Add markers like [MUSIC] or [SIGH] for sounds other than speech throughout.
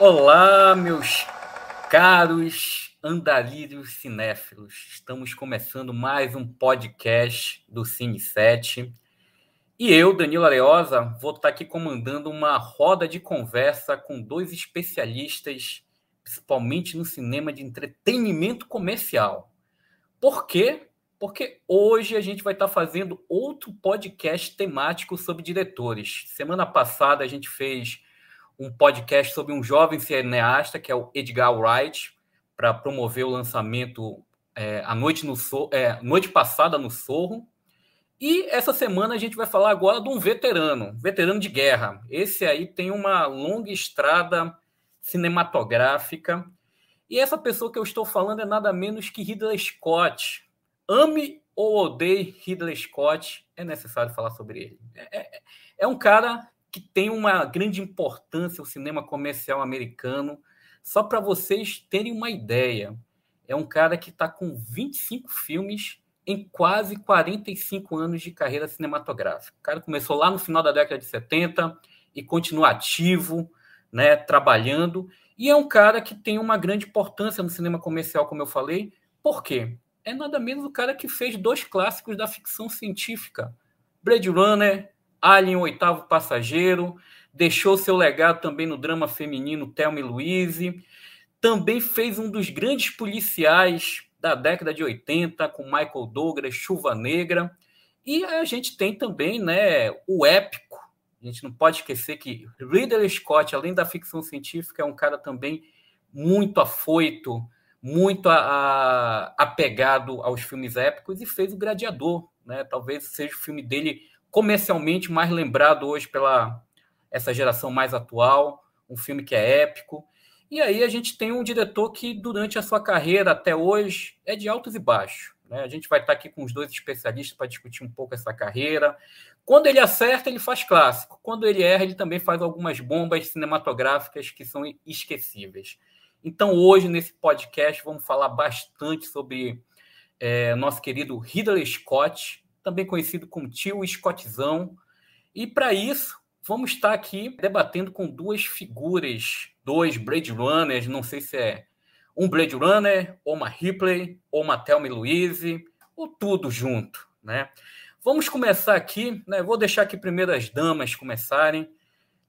Olá, meus caros andalírios cinéfilos. Estamos começando mais um podcast do Cine 7. E eu, Danilo Areosa, vou estar aqui comandando uma roda de conversa com dois especialistas, principalmente no cinema de entretenimento comercial. Por quê? Porque hoje a gente vai estar fazendo outro podcast temático sobre diretores. Semana passada a gente fez um podcast sobre um jovem cineasta, que é o Edgar Wright, para promover o lançamento é, a noite, no é, noite passada no Sorro. E essa semana a gente vai falar agora de um veterano, veterano de guerra. Esse aí tem uma longa estrada cinematográfica. E essa pessoa que eu estou falando é nada menos que Ridley Scott. Ame ou odeie Ridley Scott, é necessário falar sobre ele. É, é, é um cara que tem uma grande importância no cinema comercial americano. Só para vocês terem uma ideia, é um cara que está com 25 filmes em quase 45 anos de carreira cinematográfica. O cara começou lá no final da década de 70 e continua ativo, né, trabalhando. E é um cara que tem uma grande importância no cinema comercial, como eu falei. Por quê? É nada menos o cara que fez dois clássicos da ficção científica: Blade Runner Alien, o oitavo passageiro, deixou seu legado também no drama feminino Thelma e Louise, também fez um dos grandes policiais da década de 80 com Michael Douglas, Chuva Negra, e a gente tem também, né, o épico. A gente não pode esquecer que Ridley Scott, além da ficção científica, é um cara também muito afoito, muito a, a, apegado aos filmes épicos e fez o Gladiador, né? Talvez seja o filme dele comercialmente mais lembrado hoje pela essa geração mais atual, um filme que é épico. E aí a gente tem um diretor que durante a sua carreira até hoje é de altos e baixos. Né? A gente vai estar aqui com os dois especialistas para discutir um pouco essa carreira. Quando ele acerta, ele faz clássico. Quando ele erra, ele também faz algumas bombas cinematográficas que são esquecíveis. Então, hoje, nesse podcast, vamos falar bastante sobre é, nosso querido Ridley Scott, também conhecido como tio Scottzão. E para isso, vamos estar aqui debatendo com duas figuras, dois Blade Runners, não sei se é um Blade Runner, ou uma Ripley, ou uma Thelma Louise, ou tudo junto, né? Vamos começar aqui, né? Vou deixar aqui primeiro as damas começarem.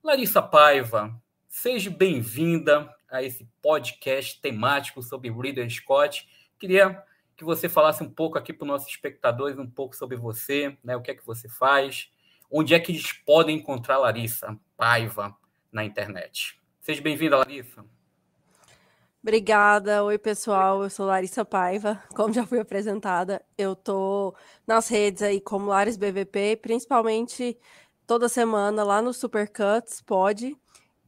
Larissa Paiva, seja bem-vinda a esse podcast temático sobre Ridley Scott. Queria que você falasse um pouco aqui para os nossos espectadores, um pouco sobre você, né? O que é que você faz, onde é que eles podem encontrar Larissa Paiva na internet. Seja bem-vinda, Larissa. Obrigada. Oi, pessoal. Eu sou Larissa Paiva. Como já fui apresentada, eu tô nas redes aí como Lares BVP, principalmente toda semana lá no Supercuts, pode.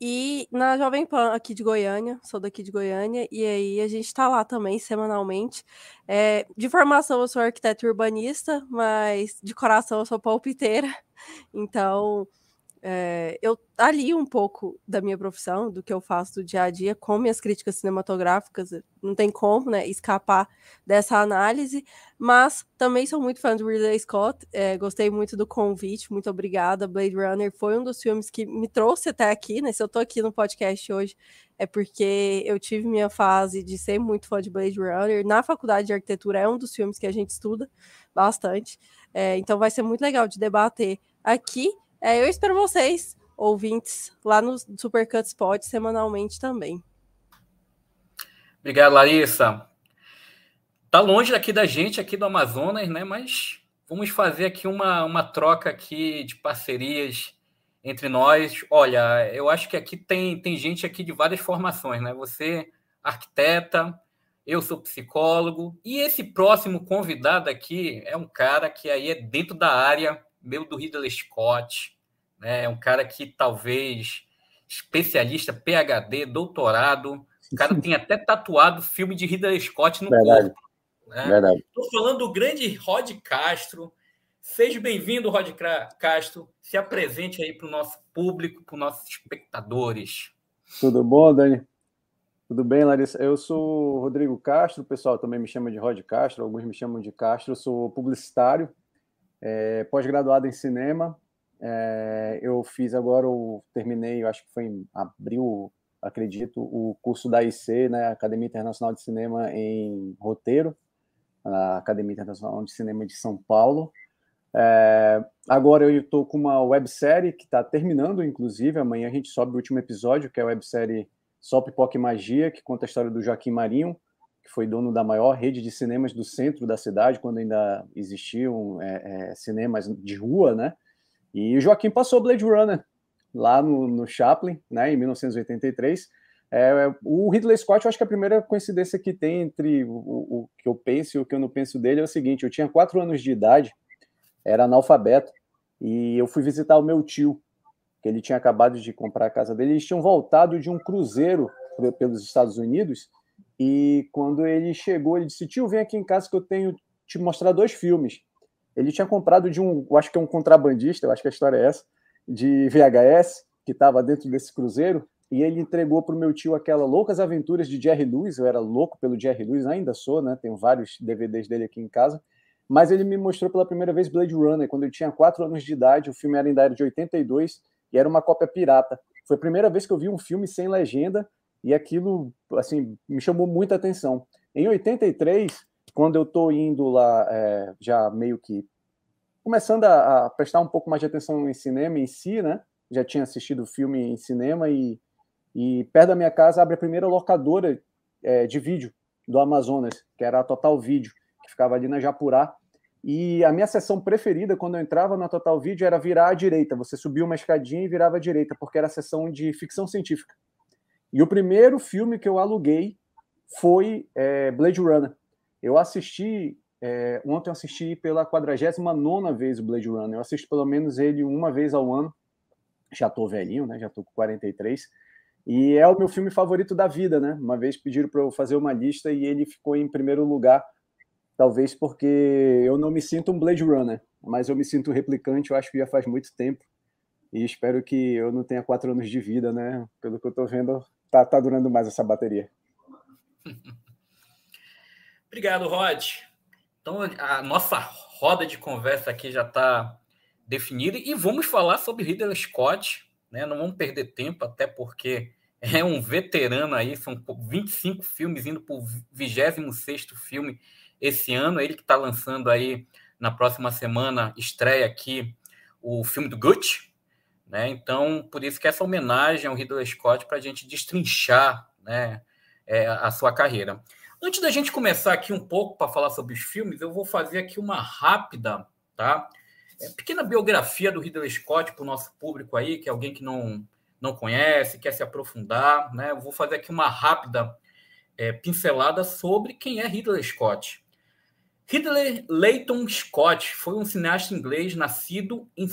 E na Jovem Pan, aqui de Goiânia, sou daqui de Goiânia, e aí a gente está lá também semanalmente. É, de formação eu sou arquiteto urbanista, mas de coração eu sou palpiteira, [LAUGHS] então é, eu ali um pouco da minha profissão, do que eu faço do dia a dia, com minhas críticas cinematográficas, não tem como, né, escapar dessa análise, mas também sou muito fã do Ridley Scott, é, gostei muito do convite, muito obrigada, Blade Runner foi um dos filmes que me trouxe até aqui, né, se eu tô aqui no podcast hoje, é porque eu tive minha fase de ser muito fã de Blade Runner, na faculdade de arquitetura é um dos filmes que a gente estuda bastante, é, então vai ser muito legal de debater aqui, é, eu espero vocês, ouvintes, lá no Supercuts Pod, semanalmente também. Obrigado, Larissa. Tá longe aqui da gente, aqui do Amazonas, né? Mas vamos fazer aqui uma, uma troca aqui de parcerias entre nós. Olha, eu acho que aqui tem, tem gente aqui de várias formações, né? Você, arquiteta, eu sou psicólogo, e esse próximo convidado aqui é um cara que aí é dentro da área meu do Ridley Scott, né? É um cara que talvez especialista, PhD, doutorado. O cara [LAUGHS] tem até tatuado filme de Ridley Scott no Verdade. corpo. Né? Verdade. Estou falando do grande Rod Castro. Seja bem-vindo, Rod Castro. Se apresente aí para o nosso público, para os nossos espectadores. Tudo bom, Dani? Tudo bem, Larissa? Eu sou Rodrigo Castro, o pessoal também me chama de Rod Castro, alguns me chamam de Castro. Eu sou publicitário, é, pós-graduado em cinema. É, eu fiz agora, eu terminei, eu acho que foi em abril, acredito, o curso da IC, né, Academia Internacional de Cinema em roteiro, na Academia Internacional de Cinema de São Paulo. É, agora eu estou com uma websérie que está terminando, inclusive, amanhã a gente sobe o último episódio, que é a websérie Só Pipoca e Magia, que conta a história do Joaquim Marinho, que foi dono da maior rede de cinemas do centro da cidade, quando ainda existiam é, é, cinemas de rua, né? E o Joaquim passou Blade Runner lá no, no Chaplin, né, em 1983. É, o Ridley Scott, eu acho que a primeira coincidência que tem entre o, o, que eu penso e o que eu não penso dele é o seguinte: eu tinha quatro anos de idade, era analfabeto, e eu fui visitar o meu tio, que ele tinha acabado de comprar a casa dele. Eles tinham voltado de um cruzeiro pelos Estados Unidos, e quando ele chegou, ele disse: Tio, vem aqui em casa que eu tenho te mostrar dois filmes. Ele tinha comprado de um, eu acho que é um contrabandista, eu acho que a história é essa, de VHS, que estava dentro desse cruzeiro, e ele entregou para o meu tio aquela Loucas Aventuras de Jerry Lewis. Eu era louco pelo Jerry Lewis, ainda sou, né? Tenho vários DVDs dele aqui em casa. Mas ele me mostrou pela primeira vez Blade Runner, quando eu tinha 4 anos de idade. O filme era ainda era de 82 e era uma cópia pirata. Foi a primeira vez que eu vi um filme sem legenda e aquilo, assim, me chamou muita atenção. Em 83, quando eu estou indo lá, é, já meio que começando a, a, prestar um pouco mais de atenção em cinema em si, né? Já tinha assistido filme em cinema e, e perto da minha casa abre a primeira locadora é, de vídeo do Amazonas, que era a Total Vídeo, que ficava ali na Japurá. E a minha sessão preferida, quando eu entrava na Total Vídeo, era virar à direita. Você subia uma escadinha e virava à direita, porque era a sessão de ficção científica. E o primeiro filme que eu aluguei foi é, Blade Runner. Eu assisti é, ontem eu assisti pela 49 vez o Blade Runner. Eu assisto pelo menos ele uma vez ao ano. Já tô velhinho, né? Já tô com 43. E é o meu filme favorito da vida, né? Uma vez pediram para eu fazer uma lista e ele ficou em primeiro lugar, talvez porque eu não me sinto um Blade Runner, mas eu me sinto replicante, eu acho que já faz muito tempo. E espero que eu não tenha quatro anos de vida, né? Pelo que eu tô vendo, tá, tá durando mais essa bateria. [LAUGHS] Obrigado, Rod. Então, a nossa roda de conversa aqui já está definida e vamos falar sobre Ridley Scott. Né? Não vamos perder tempo, até porque é um veterano aí, são 25 filmes indo para o 26 filme esse ano. Ele que está lançando aí na próxima semana, estreia aqui o filme do Gucci. Né? Então, por isso que essa homenagem ao Ridley Scott para a gente destrinchar né, é, a sua carreira. Antes da gente começar aqui um pouco para falar sobre os filmes, eu vou fazer aqui uma rápida, tá? É, pequena biografia do Ridley Scott para o nosso público aí, que é alguém que não, não conhece, quer se aprofundar, né? Eu vou fazer aqui uma rápida é, pincelada sobre quem é Ridley Scott. Ridley Leighton Scott foi um cineasta inglês nascido em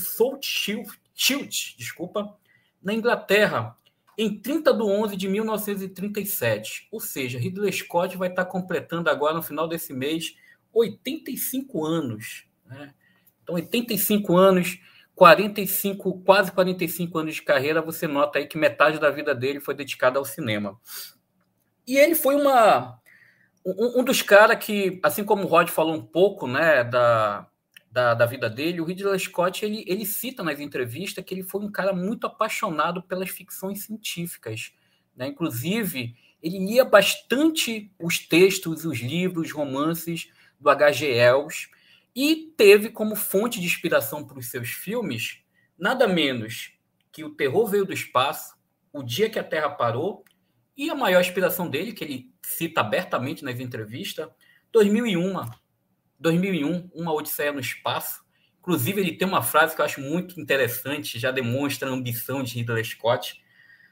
Saltfield, desculpa, na Inglaterra, em 30 de 11 de 1937. Ou seja, Ridley Scott vai estar completando agora, no final desse mês, 85 anos. Né? Então, 85 anos, 45, quase 45 anos de carreira, você nota aí que metade da vida dele foi dedicada ao cinema. E ele foi uma um, um dos caras que, assim como o Rod falou um pouco né, da, da, da, vida dele, o Ridley Scott ele, ele cita nas entrevistas que ele foi um cara muito apaixonado pelas ficções científicas. Né? Inclusive, ele lia bastante os textos, os livros, os romances do H.G. Wells e teve como fonte de inspiração para os seus filmes nada menos que O Terror Veio do Espaço, O Dia que a Terra Parou e a maior inspiração dele, que ele cita abertamente nas entrevistas, 2001, 2001, Uma Odisseia no Espaço. Inclusive, ele tem uma frase que eu acho muito interessante, já demonstra a ambição de Ridley Scott.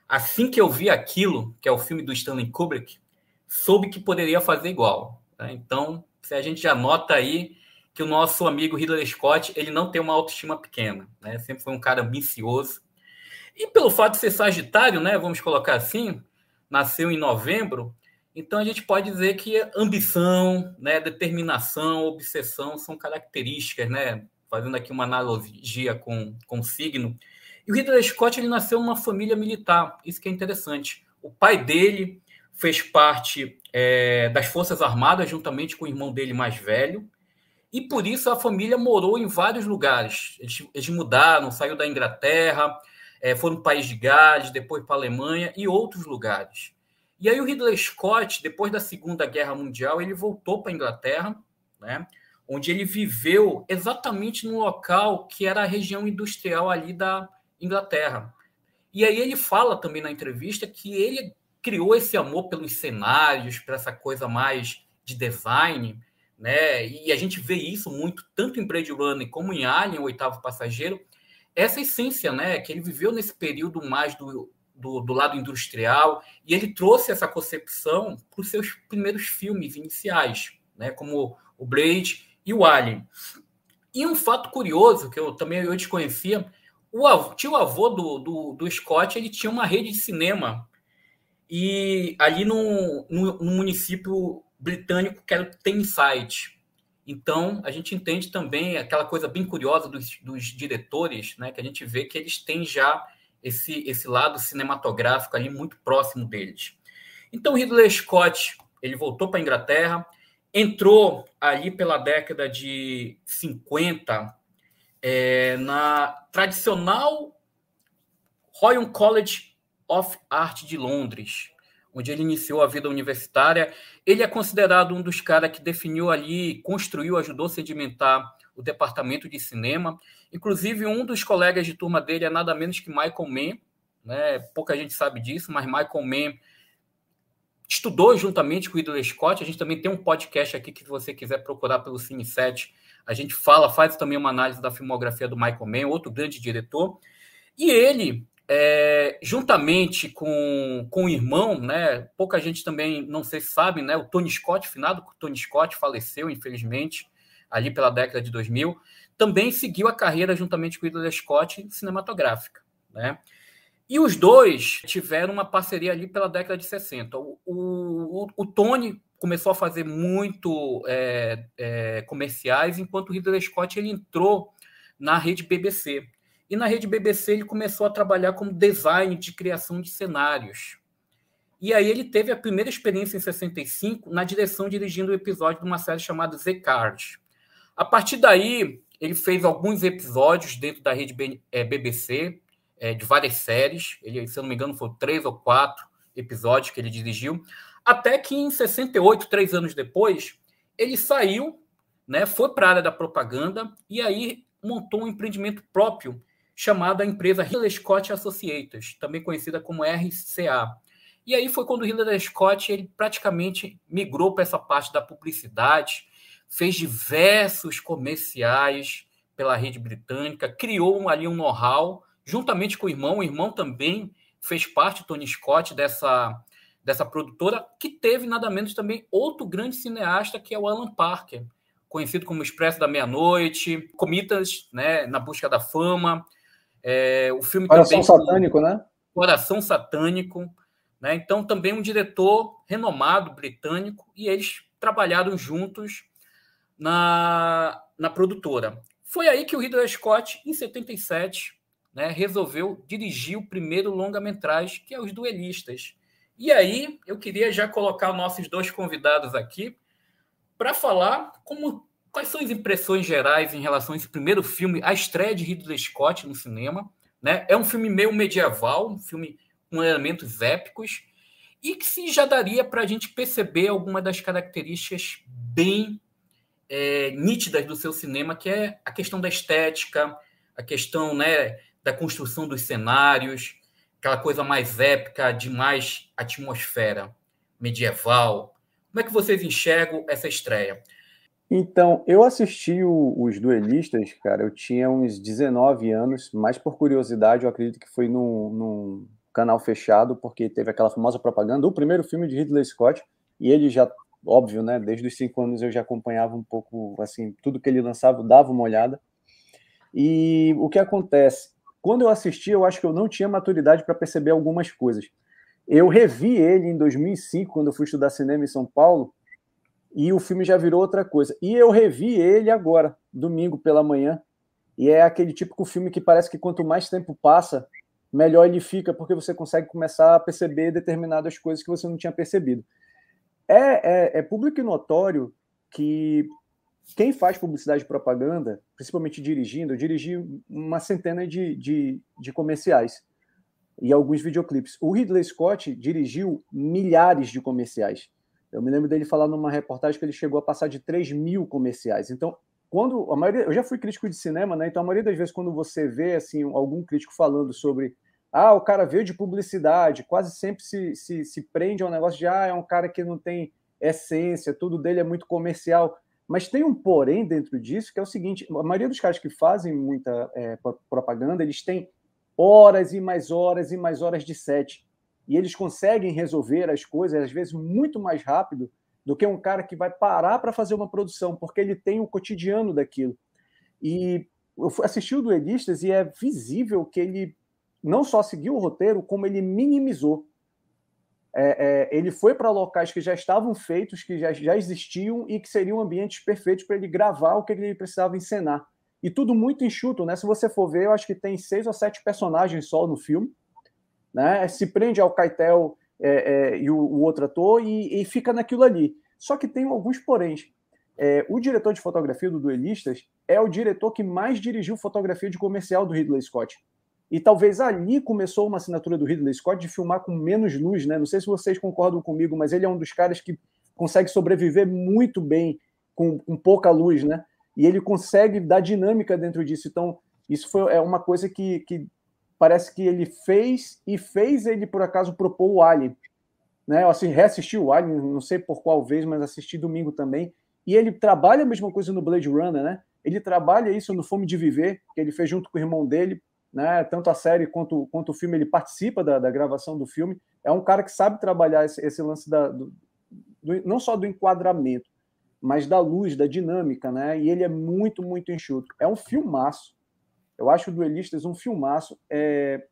Assim que eu vi aquilo, que é o filme do Stanley Kubrick, soube que poderia fazer igual. Tá? Então, se a gente já nota aí que o nosso amigo Ridley Scott ele não tem uma autoestima pequena, né? Sempre foi um cara ambicioso. E pelo fato de ser Sagitário, né? Vamos colocar assim, nasceu em novembro, então a gente pode dizer que ambição, né, determinação, obsessão são características, né? Fazendo aqui uma analogia com, com o signo. E o Ridley Scott ele nasceu numa família militar, isso que é interessante. O pai dele fez parte é, das Forças Armadas, juntamente com o irmão dele mais velho, e por isso a família morou em vários lugares. Eles, eles mudaram, saiu da Inglaterra, é, foram para o País de Gales, depois para a Alemanha e outros lugares. E aí o Ridley Scott, depois da Segunda Guerra Mundial, ele voltou para a Inglaterra, né, onde ele viveu exatamente no local que era a região industrial ali da Inglaterra. E aí ele fala também na entrevista que ele criou esse amor pelos cenários, para essa coisa mais de design, né? E a gente vê isso muito tanto em Blade Runner como em Alien, o oitavo passageiro, essa essência, né, que ele viveu nesse período mais do, do, do lado industrial e ele trouxe essa concepção para os seus primeiros filmes iniciais, né, como o Blade e o Alien. E um fato curioso que eu também eu desconhecia, o avô, tio avô do, do, do Scott ele tinha uma rede de cinema e ali no, no, no município britânico que era Thameside. Então, a gente entende também aquela coisa bem curiosa dos, dos diretores, né, que a gente vê que eles têm já esse, esse lado cinematográfico ali muito próximo deles. Então, Ridley Scott, ele voltou para a Inglaterra, entrou ali pela década de 50 é, na tradicional Royal College of Art de Londres, onde ele iniciou a vida universitária. Ele é considerado um dos caras que definiu ali, construiu, ajudou a sedimentar o departamento de cinema. Inclusive, um dos colegas de turma dele é nada menos que Michael Mann. Né? Pouca gente sabe disso, mas Michael Mann estudou juntamente com o Ridley Scott. A gente também tem um podcast aqui que, se você quiser procurar pelo Cine 7, a gente fala, faz também uma análise da filmografia do Michael Mann, outro grande diretor. E ele é, juntamente com, com o irmão, né? Pouca gente também, não sei se sabe, né? O Tony Scott, finado Tony Scott, faleceu, infelizmente, ali pela década de 2000. Também seguiu a carreira juntamente com o Ridley Scott cinematográfica, né? E os dois tiveram uma parceria ali pela década de 60. O, o, o Tony começou a fazer muito é, é, comerciais, enquanto o Ridley Scott ele entrou na rede BBC. E na rede BBC ele começou a trabalhar como design de criação de cenários. E aí ele teve a primeira experiência em 65 na direção dirigindo o um episódio de uma série chamada The Card. A partir daí, ele fez alguns episódios dentro da rede BBC, é, de várias séries. Ele, se eu não me engano, foram três ou quatro episódios que ele dirigiu. Até que em 68, três anos depois, ele saiu, né, foi para a área da propaganda e aí montou um empreendimento próprio chamada empresa Hillary Scott Associates, também conhecida como RCA. E aí foi quando o Hillary Scott ele praticamente migrou para essa parte da publicidade, fez diversos comerciais pela rede britânica, criou ali um know-how, juntamente com o irmão. O irmão também fez parte, Tony Scott, dessa, dessa produtora, que teve nada menos também outro grande cineasta, que é o Alan Parker, conhecido como Expresso da Meia-Noite, Comitas, né, Na Busca da Fama, é, o filme Coração também, Satânico, né? Coração Satânico. Né? Então, também um diretor renomado britânico, e eles trabalharam juntos na, na produtora. Foi aí que o Ridley Scott, em 77, né, resolveu dirigir o primeiro longa-metragem, que é Os Duelistas. E aí, eu queria já colocar nossos dois convidados aqui para falar como Quais são as impressões gerais em relação a esse primeiro filme, a estreia de Ridley Scott no cinema? Né? É um filme meio medieval, um filme com elementos épicos, e que se já daria para a gente perceber algumas das características bem é, nítidas do seu cinema, que é a questão da estética, a questão né, da construção dos cenários, aquela coisa mais épica, de mais atmosfera medieval. Como é que vocês enxergam essa estreia? Então, eu assisti o, os duelistas, cara, eu tinha uns 19 anos, mais por curiosidade, eu acredito que foi num, num canal fechado, porque teve aquela famosa propaganda, o primeiro filme de Ridley Scott, e ele já, óbvio, né, desde os cinco anos eu já acompanhava um pouco, assim, tudo que ele lançava, dava uma olhada. E o que acontece? Quando eu assisti, eu acho que eu não tinha maturidade para perceber algumas coisas. Eu revi ele em 2005, quando eu fui estudar cinema em São Paulo, e o filme já virou outra coisa. E eu revi ele agora, domingo pela manhã, e é aquele típico filme que parece que quanto mais tempo passa, melhor ele fica, porque você consegue começar a perceber determinadas coisas que você não tinha percebido. É, é, é público e notório que quem faz publicidade e propaganda, principalmente dirigindo, eu dirigi uma centena de, de, de comerciais e alguns videoclipes. O Ridley Scott dirigiu milhares de comerciais. Eu me lembro dele falar numa reportagem que ele chegou a passar de 3 mil comerciais. Então, quando a maioria, eu já fui crítico de cinema, né? Então, a maioria das vezes, quando você vê assim algum crítico falando sobre ah, o cara veio de publicidade, quase sempre se, se, se prende ao negócio de ah, é um cara que não tem essência, tudo dele é muito comercial. Mas tem um porém dentro disso, que é o seguinte: a maioria dos caras que fazem muita é, propaganda, eles têm horas e mais horas e mais horas de set. E eles conseguem resolver as coisas, às vezes, muito mais rápido do que um cara que vai parar para fazer uma produção, porque ele tem o cotidiano daquilo. E eu assisti o Duelistas e é visível que ele não só seguiu o roteiro, como ele minimizou. É, é, ele foi para locais que já estavam feitos, que já, já existiam e que seriam ambientes perfeitos para ele gravar o que ele precisava encenar. E tudo muito enxuto, né? Se você for ver, eu acho que tem seis ou sete personagens só no filme. Né? Se prende ao Keitel é, é, e o, o, outro ator e, e, fica naquilo ali. Só que tem alguns poréns. É, o diretor de fotografia do Duelistas é o diretor que mais dirigiu fotografia de comercial do Ridley Scott. E talvez ali começou uma assinatura do Ridley Scott de filmar com menos luz, né? Não sei se vocês concordam comigo, mas ele é um dos caras que consegue sobreviver muito bem com, com pouca luz, né? e ele consegue dar dinâmica dentro disso. Então, isso foi, é uma coisa que, que parece que ele fez e fez ele, por acaso, propor o Alien. Né? Eu assim, reassisti o Alien, não sei por qual vez, mas assisti domingo também. E ele trabalha a mesma coisa no Blade Runner, né? Ele trabalha isso no Fome de Viver, que ele fez junto com o irmão dele, né? Tanto a série quanto, quanto o filme, ele participa da, da gravação do filme. É um cara que sabe trabalhar esse, esse lance da, do, do, não só do enquadramento, mas da luz, da dinâmica, né? E ele é muito, muito enxuto. É um filmaço. Eu acho o Duelistas um filmaço. É...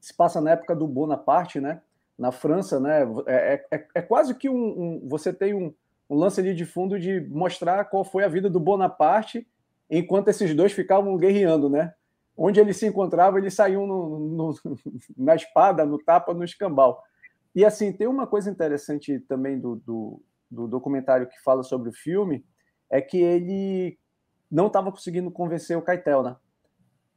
Se passa na época do Bonaparte, né? Na França, né? É, é, é quase que um, um, Você tem um, um lance ali de fundo de mostrar qual foi a vida do Bonaparte enquanto esses dois ficavam guerreando, né? Onde eles se encontravam, eles saíam no, no, [LAUGHS] na espada, no tapa, no escambau. E assim, tem uma coisa interessante também do, do, do documentário que fala sobre o filme é que ele não estava conseguindo convencer o Keitel, né?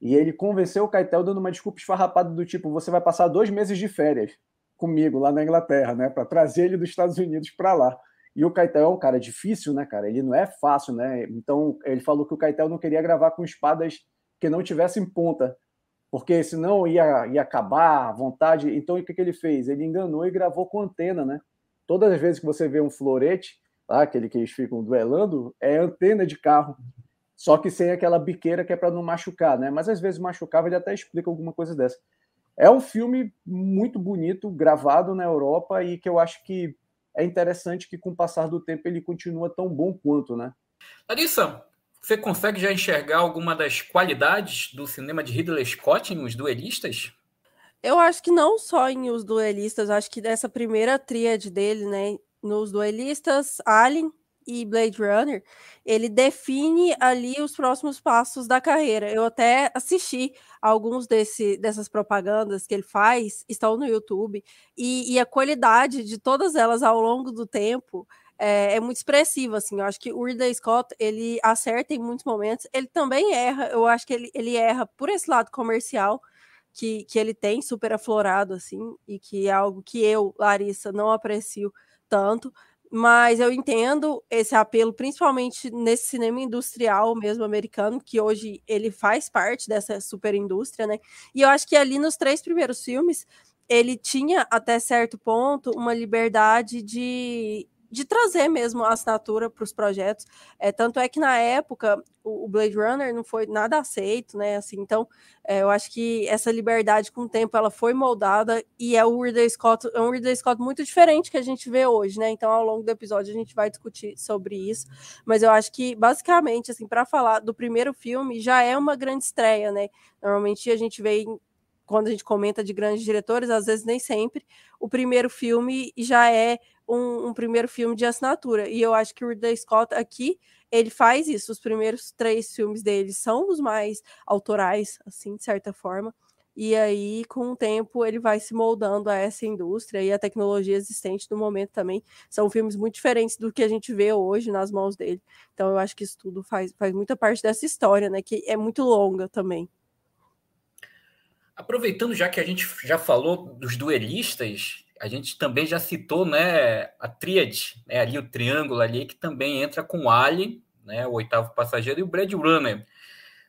E ele convenceu o Keitel dando uma desculpa esfarrapada do tipo: você vai passar dois meses de férias comigo lá na Inglaterra, né? Para trazer ele dos Estados Unidos para lá. E o Keitel é um cara difícil, né, cara? Ele não é fácil, né? Então ele falou que o Keitel não queria gravar com espadas que não tivessem ponta, porque senão ia, ia acabar a vontade. Então o que, que ele fez? Ele enganou e gravou com antena, né? Todas as vezes que você vê um florete, tá? aquele que eles ficam duelando, é antena de carro. Só que sem aquela biqueira que é para não machucar, né? Mas às vezes machucava, ele até explica alguma coisa dessa. É um filme muito bonito, gravado na Europa e que eu acho que é interessante que com o passar do tempo ele continua tão bom quanto, né? Larissa, você consegue já enxergar alguma das qualidades do cinema de Ridley Scott em Os Duelistas? Eu acho que não só em Os Duelistas, acho que dessa primeira tríade dele, né, nos Duelistas, Alien e Blade Runner, ele define ali os próximos passos da carreira. Eu até assisti alguns desse, dessas propagandas que ele faz, estão no YouTube, e, e a qualidade de todas elas ao longo do tempo é, é, muito expressiva, assim, eu acho que o Ridley Scott, ele acerta em muitos momentos, ele também erra, eu acho que ele, ele erra por esse lado comercial, que, que ele tem super aflorado, assim, e que é algo que eu, Larissa, não aprecio tanto, mas eu entendo esse apelo, principalmente nesse cinema industrial mesmo americano, que hoje ele faz parte dessa super indústria, né? E eu acho que ali nos três primeiros filmes, ele tinha até certo ponto uma liberdade de de trazer mesmo a assinatura para os projetos. É, tanto é que na época o, o, Blade Runner não foi nada aceito, né? Assim, então é, eu acho que essa liberdade com o tempo ela foi moldada e é o Ridley Scott, é um Ridley Scott muito diferente que a gente vê hoje, né? Então ao longo do episódio a gente vai discutir sobre isso, mas eu acho que basicamente assim para falar do primeiro filme já é uma grande estreia, né? Normalmente a gente vê quando a gente comenta de grandes diretores, às vezes nem sempre, o primeiro filme já é um, um, primeiro filme de assinatura. E eu acho que o Ridley Scott aqui, ele faz isso. Os primeiros três filmes dele são os mais autorais, assim, de certa forma. e aí, com o tempo, ele vai se moldando a essa indústria e a tecnologia existente no momento também. São filmes muito diferentes do que a gente vê hoje nas mãos dele. Então, eu acho que isso tudo faz, faz muita parte dessa história, né? Que é muito longa também. Aproveitando já que a gente já falou dos duelistas, a gente também já citou né, a tríade, né, ali o triângulo ali, que também entra com o Ali, né, o oitavo passageiro, e o Brad Runner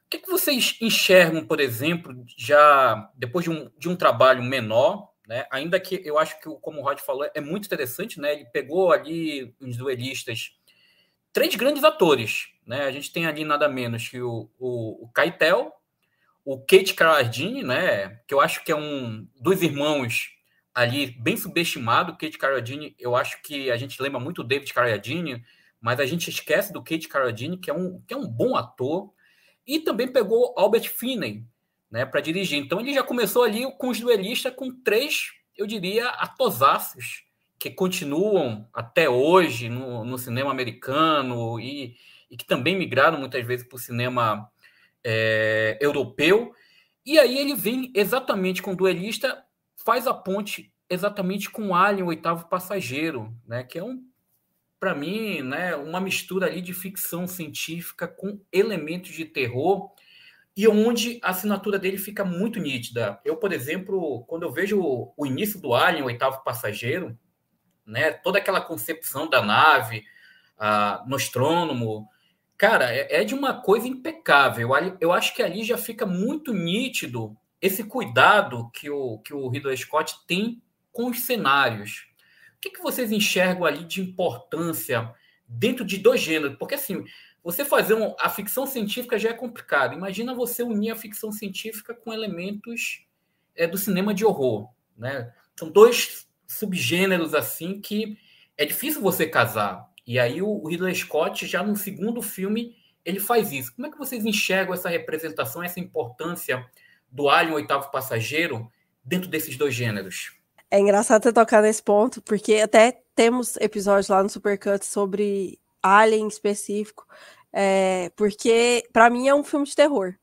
o que, que vocês enxergam, por exemplo, já depois de um, de um trabalho menor, né? Ainda que eu acho que, como o Rod falou, é muito interessante, né? Ele pegou ali os duelistas, três grandes atores, né? A gente tem ali nada menos que o, o, o o Kate Carradine, né? Que eu acho que é um dos irmãos ali bem subestimado. O Kate Carradine, eu acho que a gente lembra muito do David Carradine, mas a gente esquece do Kate Carradine, que é um, que é um bom ator. E também pegou Albert Finney né, para dirigir. Então ele já começou ali com os duelistas com três, eu diria, atosaços que continuam até hoje no, no cinema americano e, e, que também migraram muitas vezes para o cinema é, europeu. E aí ele vem exatamente com o duelista, faz a ponte exatamente com Alien, o oitavo passageiro, né, que é um para mim, né, uma mistura ali de ficção científica com elementos de terror e onde a assinatura dele fica muito nítida. Eu, por exemplo, quando eu vejo o início do Alien, o oitavo passageiro, né, toda aquela concepção da nave, a Nostrônomo, cara, é, é de uma coisa impecável. Eu acho que ali já fica muito nítido esse cuidado que o, que o Ridley Scott tem com os cenários que, que vocês enxergam ali de importância dentro de dois gêneros? Porque assim, você fazer um, a ficção científica já é complicado. Imagina você unir a ficção científica com elementos é, do cinema de horror, né? São dois subgêneros assim que é difícil você casar. E aí o, Ridley Scott já no segundo filme ele faz isso. Como é que vocês enxergam essa representação, essa importância do Alien Oitavo Passageiro dentro desses dois gêneros? É engraçado você tocar nesse ponto, porque até temos episódios lá no Supercut sobre Alien específico, é, porque para mim é um filme de terror.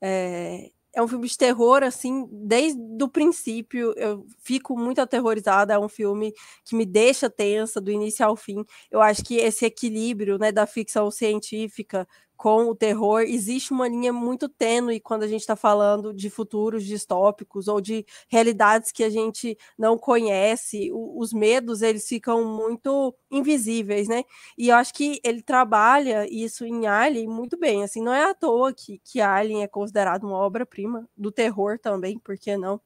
É, é um filme de terror, assim, desde o princípio eu fico muito aterrorizada. É um filme que me deixa tensa do início ao fim. Eu acho que esse equilíbrio, né, da ficção científica com o terror, existe uma linha muito tênue quando a gente está falando de futuros distópicos ou de realidades que a gente não conhece. O, os medos, eles ficam muito invisíveis, né? E eu acho que ele trabalha isso em Alien muito bem, assim, não é à toa que, que Alien é considerado uma obra-prima do terror também, por que não?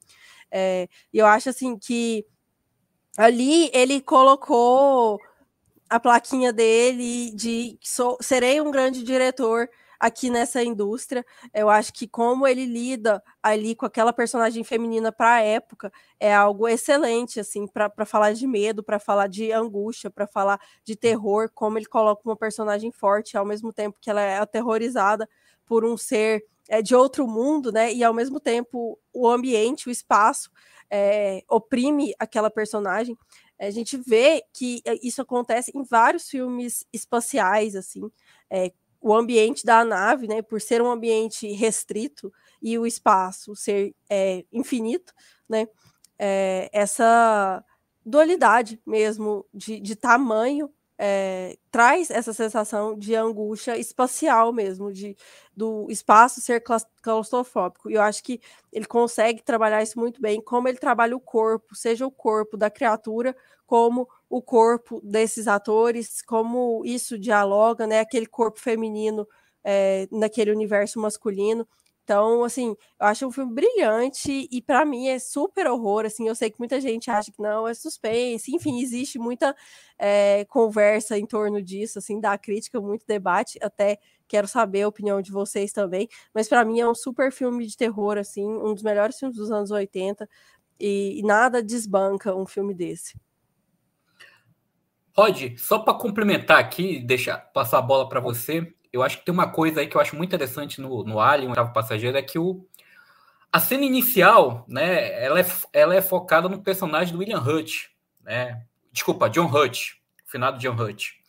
É, e eu acho, assim, que ali ele colocou a plaquinha dele de sou, serei um grande diretor aqui nessa indústria. Eu acho que como ele lida ali com aquela personagem feminina para a época é algo excelente, assim, para falar de medo, para falar de angústia, para falar de terror, como ele coloca uma personagem forte ao mesmo tempo que ela é aterrorizada por um ser é, de outro mundo, né? E ao mesmo tempo o ambiente, o espaço é, oprime aquela personagem a gente vê que eh, isso acontece em vários filmes espaciais, assim, é, o ambiente da nave, né, por ser um ambiente restrito e o espaço ser é, infinito, né, é, essa dualidade mesmo de, de tamanho é, traz essa sensação de angústia espacial mesmo, de do espaço ser claustrofóbico. E eu acho que ele consegue trabalhar isso muito bem, como ele trabalha o corpo, seja o corpo da criatura, como o corpo desses atores, como isso dialoga, né? Aquele corpo feminino é, naquele universo masculino. Então, assim, eu acho um filme brilhante e para mim é super horror, assim, eu sei que muita gente acha que não, é suspense, enfim, existe muita é, conversa em torno disso, assim, da crítica, muito debate, até quero saber a opinião de vocês também, mas para mim é um super filme de terror, assim, um dos melhores filmes dos anos 80 e, e nada desbanca um filme desse. Rod, só para complementar aqui, deixar passar a bola para você, eu acho que tem uma coisa aí que eu acho muito interessante no, no Alien, o oitavo passageiro, é que o, a cena inicial, né, ela é, ela é focada no personagem do William Hurt, né? Desculpa, John Hurt, o finado John Hurt.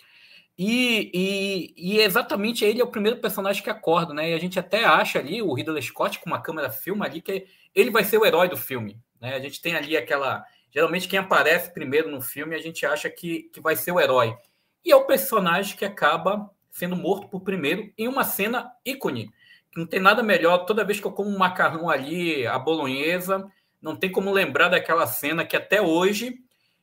E, e, e, exatamente ele é o primeiro personagem que acorda, né? E a gente até acha ali o Ridley Scott com uma câmera filma ali que ele vai ser o herói do filme, né? A gente tem ali aquela geralmente quem aparece primeiro no filme a gente acha que, que vai ser o herói e é o personagem que acaba sendo morto por primeiro em uma cena ícone. Não tem nada melhor toda vez que eu como um macarrão ali, a bolonhesa, não tem como lembrar daquela cena que até hoje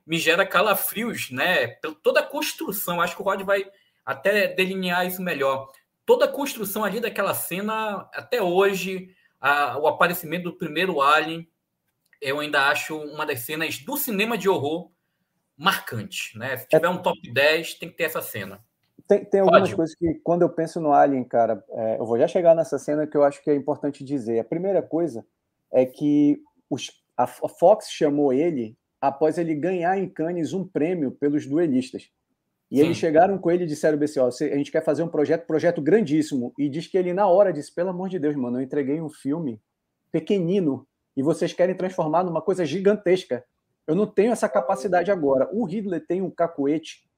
me gera calafrios, né? Toda a construção, acho que o Rod vai até delinear isso melhor. Toda a construção ali daquela cena, até hoje, a, o aparecimento do primeiro Alien, eu ainda acho uma das cenas do cinema de horror marcante, né? Se tiver um top 10, tem que ter essa cena. Tem, tem algumas Pode. coisas que, quando eu penso no Alien, cara, é, eu vou já chegar nessa cena que eu acho que é importante dizer. A primeira coisa é que os, a Fox chamou ele após ele ganhar em Cannes um prêmio pelos duelistas. E Sim. eles chegaram com ele e disseram assim, ó, a gente quer fazer um projeto, projeto grandíssimo. E diz que ele, na hora, disse, pelo amor de Deus, mano, eu entreguei um filme pequenino e vocês querem transformar numa coisa gigantesca. Eu não tenho essa capacidade agora. O Ridley tem um cacuete,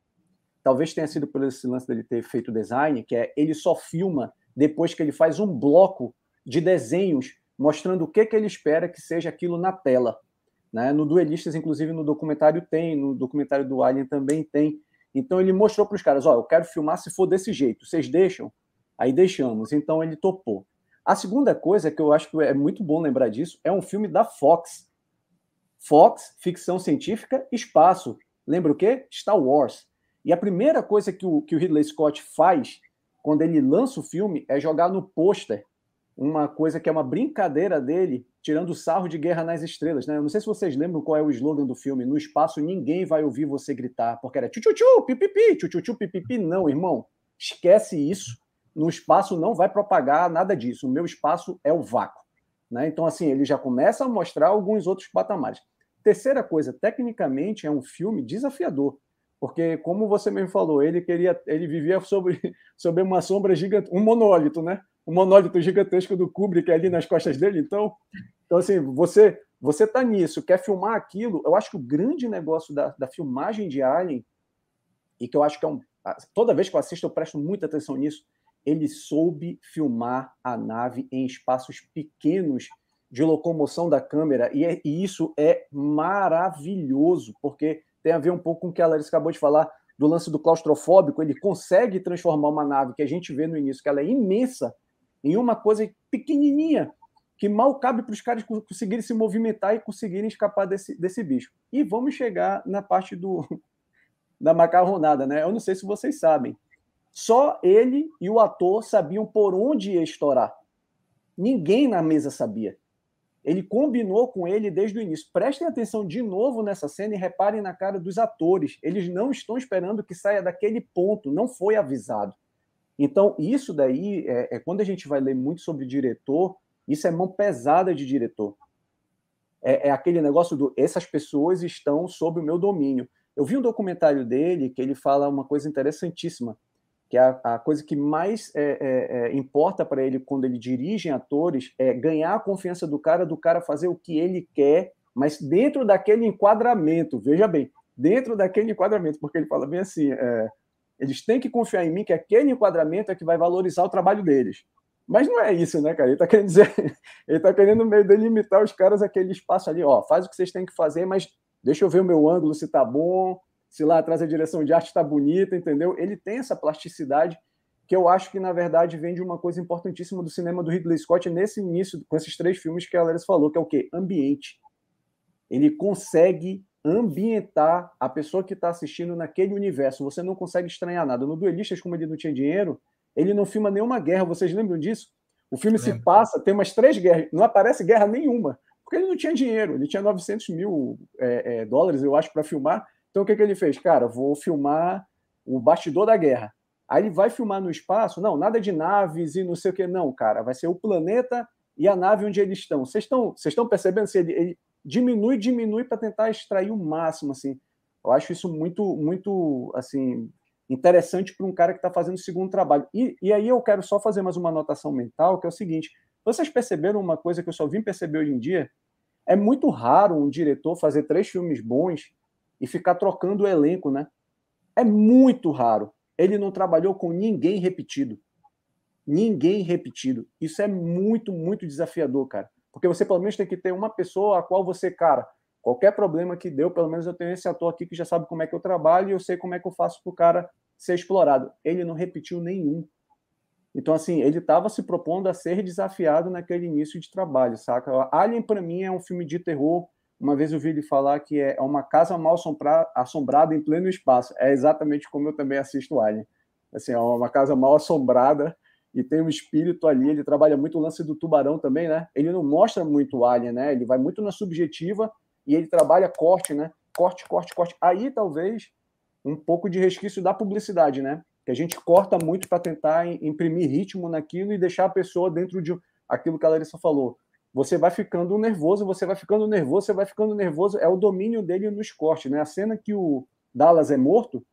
talvez tenha sido por esse lance dele ter feito design, que é ele só filma depois que ele faz um bloco de desenhos mostrando o que, que ele espera que seja aquilo na tela. Né? No Duelistas, inclusive, no documentário tem, no documentário do Alien também tem. Então ele mostrou para os caras: ó, eu quero filmar se for desse jeito. Vocês deixam? Aí deixamos. Então ele topou. A segunda coisa que eu acho que é muito bom lembrar disso é um filme da Fox. Fox, ficção científica, espaço. Lembra o quê? Star Wars. E a primeira coisa que o, que o Ridley Scott faz quando ele lança o filme é jogar no pôster uma coisa que é uma brincadeira dele tirando sarro de Guerra nas Estrelas, né? Eu não sei se vocês lembram qual é o slogan do filme. No espaço ninguém vai ouvir você gritar, porque era tchu-tchu-tchu, pipipi, tchu-tchu-tchu, pipipi. Não, irmão, esquece isso. No espaço não vai propagar nada disso. O meu espaço é o vácuo. Né? Então, assim, ele já começa a mostrar alguns outros patamares. Terceira coisa, tecnicamente é um filme desafiador, porque, como você mesmo falou, ele queria, ele vivia sobre, [LAUGHS] sobre uma sombra gigante, um monólito, né? um monólito gigantesco do Kubrick ali nas costas dele. Então, então assim, você você está nisso, quer filmar aquilo. Eu acho que o grande negócio da, da filmagem de Alien, e que eu acho que é um. Toda vez que eu assisto, eu presto muita atenção nisso. Ele soube filmar a nave em espaços pequenos de locomoção da câmera, e, é, e isso é maravilhoso, porque tem a ver um pouco com o que a Larissa acabou de falar do lance do claustrofóbico. Ele consegue transformar uma nave que a gente vê no início, que ela é imensa, em uma coisa pequenininha que mal cabe para os caras conseguirem se movimentar e conseguirem escapar desse, desse bicho. E vamos chegar na parte do [LAUGHS] da macarronada, né? Eu não sei se vocês sabem. Só ele e o ator sabiam por onde ia estourar. Ninguém na mesa sabia. Ele combinou com ele desde o início. Prestem atenção de novo nessa cena e reparem na cara dos atores. Eles não estão esperando que saia daquele ponto, não foi avisado. Então, isso daí, é, é, quando a gente vai ler muito sobre diretor, isso é mão pesada de diretor. É, é, aquele negócio do essas pessoas estão sob o meu domínio. Eu vi um documentário dele que ele fala uma coisa interessantíssima, que a, a coisa que mais é, é, é importa para ele quando ele dirige atores é ganhar a confiança do cara, do cara fazer o que ele quer, mas dentro daquele enquadramento. Veja bem, dentro daquele enquadramento, porque ele fala bem assim. É, eles têm que confiar em mim que aquele enquadramento é que vai valorizar o trabalho deles. Mas não é isso, né, cara? Ele está querendo dizer, [LAUGHS] ele está querendo meio delimitar os caras aquele espaço ali, ó, faz o que vocês têm que fazer, mas deixa eu ver o meu ângulo se tá bom, se lá atrás a direção de arte está bonita, entendeu? Ele tem essa plasticidade que eu acho que, na verdade, vem de uma coisa importantíssima do cinema do Ridley Scott nesse início, com esses três filmes que a Larissa falou, que é o quê? Ambiente. Ele consegue ambientar a pessoa que está assistindo naquele universo. Você não consegue estranhar nada. No Duelistas, como ele não tinha dinheiro, ele não filma nenhuma guerra. Vocês lembram disso? O filme se passa, tem umas três guerras, não aparece guerra nenhuma, porque ele não tinha dinheiro. Ele tinha 900 mil é, é, dólares, eu acho, para filmar. Então o que, que ele fez? Cara, vou filmar o bastidor da guerra. Aí ele vai filmar no espaço? Não, nada de naves e não sei o que. Não, cara, vai ser o planeta e a nave onde eles estão. Vocês estão, vocês estão percebendo? Ele, ele diminui, diminui para tentar extrair o máximo, assim. Eu acho isso muito, muito, assim, interessante para um cara que está fazendo o segundo trabalho. E, e aí eu quero só fazer mais uma anotação mental, que é o seguinte: vocês perceberam uma coisa que eu só vim perceber hoje em dia? É muito raro um diretor fazer três filmes bons e ficar trocando o elenco, né? É muito raro. ele não trabalhou com ninguém repetido. Ninguém repetido. Isso é muito, muito desafiador, cara. Porque você pelo menos tem que ter uma pessoa a qual você, cara, qualquer problema que deu, pelo menos eu tenho esse ator aqui que já sabe como é que eu trabalho e eu sei como é que eu faço para o cara ser explorado. Ele não repetiu nenhum. Então, assim, ele estava se propondo a ser desafiado naquele início de trabalho, saca? Alien, para mim, é um filme de terror. Uma vez eu vi ele falar que é uma casa mal assombrada em pleno espaço. É exatamente como eu também assisto Alien. Assim, é uma casa mal assombrada e tem um espírito ali. Ele trabalha muito o lance do tubarão também, né? Ele não mostra muito Alien, né? Ele vai muito na subjetiva e ele trabalha corte, né? Corte, corte, corte. Aí, talvez, um pouco de resquício da publicidade, né? que a gente corta muito para tentar imprimir ritmo naquilo e deixar a pessoa dentro de aquilo que a Larissa falou. Você vai ficando nervoso, você vai ficando nervoso, você vai ficando nervoso. É o domínio dele nos cortes, né? A cena que o Dallas é morto,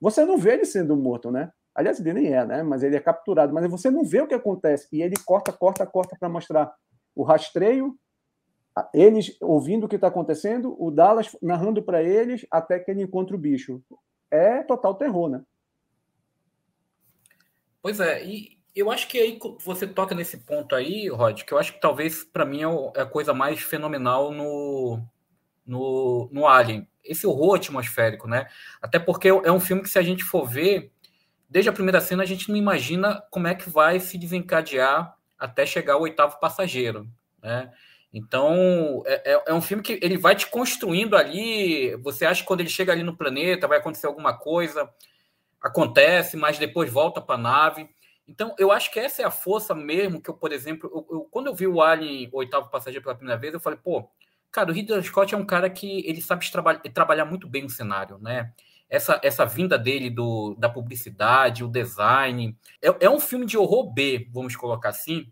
você não vê ele sendo morto, né? Aliás, ele nem é, né? Mas ele é capturado. Mas você não vê o que acontece. E ele corta, corta, corta para mostrar o rastreio, eles ouvindo o que está acontecendo, o Dallas narrando para eles até que ele encontra o bicho. É total terror, né? Pois é, e eu acho que aí você toca nesse ponto aí, Rod, que eu acho que talvez para mim é, é a coisa mais fenomenal no, no, no Alien. Esse horror atmosférico, né? Até porque é um filme que, se a gente for ver, desde a primeira cena, a gente não imagina como é que vai se desencadear até chegar o oitavo passageiro, né? Então, é, é, é um filme que ele vai te construindo ali. Você acha que quando ele chega ali no planeta vai acontecer alguma coisa, acontece, mas depois volta para a nave. Então, eu acho que essa é a força mesmo que eu, por exemplo, eu, eu, quando eu vi o Alien, oitavo passageiro pela primeira vez, eu falei, pô, cara, o Ridley Scott é um cara que ele sabe traba trabalhar muito bem o cenário, né? Essa, essa vinda dele do, da publicidade, o design. É, é um filme de horror B, vamos colocar assim,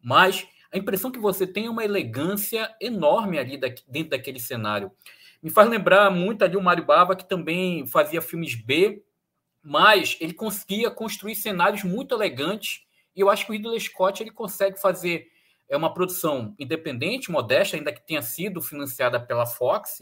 mas a impressão que você tem é uma elegância enorme ali da, dentro daquele cenário. Me faz lembrar muito ali o Mário Bava, que também fazia filmes B, mas ele conseguia construir cenários muito elegantes e eu acho que o Ridley Scott ele consegue fazer é uma produção independente, modesta, ainda que tenha sido financiada pela Fox,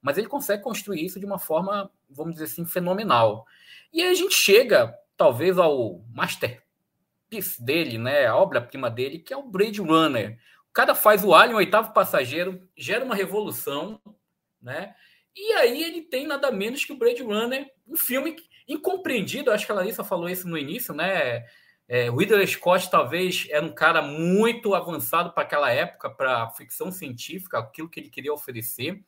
mas ele consegue construir isso de uma forma, vamos dizer assim, fenomenal. E aí a gente chega, talvez, ao masterpiece dele, né, a obra-prima dele, que é o Blade Runner. O cara faz o Alien, o oitavo passageiro, gera uma revolução, né? E aí ele tem nada menos que o Blade Runner, um filme incompreendido, acho que a Larissa falou isso no início, né? É, o Ridley Scott talvez era um cara muito avançado para aquela época, para ficção científica, aquilo que ele queria oferecer,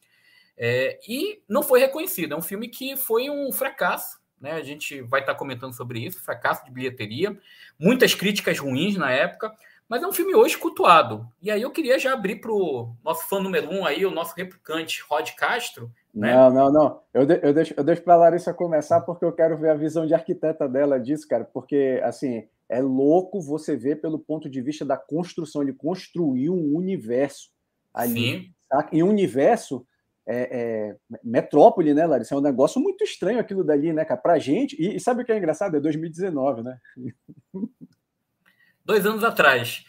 é, e não foi reconhecido. É um filme que foi um fracasso, né? A gente vai estar comentando sobre isso, fracasso de bilheteria, muitas críticas ruins na época, mas é um filme hoje cultuado. E aí eu queria já abrir para o nosso fã número um aí, o nosso replicante Rod Castro, né? Não, não, não. Eu, de, eu deixo, eu deixo para a Larissa começar porque eu quero ver a visão de arquiteta dela disso, cara. Porque, assim, é louco você ver pelo ponto de vista da construção. Ele construiu um universo ali. Sim. Tá? E um universo é, é, metrópole, né, Larissa? É um negócio muito estranho aquilo dali, né, cara? Pra gente. E, e sabe o que é engraçado? É 2019, né? Dois anos atrás.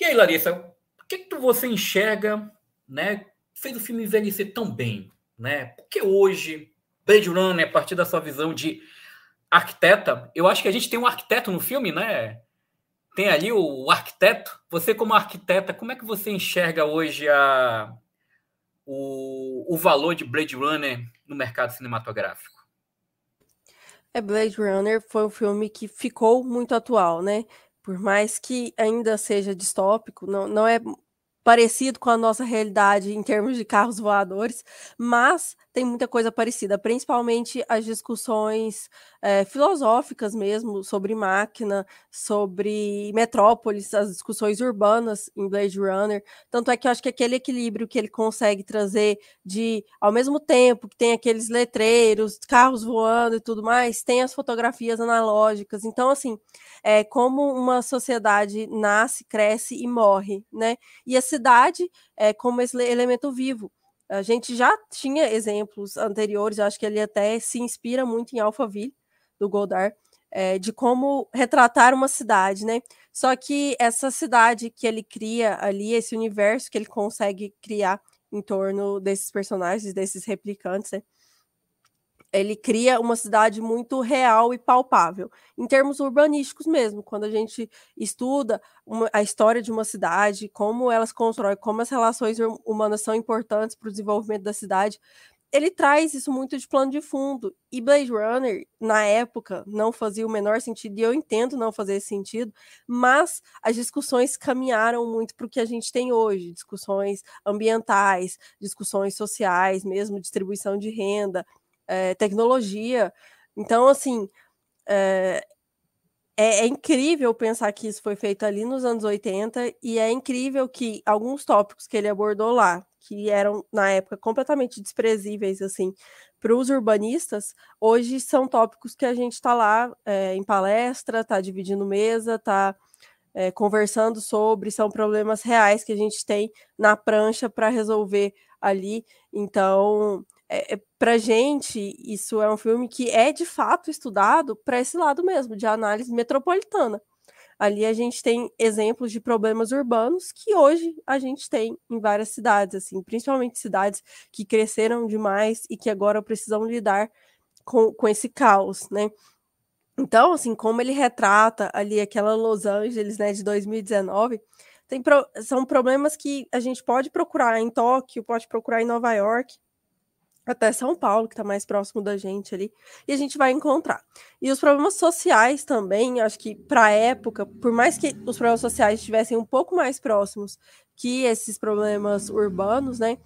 E aí, Larissa, o que, que você enxerga, né? Fez o filme envelhecer tão bem? Né? Porque hoje, Blade Runner, a partir da sua visão de arquiteta, eu acho que a gente tem um arquiteto no filme, né? Tem ali o arquiteto. Você, como arquiteta, como é que você enxerga hoje a, o, o valor de Blade Runner no mercado cinematográfico? É, Blade Runner foi um filme que ficou muito atual, né? Por mais que ainda seja distópico, não, não é parecido com a nossa realidade em termos de carros voadores, mas tem muita coisa parecida, principalmente as discussões é, filosóficas mesmo sobre máquina, sobre metrópolis, as discussões urbanas em Blade Runner. Tanto é que eu acho que aquele equilíbrio que ele consegue trazer de, ao mesmo tempo que tem aqueles letreiros, carros voando e tudo mais, tem as fotografias analógicas. Então, assim, é como uma sociedade nasce, cresce e morre, né? E a cidade é como esse elemento vivo. A gente já tinha exemplos anteriores, acho que ele até se inspira muito em Alphaville, do Godard, é, de como retratar uma cidade, né? Só que essa cidade que ele cria ali, esse universo que ele consegue criar em torno desses personagens, desses replicantes, né? ele cria uma cidade muito real e palpável, em termos urbanísticos mesmo. Quando a gente estuda uma, a história de uma cidade, como elas constroem, como as relações humanas são importantes para o desenvolvimento da cidade, ele traz isso muito de plano de fundo. E Blade Runner, na época, não fazia o menor sentido, e eu entendo não fazer esse sentido, mas as discussões caminharam muito para o que a gente tem hoje: discussões ambientais, discussões sociais, mesmo distribuição de renda, é, tecnologia. Então, assim, é, é, é, incrível pensar que isso foi feito ali nos anos 80 e é incrível que alguns tópicos que ele abordou lá, que eram na época completamente desprezíveis assim para os urbanistas, hoje são tópicos que a gente está lá é, em palestra, está dividindo mesa, está é, conversando sobre, são problemas reais que a gente tem na prancha para resolver ali. Então, é, é para gente, isso é um filme que é de fato estudado para esse lado mesmo, de análise metropolitana. Ali a gente tem exemplos de problemas urbanos que hoje a gente tem em várias cidades, assim, principalmente cidades que cresceram demais e que agora precisam lidar com, com esse caos, né? Então, assim, como ele retrata ali aquela Los Angeles, né, de 2019, tem pro, são problemas que a gente pode procurar em Tóquio, pode procurar em Nova York, até São Paulo, que está mais próximo da gente ali, e a gente vai encontrar. E os problemas sociais também, acho que para a época, por mais que os problemas sociais estivessem um pouco mais próximos que esses problemas urbanos, né,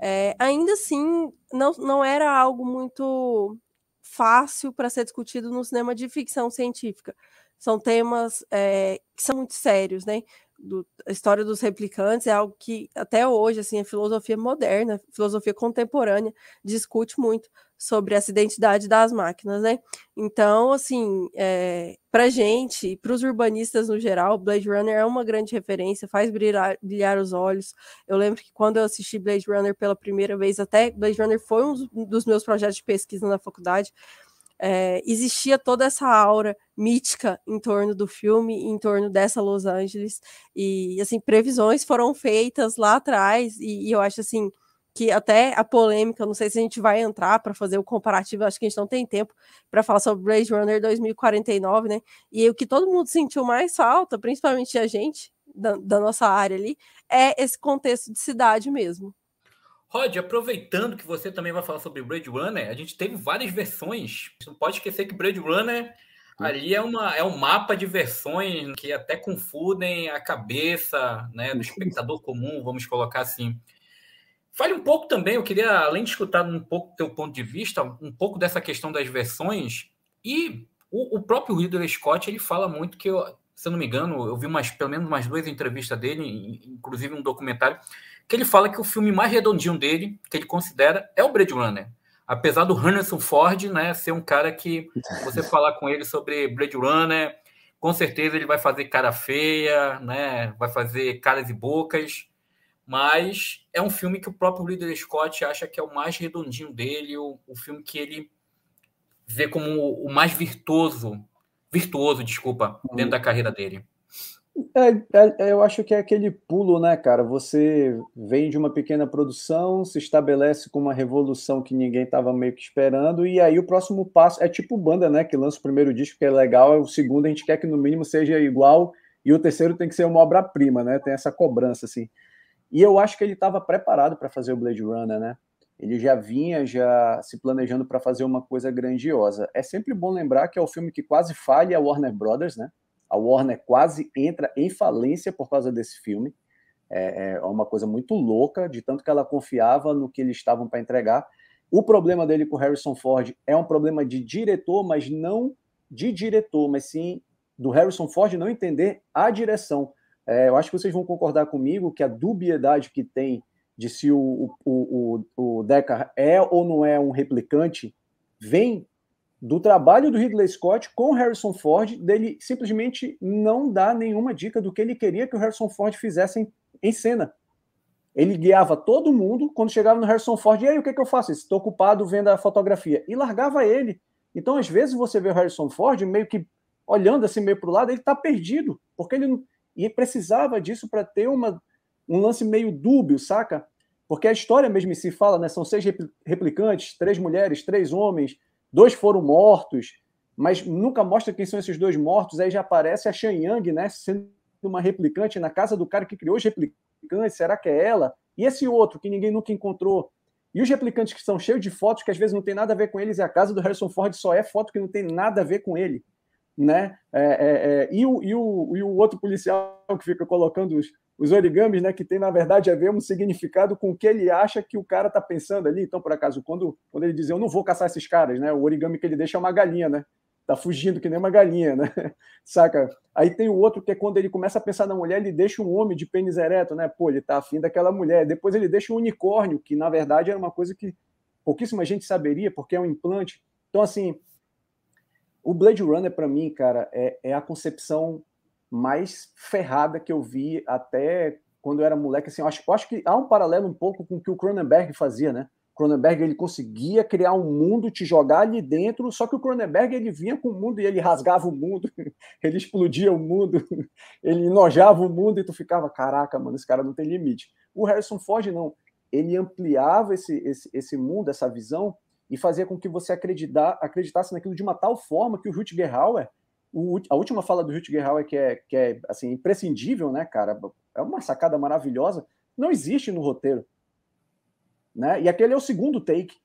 é, ainda assim não, não era algo muito fácil para ser discutido no cinema de ficção científica. São temas é, que são muito sérios, né? Do, a história dos replicantes é algo que até hoje assim a filosofia moderna, a filosofia contemporânea discute muito sobre essa identidade das máquinas, né? Então, assim, é, para gente, para os urbanistas no geral, Blade Runner é uma grande referência, faz brilhar, brilhar os olhos. Eu lembro que quando eu assisti Blade Runner pela primeira vez, até Blade Runner foi um dos meus projetos de pesquisa na faculdade é, existia toda essa aura mítica em torno do filme, em torno dessa Los Angeles, e assim, previsões foram feitas lá atrás, e, e eu acho assim que até a polêmica, não sei se a gente vai entrar para fazer o comparativo, acho que a gente não tem tempo para falar sobre Blade Runner 2049, né? E o que todo mundo sentiu mais falta, principalmente a gente da, da nossa área ali, é esse contexto de cidade mesmo. Rod, aproveitando que você também vai falar sobre Blade Runner, a gente teve várias versões. Não pode esquecer que Blade Runner ali é, uma, é um mapa de versões que até confundem a cabeça né, do espectador comum, vamos colocar assim. Fale um pouco também, eu queria, além de escutar um pouco do teu ponto de vista, um pouco dessa questão das versões, e o, o próprio Ridley Scott, ele fala muito que, eu, se eu não me engano, eu vi umas, pelo menos umas duas entrevistas dele, inclusive um documentário, que ele fala que o filme mais redondinho dele, que ele considera, é o Blade Runner. Apesar do Harrison Ford né, ser um cara que, você [LAUGHS] falar com ele sobre Blade Runner, com certeza ele vai fazer cara feia, né, vai fazer caras e bocas, mas é um filme que o próprio Ridley Scott acha que é o mais redondinho dele, o, o filme que ele vê como o mais virtuoso, virtuoso, desculpa, dentro uhum. da carreira dele. É, é, é, eu acho que é aquele pulo, né, cara? Você vem de uma pequena produção, se estabelece com uma revolução que ninguém estava meio que esperando, e aí o próximo passo é tipo banda, né? Que lança o primeiro disco que é legal, o segundo a gente quer que no mínimo seja igual, e o terceiro tem que ser uma obra-prima, né? Tem essa cobrança, assim. E eu acho que ele estava preparado para fazer o Blade Runner, né? Ele já vinha já se planejando para fazer uma coisa grandiosa. É sempre bom lembrar que é o filme que quase falha a Warner Brothers, né? A Warner quase entra em falência por causa desse filme. É, é uma coisa muito louca, de tanto que ela confiava no que eles estavam para entregar. O problema dele com Harrison Ford é um problema de diretor, mas não de diretor, mas sim do Harrison Ford não entender a direção. É, eu acho que vocês vão concordar comigo que a dubiedade que tem de se o, o, o, o Deckard é ou não é um replicante vem do trabalho do Ridley Scott com Harrison Ford, dele simplesmente não dar nenhuma dica do que ele queria que o Harrison Ford fizesse em, em cena. Ele guiava todo mundo, quando chegava no Harrison Ford, e aí, o que, que eu faço? Estou ocupado vendo a fotografia. E largava ele. Então, às vezes, você vê o Harrison Ford meio que olhando assim, meio para o lado, ele está perdido, porque ele e precisava disso para ter uma, um lance meio dúbio, saca? Porque a história mesmo se fala, né? São seis replicantes, três mulheres, três homens, dois foram mortos, mas nunca mostra quem são esses dois mortos. Aí já aparece a Shan Yang, né, sendo uma replicante na casa do cara que criou os replicantes. Será que é ela? E esse outro que ninguém nunca encontrou. E os replicantes que são cheios de fotos que às vezes não tem nada a ver com eles, e a casa do Harrison Ford só é foto que não tem nada a ver com ele. Né? É, é, é, e, o, e, o, e o outro policial que fica colocando os, os origamis, né, que tem na verdade a ver um significado com o que ele acha que o cara está pensando ali. Então, por acaso, quando, quando ele diz eu não vou caçar esses caras, né, o origami que ele deixa é uma galinha, né? Tá fugindo que nem uma galinha, né? [LAUGHS] Saca? Aí tem o outro que é quando ele começa a pensar na mulher, ele deixa um homem de pênis ereto, né? Pô, ele tá afim daquela mulher. Depois ele deixa um unicórnio, que na verdade era uma coisa que pouquíssima gente saberia, porque é um implante. Então, assim, o Blade Runner, para mim, cara, é, é a concepção mais ferrada que eu vi até quando eu era moleque. Assim, eu acho, eu acho que há um paralelo um pouco com o que o Cronenberg fazia, né? Cronenberg ele conseguia criar um mundo, te jogar ali dentro, só que o Cronenberg ele vinha com o mundo e ele rasgava o mundo, [LAUGHS] ele explodia o mundo, [LAUGHS] ele enojava o mundo e tu ficava, caraca, mano, esse cara não tem limite. O Harrison Ford não, ele ampliava esse, esse, esse mundo, essa visão e fazia com que você acreditar, acreditasse naquilo de uma tal forma que o Rutger Hauer, o, a última fala do Rutger Hauer que é, que é assim imprescindível, né, cara, é uma sacada maravilhosa, não existe no roteiro né? E aquele é o segundo take.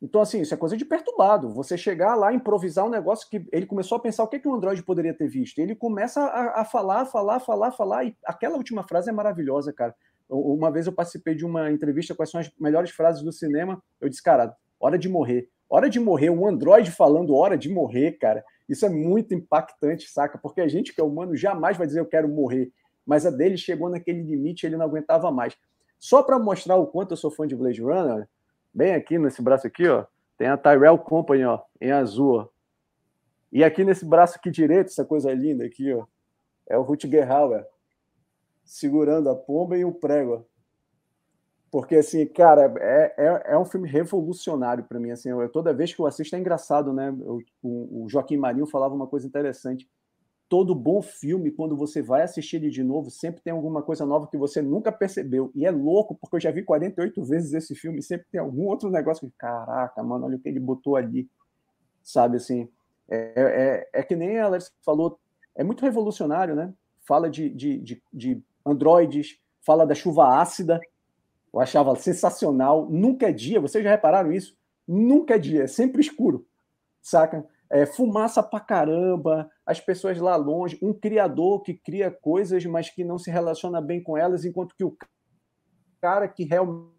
Então, assim, isso é coisa de perturbado. Você chegar lá, improvisar um negócio que ele começou a pensar o que, que o Android poderia ter visto. Ele começa a, a falar, falar, falar, falar, e aquela última frase é maravilhosa, cara. Uma vez eu participei de uma entrevista são as melhores frases do cinema. Eu disse, cara, hora de morrer. Hora de morrer, um Android falando hora de morrer, cara. Isso é muito impactante, saca? Porque a gente que é humano jamais vai dizer eu quero morrer. Mas a dele chegou naquele limite, ele não aguentava mais. Só para mostrar o quanto eu sou fã de Blade Runner, bem aqui nesse braço aqui, ó, tem a Tyrell Company, ó, em azul. Ó. E aqui nesse braço aqui direito, essa coisa linda aqui, ó, é o Rutger Hauer segurando a pomba e o prego. Porque, assim, cara, é, é, é um filme revolucionário para mim. Assim, eu, toda vez que eu assisto é engraçado, né? Eu, o, o Joaquim Marinho falava uma coisa interessante todo bom filme, quando você vai assistir ele de novo, sempre tem alguma coisa nova que você nunca percebeu. E é louco, porque eu já vi 48 vezes esse filme sempre tem algum outro negócio que, caraca, mano, olha o que ele botou ali. Sabe assim? É, é, é que nem a Alex falou, é muito revolucionário, né? Fala de, de, de, de androides, fala da chuva ácida. Eu achava sensacional. Nunca é dia, vocês já repararam isso? Nunca é dia, é sempre escuro, saca? é, fumaça pra caramba, as pessoas lá longe, um criador que cria coisas, mas que não se relaciona bem com elas, enquanto que o cara que realmente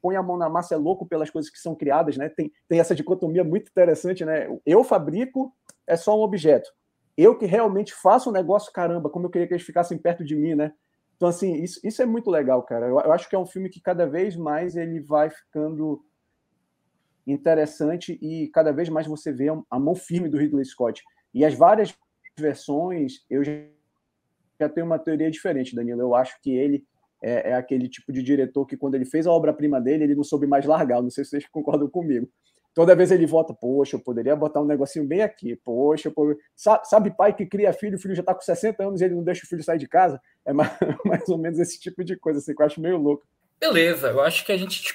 põe a mão na massa é louco pelas coisas que são criadas, né? Tem, tem essa dicotomia muito interessante, né? Eu fabrico, é só um objeto. Eu que realmente faço um negócio, caramba, como eu queria que eles ficassem perto de mim, né? Então, assim, isso, isso é muito legal, cara. Eu, eu acho que é um filme que cada vez mais ele vai ficando interessante e cada vez mais você vê a mão firme do Ridley Scott. E as várias versões, eu já tenho uma teoria diferente, Danilo. Eu acho que ele é, é aquele tipo de diretor que, quando ele fez a obra-prima dele, ele não soube mais largar. Não sei se vocês concordam comigo. Toda vez ele volta, poxa, eu poderia botar um negocinho bem aqui, poxa, sabe, sabe, pai que cria filho, o filho já está com 60 anos e ele não deixa o filho sair de casa? É mais, [LAUGHS] mais ou menos esse tipo de coisa, assim, que eu acho meio louco. Beleza, eu acho que a gente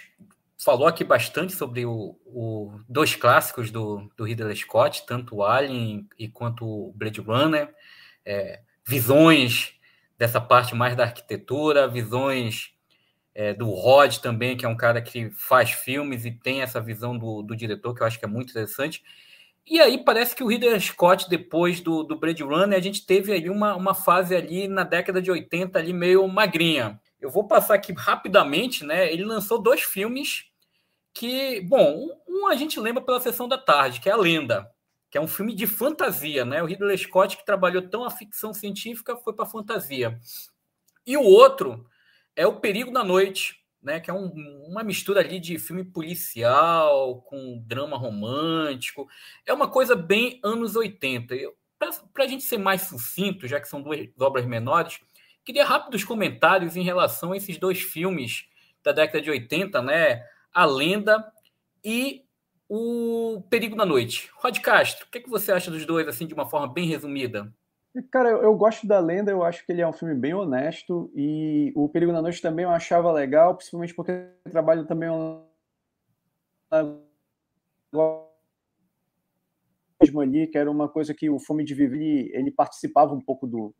falou aqui bastante sobre o, o, dois clássicos do, do Ridley Scott, tanto o Alien e quanto o Blade Runner, é, visões dessa parte mais da arquitetura, visões é, do Rod também, que é um cara que faz filmes e tem essa visão do, do diretor, que eu acho que é muito interessante. E aí parece que o Ridley Scott, depois do, do Blade Runner, a gente teve ali uma, uma fase ali na década de 80 ali meio magrinha. Eu vou passar aqui rapidamente, né? Ele lançou dois filmes que, bom, um a gente lembra pela sessão da tarde, que é a Lenda, que é um filme de fantasia, né? O Ridley Scott, que trabalhou tão a ficção científica, foi para fantasia. E o outro é O Perigo da Noite, né? Que é um, uma mistura ali de filme policial com drama romântico. É uma coisa bem anos 80. Para a gente ser mais sucinto, já que são duas obras menores, queria rápidos comentários em relação a esses dois filmes da década de 80, né? A Lenda e o Perigo da Noite. Rod Castro, o que, é que você acha dos dois, assim, de uma forma bem resumida? Cara, eu, gosto da Lenda, eu acho que ele é um filme bem honesto, e o Perigo da Noite também eu achava legal, principalmente porque trabalho também erotismo ali, que era uma coisa que o Fome de Viver, ele participava um pouco do,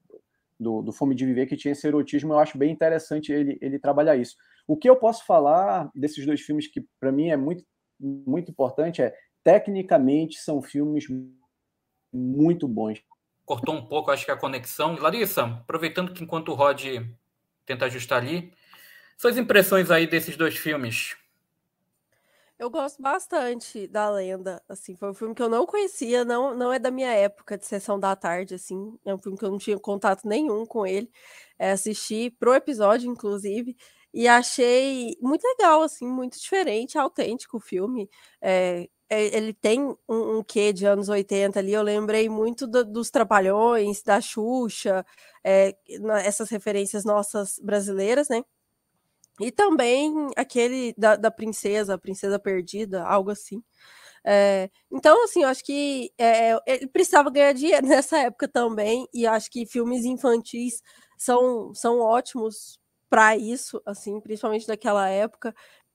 do, do Fome de Viver, que tinha esse erotismo, eu acho bem interessante ele, ele trabalhar isso. O que eu posso falar desses dois filmes que, para mim, é muito, muito importante é, tecnicamente, são filmes muito bons. Cortou um pouco, acho que a conexão. Larissa, aproveitando que enquanto o Rod tenta ajustar ali, suas impressões aí desses dois filmes? Eu gosto bastante da Lenda, assim, foi um filme que eu não conhecia, não, não é da minha época de sessão da tarde, assim, é um filme que eu não tinha contato nenhum com ele, é, assisti pro episódio, inclusive, e achei muito legal, assim, muito diferente, autêntico o filme, é, ele tem um, um quê de anos 80 ali, eu lembrei muito do, dos Trapalhões, da Xuxa, é, essas referências nossas brasileiras, né, e também aquele da, da princesa, a princesa perdida, algo assim. É, então, assim, eu acho que é, ele precisava ganhar dinheiro [LAUGHS] nessa época também, e acho que filmes infantis são, são ótimos para isso, assim, principalmente naquela época.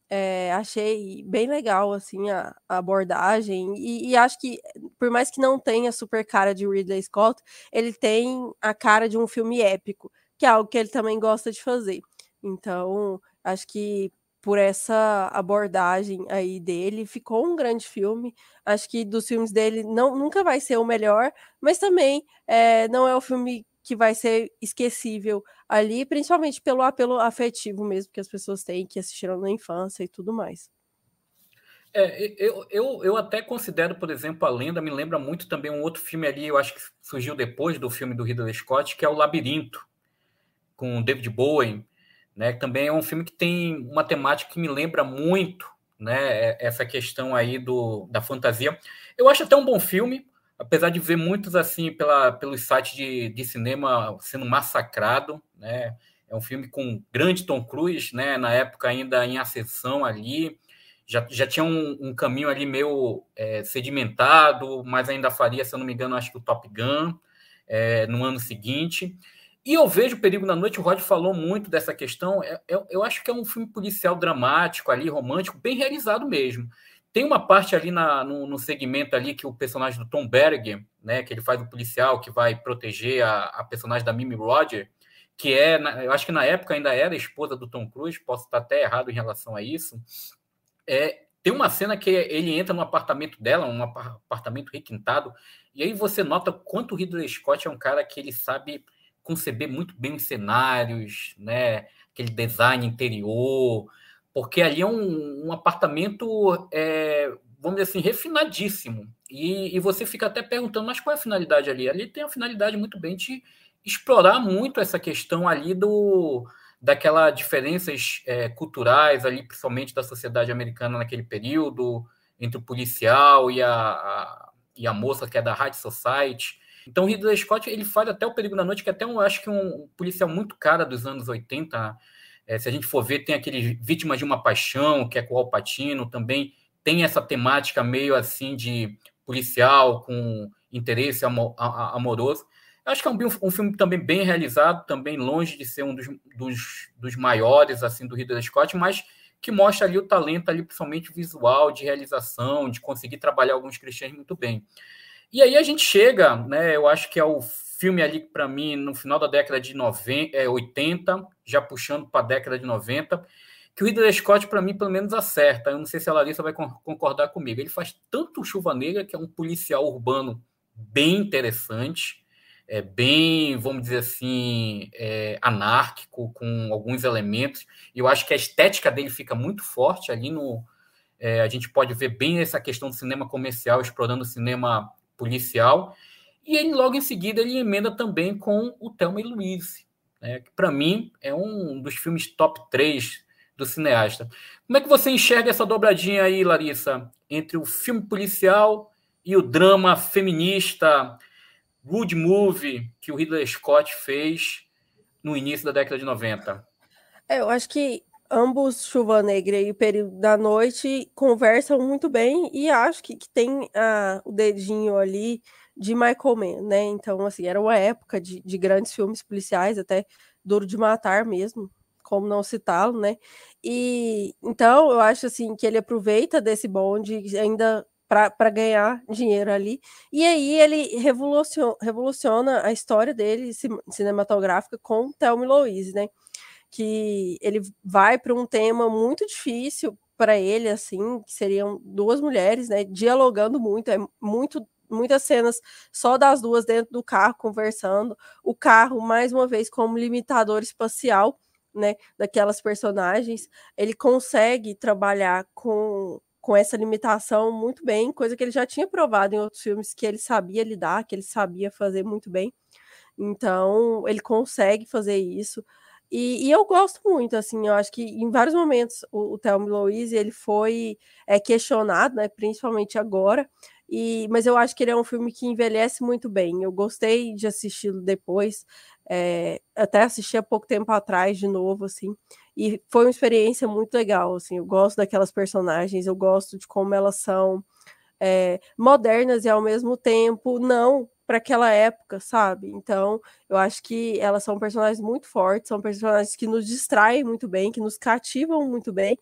É, achei bem legal assim a, a abordagem e, e, acho que por mais que não tenha super cara de Ridley Scott, ele tem a cara de um filme épico, que é algo que ele também gosta de fazer. Então, acho que por essa abordagem aí dele, ficou um grande filme. Acho que dos filmes dele não, nunca vai ser o melhor, mas também é, não é o filme que vai ser esquecível ali, principalmente pelo apelo afetivo mesmo que as pessoas têm, que assistiram na infância e tudo mais. É, eu, eu, eu até considero, por exemplo, a lenda me lembra muito também um outro filme ali, eu acho que surgiu depois do filme do Ridley Scott, que é o Labirinto, com David Bowie né? Também é um filme que tem uma temática que me lembra muito, né? É, essa questão aí do, da fantasia. Eu acho até um bom filme, apesar de ver muitos assim pela, pelos sites de, de cinema sendo massacrado, né? É um filme com grande Tom Cruise, né? Na época ainda em ascensão ali, já, já tinha um, um caminho ali meio é, sedimentado, mas ainda faria, se eu não me engano, acho que o Top Gun é, no ano seguinte. E eu vejo Perigo na Noite, o Rod falou muito dessa questão. Eu, é, eu, é, eu, acho que é um filme policial dramático ali, romântico, bem realizado mesmo. Tem uma parte ali na, no, no, segmento ali que o personagem do Tom Berger, né, que ele faz o policial que vai proteger a, a personagem da Mimi Roger, que é, eu acho que na época ainda era esposa do Tom Cruise, posso estar até errado em relação a isso. É, tem uma cena que ele entra no apartamento dela, um apartamento requintado, e aí você nota quanto o Ridley Scott é um cara que ele sabe conceber muito bem os cenários, né? Aquele design interior, porque ali é um, um apartamento, é, vamos dizer assim, refinadíssimo. E, e, você fica até perguntando, mas qual é a finalidade ali? Ali tem a finalidade muito bem de explorar muito essa questão ali do daquelas diferenças é, culturais ali, principalmente da sociedade americana naquele período, entre o policial e a, a, e a moça que é da High Society. Então o Ridley Scott ele faz até o Perigo da Noite, que é até um, acho que um policial muito cara dos anos 80. É, se a gente for ver, tem aquele Vítima de uma Paixão, que é com o Alpatino, também tem essa temática meio assim de policial com interesse amoroso. Eu acho que é um, um, filme também bem realizado, também longe de ser um dos, dos, dos maiores assim do Ridley Scott, mas que mostra ali o talento ali, principalmente visual, de realização, de conseguir trabalhar alguns cristãos muito bem. E aí a gente chega, né? Eu acho que é o filme ali para mim no final da década de 90, é, 80, já puxando para a década de 90, que o Ridley Scott para mim pelo menos acerta. Eu não sei se a Larissa vai concordar comigo. Ele faz tanto Chuva Negra que é um policial urbano bem interessante, é bem, vamos dizer assim, é, anárquico com alguns elementos. E eu acho que a estética dele fica muito forte ali no é, a gente pode ver bem essa questão do cinema comercial explorando o cinema policial. E ele, logo em seguida, ele emenda também com o Thelma e Louise, né, que para mim é um dos filmes top 3 do cineasta. Como é que você enxerga essa dobradinha aí, Larissa, entre o filme policial e o drama feminista, good movie, que o Ridley Scott fez no início da década de 90? É, eu acho que ambos Chuva Negra e o Período da Noite conversam muito bem e acho que, que tem ah, o dedinho ali de Michael Mann, né? Então, assim, era uma época de, de grandes filmes policiais, até Duro de Matar mesmo, como não citá-lo, né? E então eu acho assim que ele aproveita desse bonde, ainda para ganhar dinheiro ali. E aí ele revoluciona, revoluciona a história dele cinematográfica com Thelma e Louise, né? Que ele vai para um tema muito difícil para ele, assim, que seriam duas mulheres, né? Dialogando muito, é muito muitas cenas só das duas dentro do carro conversando. O carro, mais uma vez, como limitador espacial, né, daquelas personagens, ele consegue trabalhar com, com essa limitação muito bem, coisa que ele já tinha provado em outros filmes que ele sabia lidar, que ele sabia fazer muito bem. Então, ele consegue fazer isso. E, e, eu gosto muito, assim, eu acho que em vários momentos o, o Thelma Louise, ele foi é, questionado, né, principalmente agora, e, mas eu acho que ele é um filme que envelhece muito bem. Eu gostei de assisti-lo depois, é, até assisti há pouco tempo atrás de novo, assim, e foi uma experiência muito legal. Assim, eu gosto daquelas personagens, eu gosto de como elas são é, modernas e ao mesmo tempo não para aquela época, sabe? Então, eu acho que elas são personagens muito fortes, são personagens que nos distraem muito bem, que nos cativam muito bem.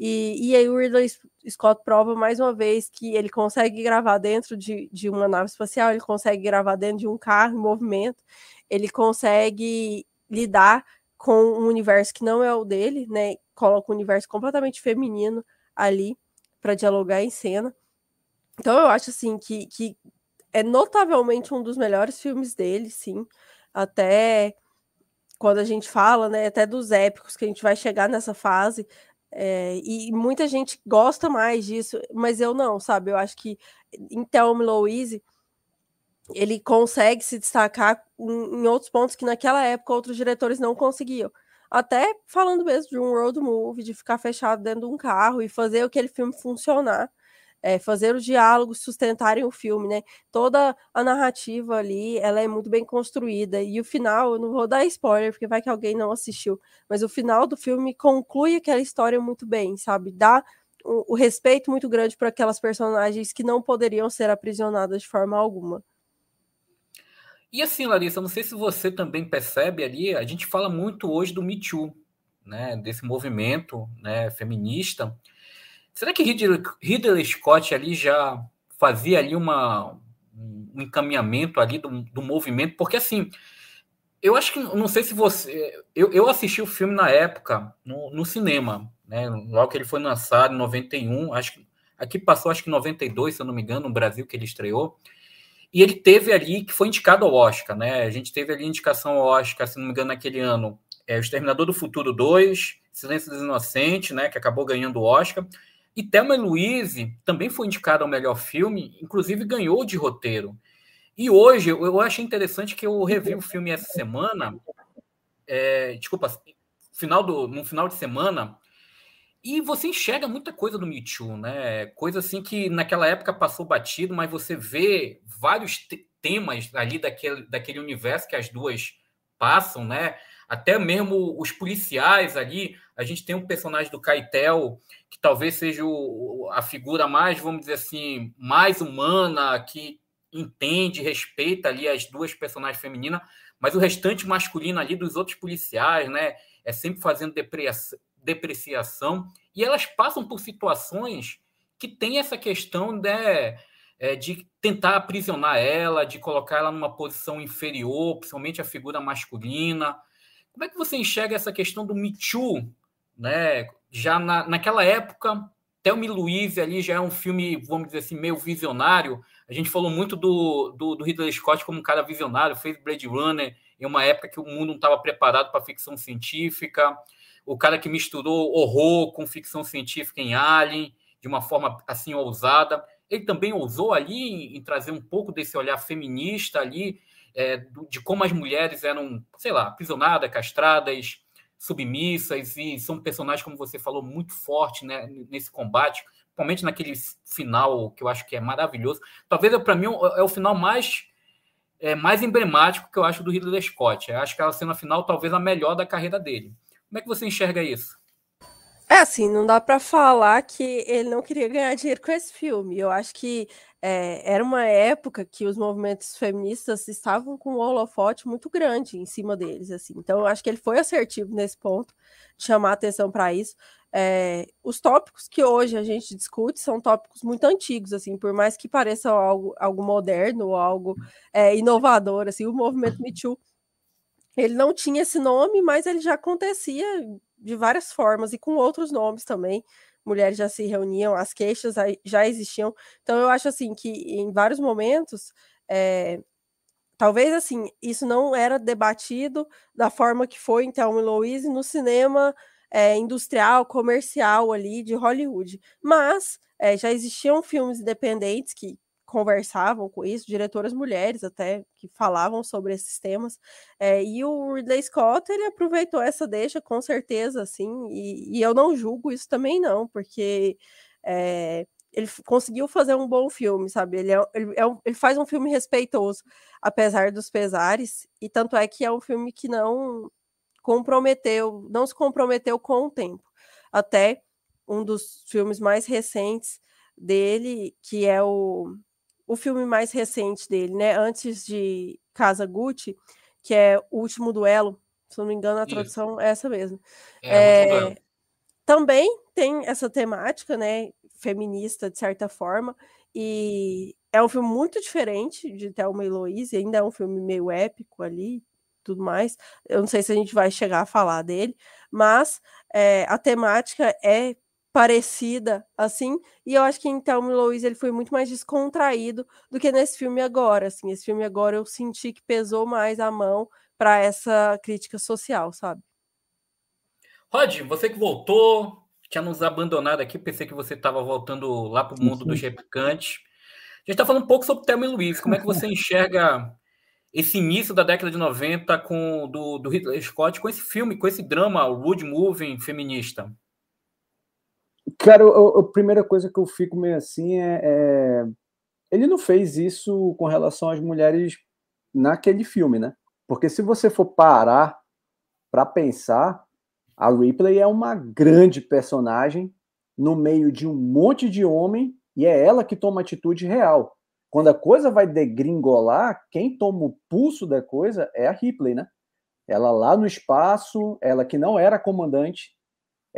E, e aí o Ridley Scott prova mais uma vez que ele consegue gravar dentro de, de uma nave espacial, ele consegue gravar dentro de um carro em movimento, ele consegue lidar com um universo que não é o dele, né? Coloca um universo completamente feminino ali para dialogar em cena. Então eu acho assim que, que é notavelmente um dos melhores filmes dele, sim. Até quando a gente fala, né, até dos épicos, que a gente vai chegar nessa fase, é, e muita gente gosta mais disso, mas eu não, sabe? Eu acho que em Thelma Louise ele consegue se destacar em, em, outros pontos que naquela época outros diretores não conseguiam. Até falando mesmo de um road movie, de ficar fechado dentro de um carro e fazer aquele filme funcionar é, fazer os diálogos sustentarem o filme, né? Toda a narrativa ali, ela é muito bem construída e o final, eu não vou dar spoiler porque vai que alguém não assistiu, mas o final do filme conclui aquela história muito bem, sabe? Dá o, o respeito muito grande para aquelas personagens que não poderiam ser aprisionadas de forma alguma. E assim, Larissa, não sei se você também percebe ali, a gente fala muito hoje do Me Too, né, desse movimento né, feminista, Será que Ridley, Ridley Scott ali já fazia ali uma, um encaminhamento ali do, do movimento? Porque assim, eu acho que não sei se você. Eu, eu assisti o filme na época, no, no cinema, né? Logo que ele foi lançado em 91, acho que aqui passou acho que 92, se eu não me engano, no Brasil que ele estreou. E ele teve ali, que foi indicado ao Oscar, né? A gente teve ali indicação ao Oscar, se não me engano, naquele ano. É, o Exterminador do Futuro 2, Silêncio dos Inocentes, né? Que acabou ganhando o Oscar. E Thelma e Louise também foi indicada ao melhor filme, inclusive ganhou de roteiro. E hoje eu achei interessante que eu revi o filme essa semana, é, desculpa, final do, no final de semana, e você enxerga muita coisa do Me Too, né? Coisa assim que naquela época passou batido, mas você vê vários temas ali daquele, daquele universo que as duas passam, né? Até mesmo os policiais ali, a gente tem um personagem do Caitel que talvez seja o, a figura mais, vamos dizer assim, mais humana, que entende, respeita ali as duas personagens femininas, mas o restante masculino ali dos outros policiais, né, é sempre fazendo depreciação, e elas passam por situações que tem essa questão né, é, de tentar aprisionar ela, de colocar ela numa posição inferior, principalmente a figura masculina. Como é que você enxerga essa questão do Me Too né? Já na, naquela época, Thelma e Louise ali já é um filme, vamos dizer assim, meio visionário. A gente falou muito do, do, do Ridley Scott como um cara visionário, fez Blade Runner em uma época que o mundo não estava preparado para ficção científica. O cara que misturou horror com ficção científica em Alien, de uma forma assim ousada. Ele também ousou ali em, em trazer um pouco desse olhar feminista ali, é, de como as mulheres eram, sei lá, aprisionadas, castradas, submissas e são personagens, como você falou, muito fortes né, nesse combate, principalmente naquele final que eu acho que é maravilhoso. Talvez para mim é o final mais é, mais emblemático que eu acho do Ridley Scott. Eu acho que a cena final talvez a melhor da carreira dele. Como é que você enxerga isso? É assim, não dá para falar que ele não queria ganhar dinheiro com esse filme. Eu acho que é, era uma época que os movimentos feministas estavam com um holofote muito grande em cima deles, assim. Então, eu acho que ele foi assertivo nesse ponto, de chamar atenção para isso. é, os tópicos que hoje a gente discute são tópicos muito antigos, assim, por mais que pareça algo, algo moderno algo é, inovador, assim, o movimento Me Too, ele não tinha esse nome, mas ele já acontecia de várias formas e com outros nomes também. Mulheres já se reuniam, as queixas já existiam. Então, eu acho assim que em vários momentos é, talvez assim, isso não era debatido da forma que foi em Thelma e Louise no cinema é, industrial, comercial ali de Hollywood. Mas é, já existiam filmes independentes que conversavam com isso, diretoras mulheres até que falavam sobre esses temas. É, e o Ridley Scott ele aproveitou essa deixa com certeza, assim, e, e eu não julgo isso também não, porque é, ele conseguiu fazer um bom filme, sabe? Ele, é, ele, é um, ele faz um filme respeitoso, apesar dos pesares, e tanto é que é um filme que não comprometeu, não se comprometeu com o tempo. Até um dos filmes mais recentes dele, que é o, o filme mais recente dele, né? Antes de Casa Gucci, que é O Último Duelo, se não me engano, a tradução Isso. é essa mesmo. É, é, também tem essa temática, né? feminista, de certa forma, e é um filme muito diferente de Thelma e Louise, ainda é um filme meio épico ali, tudo mais. Eu não sei se a gente vai chegar a falar dele, mas é, a temática é parecida assim, e eu acho que em Thelma e Louise ele foi muito mais descontraído do que nesse filme agora, assim, esse filme agora eu senti que pesou mais a mão para essa crítica social, sabe? Rod, você que voltou, tinha nos abandonado aqui, pensei que você estava voltando lá para o mundo dos replicantes. A gente está falando um pouco sobre Thelma e Luiz. Como é que você [LAUGHS] enxerga esse início da década de 90 com, do, do Hitler Scott com esse filme, com esse drama, o Road Moving feminista? Cara, a, primeira coisa que eu fico meio assim é, é, Ele não fez isso com relação às mulheres naquele filme, né? Porque se você for parar para pensar, a Ripley é uma grande personagem no meio de um monte de homem e é ela que toma atitude real. Quando a coisa vai degringolar, quem toma o pulso da coisa é a Ripley, né? Ela lá no espaço, ela que não era comandante,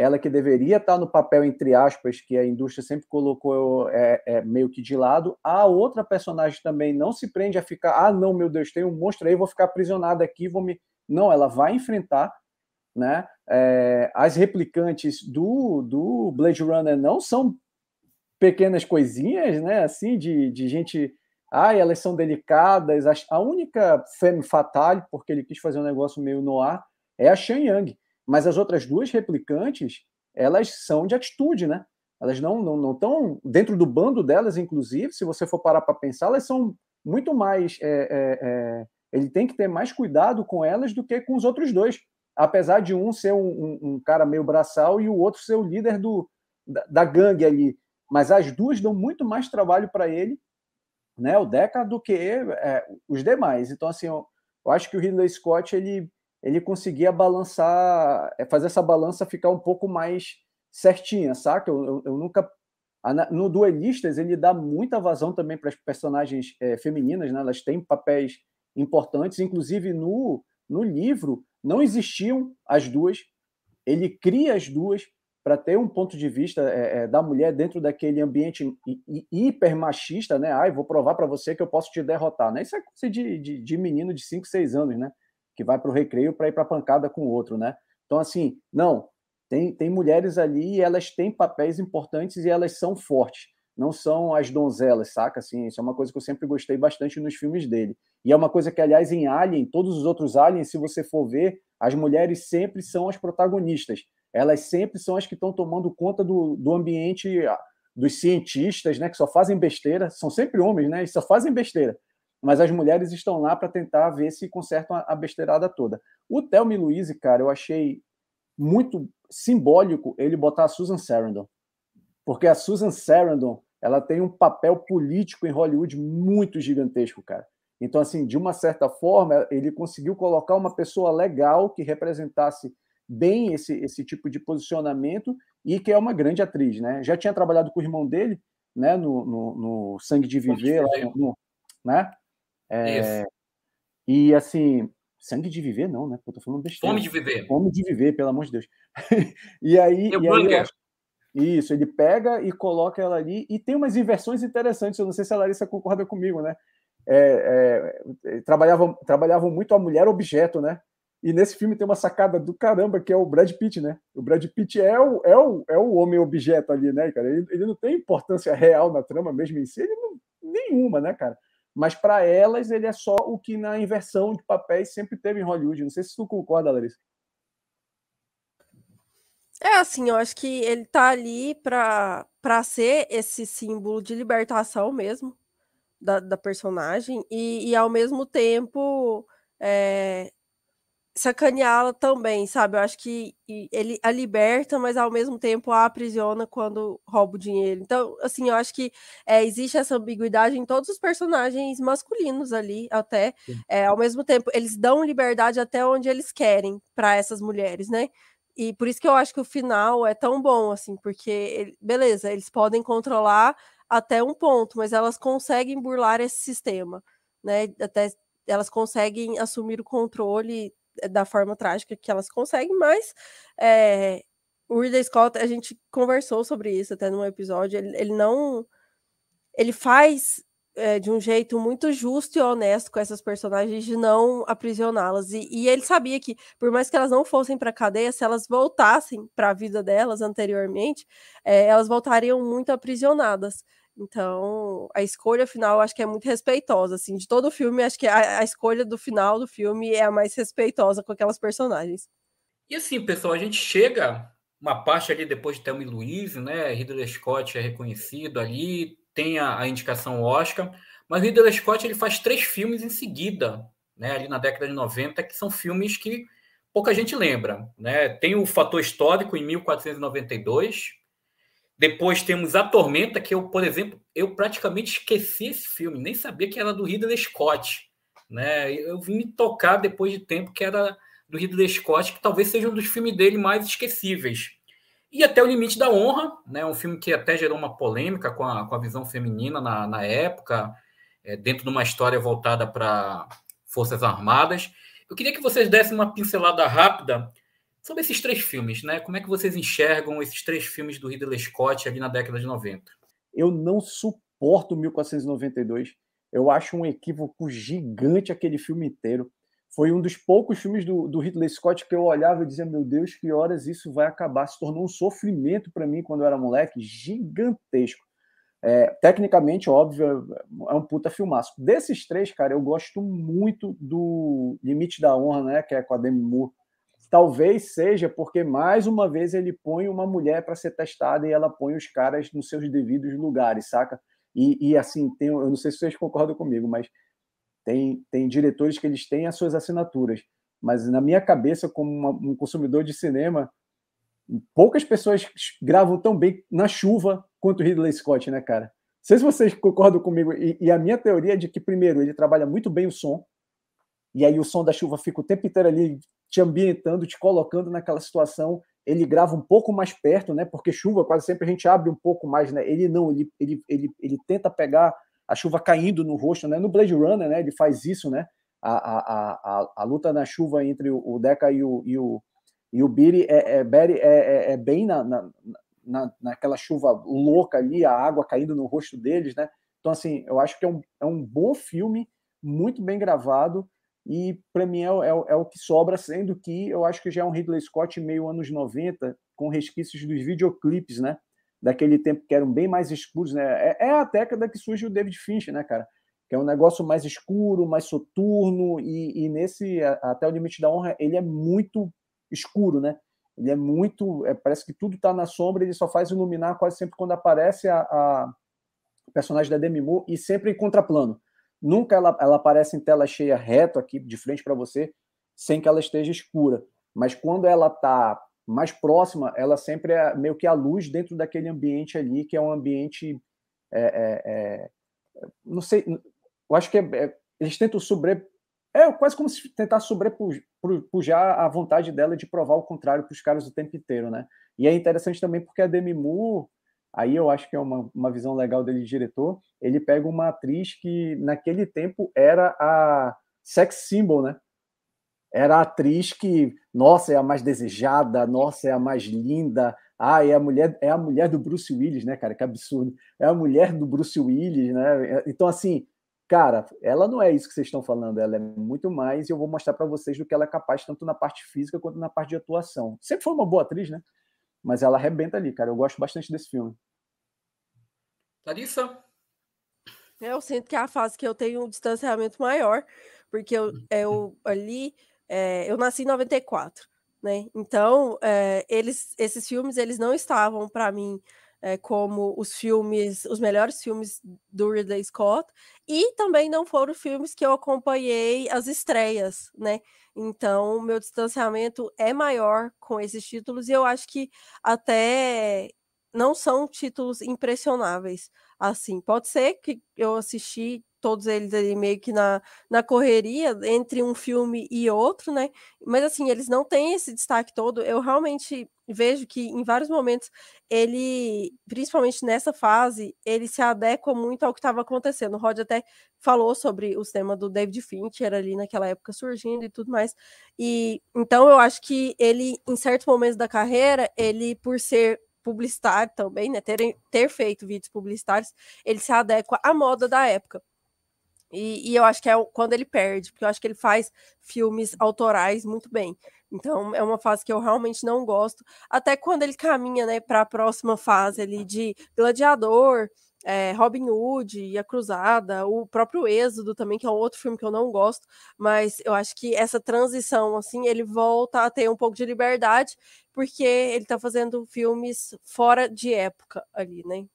ela que deveria estar no papel, entre aspas, que a indústria sempre colocou é, é, meio que de lado. A outra personagem também não se prende a ficar, ah, não, meu Deus, tem um monstro aí, vou ficar aprisionada aqui, vou me. Não, ela vai enfrentar né? É, as replicantes do, do Blade Runner não são pequenas coisinhas, né? Assim, de, de gente. Ai, elas são delicadas. A, única femme fatale, porque ele quis fazer um negócio meio no ar, é a Shan Yang. Mas as outras duas replicantes, elas são de atitude, né? Elas não estão não, não dentro do bando delas, inclusive, se você for parar para pensar, elas são muito mais. É, é, é, ele tem que ter mais cuidado com elas do que com os outros dois apesar de um ser um, um, um, cara meio braçal e o outro ser o líder do, da, da gangue ali. Mas as duas dão muito mais trabalho para ele, né, o Deca, do que é, os demais. Então, assim, eu, eu, acho que o Ridley Scott ele, ele conseguia balançar, é, fazer essa balança ficar um pouco mais certinha, saca? Eu, eu, eu nunca. No Duelistas, ele dá muita vazão também para as personagens é, femininas, né? elas têm papéis importantes, inclusive no, no livro, não existiam as duas. Ele cria as duas para ter um ponto de vista é, é, da mulher dentro daquele ambiente hiper machista, né? Ai, vou provar para você que eu posso te derrotar, né? Isso é coisa de, de, de menino de 5, 6 anos, né? Que vai para o recreio para ir para a pancada com o outro, né? Então, assim, não, tem, tem mulheres ali e elas têm papéis importantes e elas são fortes não são as donzelas, saca? Assim, isso é uma coisa que eu sempre gostei bastante nos filmes dele. E é uma coisa que, aliás, em Alien, todos os outros Aliens, se você for ver, as mulheres sempre são as protagonistas. Elas sempre são as que estão tomando conta do, do ambiente dos cientistas, né? Que só fazem besteira. São sempre homens, né? Eles só fazem besteira. Mas as mulheres estão lá para tentar ver se consertam a, besteirada toda. O Thelma e Louise, cara, eu achei muito simbólico ele botar a Susan Sarandon. Porque a Susan Sarandon ela tem um papel político em Hollywood muito gigantesco, cara. Então, assim, de uma certa forma, ele conseguiu colocar uma pessoa legal que representasse bem esse, esse tipo de posicionamento e que é uma grande atriz, né? Já tinha trabalhado com o irmão dele, né, no, no, no Sangue de Viver, lá no, né? É, e assim, Sangue de viver, não, né? Eu tô falando besteira. Fome de viver. Fome de viver, pelo amor de Deus. [LAUGHS] e aí. E aí acho... Isso, ele pega e coloca ela ali, e tem umas inversões interessantes. Eu não sei se a Larissa concorda comigo, né? É, é, trabalhavam, trabalhavam muito a mulher objeto, né? E nesse filme tem uma sacada do caramba, que é o Brad Pitt, né? O Brad Pitt é o, é o, é o homem objeto ali, né, cara? Ele, ele não tem importância real na trama mesmo em si, ele não, nenhuma, né, cara? Mas para elas ele é só o que na inversão de papéis sempre teve em Hollywood. Não sei se tu concorda, Larissa. É assim, eu acho que ele tá ali para ser esse símbolo de libertação mesmo da, da personagem e, e ao mesmo tempo é, sacaneá-la também, sabe? Eu acho que ele a liberta, mas ao mesmo tempo a aprisiona quando rouba o dinheiro. Então, assim, eu acho que é, existe essa ambiguidade em todos os personagens masculinos ali, até. É, ao mesmo tempo, eles dão liberdade até onde eles querem para essas mulheres, né? E por isso que eu acho que o final é tão bom, assim, porque, beleza, eles podem controlar até um ponto, mas elas conseguem burlar esse sistema, né? Até elas conseguem assumir o controle da forma trágica que elas conseguem, mas é, o Ridley Scott, a gente conversou sobre isso até num episódio, ele, ele não. Ele faz é, de um jeito muito justo e honesto com essas personagens de não aprisioná-las. E, e, ele sabia que, por mais que elas não fossem para a cadeia, se elas voltassem para a vida delas anteriormente, é, elas voltariam muito aprisionadas. Então, a escolha final acho que é muito respeitosa, assim, de todo o filme, acho que a, a, escolha do final do filme é a mais respeitosa com aquelas personagens. E assim, pessoal, a gente chega uma parte ali depois de Thelma e Louise, né? Ridley Scott é reconhecido ali, tem a, a indicação Oscar, mas Ridley Scott ele faz três filmes em seguida, né? Ali na década de 90, que são filmes que pouca gente lembra, né? Tem o Fator Histórico em 1492, depois temos A Tormenta, que eu, por exemplo, eu praticamente esqueci esse filme, nem sabia que era do Ridley Scott. Né? Eu vim me tocar depois de tempo que era do Ridley Scott, que talvez seja um dos filmes dele mais esquecíveis. E até o Limite da Honra, né? um filme que até gerou uma polêmica com a, com a visão feminina na, na época, é, dentro de uma história voltada para Forças Armadas. Eu queria que vocês dessem uma pincelada rápida sobre esses três filmes, né? Como é que vocês enxergam esses três filmes do Ridley Scott ali na década de 90? Eu não suporto 1492. Eu acho um equívoco gigante aquele filme inteiro. Foi um dos poucos filmes do, do Ridley Scott que eu olhava e dizia: Meu Deus, que horas isso vai acabar? Se tornou um sofrimento para mim quando eu era moleque, gigantesco. É, tecnicamente, óbvio, é um puta filmaço. Desses três, cara, eu gosto muito do Limite da Honra, né? Que é com a Demi Moore Talvez seja porque, mais uma vez, ele põe uma mulher para ser testada e ela põe os caras nos seus devidos lugares, saca? E, e, assim, tem, eu não sei se vocês concordam comigo, mas tem, tem diretores que eles têm as suas assinaturas. Mas na minha cabeça, como uma, um consumidor de cinema, poucas pessoas gravam tão bem na chuva quanto Ridley Scott, né, cara? Não sei se vocês concordam comigo. E, e, a minha teoria é de que, primeiro, ele trabalha muito bem o som, e aí o som da chuva fica o tempo inteiro ali te ambientando, te colocando naquela situação. Ele grava um pouco mais perto, né? Porque chuva quase sempre a gente abre um pouco mais, né? Ele não, ele, ele, ele, ele tenta pegar a chuva caindo no rosto, né? No Blade Runner, né? Ele faz isso, né? A, a, a, a, luta na chuva entre o, Deca e o, e o, e o Biri é, é, é, é, é bem na, na, na, naquela chuva louca ali, a água caindo no rosto deles, né? Então, assim, eu acho que é um, é um bom filme, muito bem gravado, e para mim é, é, é, o que sobra, sendo que eu acho que já é um Ridley Scott meio anos 90, com resquícios dos videoclipes, né? Daquele tempo que eram bem mais escuros, né? É, é a década que surge o David Fincher, né, cara? Que é um negócio mais escuro, mais soturno, e, e nesse Até o Limite da Honra, ele é muito escuro, né? Ele é muito. É, parece que tudo está na sombra, ele só faz iluminar quase sempre quando aparece a, a personagem da Demi Moore e sempre em contraplano. Nunca ela, ela aparece em tela cheia reto aqui de frente para você, sem que ela esteja escura. Mas quando ela está mais próxima, ela sempre é meio que a luz dentro daquele ambiente ali, que é um ambiente. É, é, é, não sei, eu acho que é, é, eles tentam sobre. É quase como se tentar sobrepujar a vontade dela de provar o contrário para os caras o tempo inteiro, né? E é interessante também porque a Demi Moore, aí eu acho que é uma, uma visão legal dele de diretor, ele pega uma atriz que naquele tempo era a sex symbol, né? era a atriz que, nossa, é a mais desejada, nossa, é a mais linda. Ah, é a mulher, é a mulher do Bruce Willis, né, cara? Que absurdo. É a mulher do Bruce Willis, né? Então, assim, cara, ela não é isso que vocês estão falando, ela é muito mais, e eu vou mostrar para vocês do que ela é capaz, tanto na parte física quanto na parte de atuação. Sempre foi uma boa atriz, né? Mas ela arrebenta ali, cara. Eu gosto bastante desse filme. Larissa? Eu sinto que é a fase que eu tenho um distanciamento maior, porque eu, eu ali é, eu nasci em 94, né? Então, é, eles, esses filmes, eles não estavam para mim é, como os filmes, os melhores filmes do Ridley Scott, e também não foram filmes que eu acompanhei as estreias, né? Então, meu distanciamento é maior com esses títulos, e eu acho que até não são títulos impressionáveis. Assim, pode ser que eu assisti todos eles ali meio que na, na correria entre um filme e outro, né? Mas assim, eles não têm esse destaque todo. Eu realmente vejo que em vários momentos ele, principalmente nessa fase, ele se adequa muito ao que estava acontecendo. O Rod até falou sobre o tema do David Fincher ali naquela época surgindo e tudo mais. E então eu acho que ele, em certos momentos da carreira, ele por ser publicitário também, né, ter, ter feito vídeos publicitários, ele se adequa à moda da época. E, e, eu acho que é quando ele perde, porque eu acho que ele faz filmes autorais muito bem. Então é uma fase que eu realmente não gosto. Até quando ele caminha né, para a próxima fase ali de Gladiador, é, Robin Hood e A Cruzada, o próprio Êxodo também, que é um outro filme que eu não gosto, mas eu acho que essa transição, assim, ele volta a ter um pouco de liberdade, porque ele está fazendo filmes fora de época ali, né?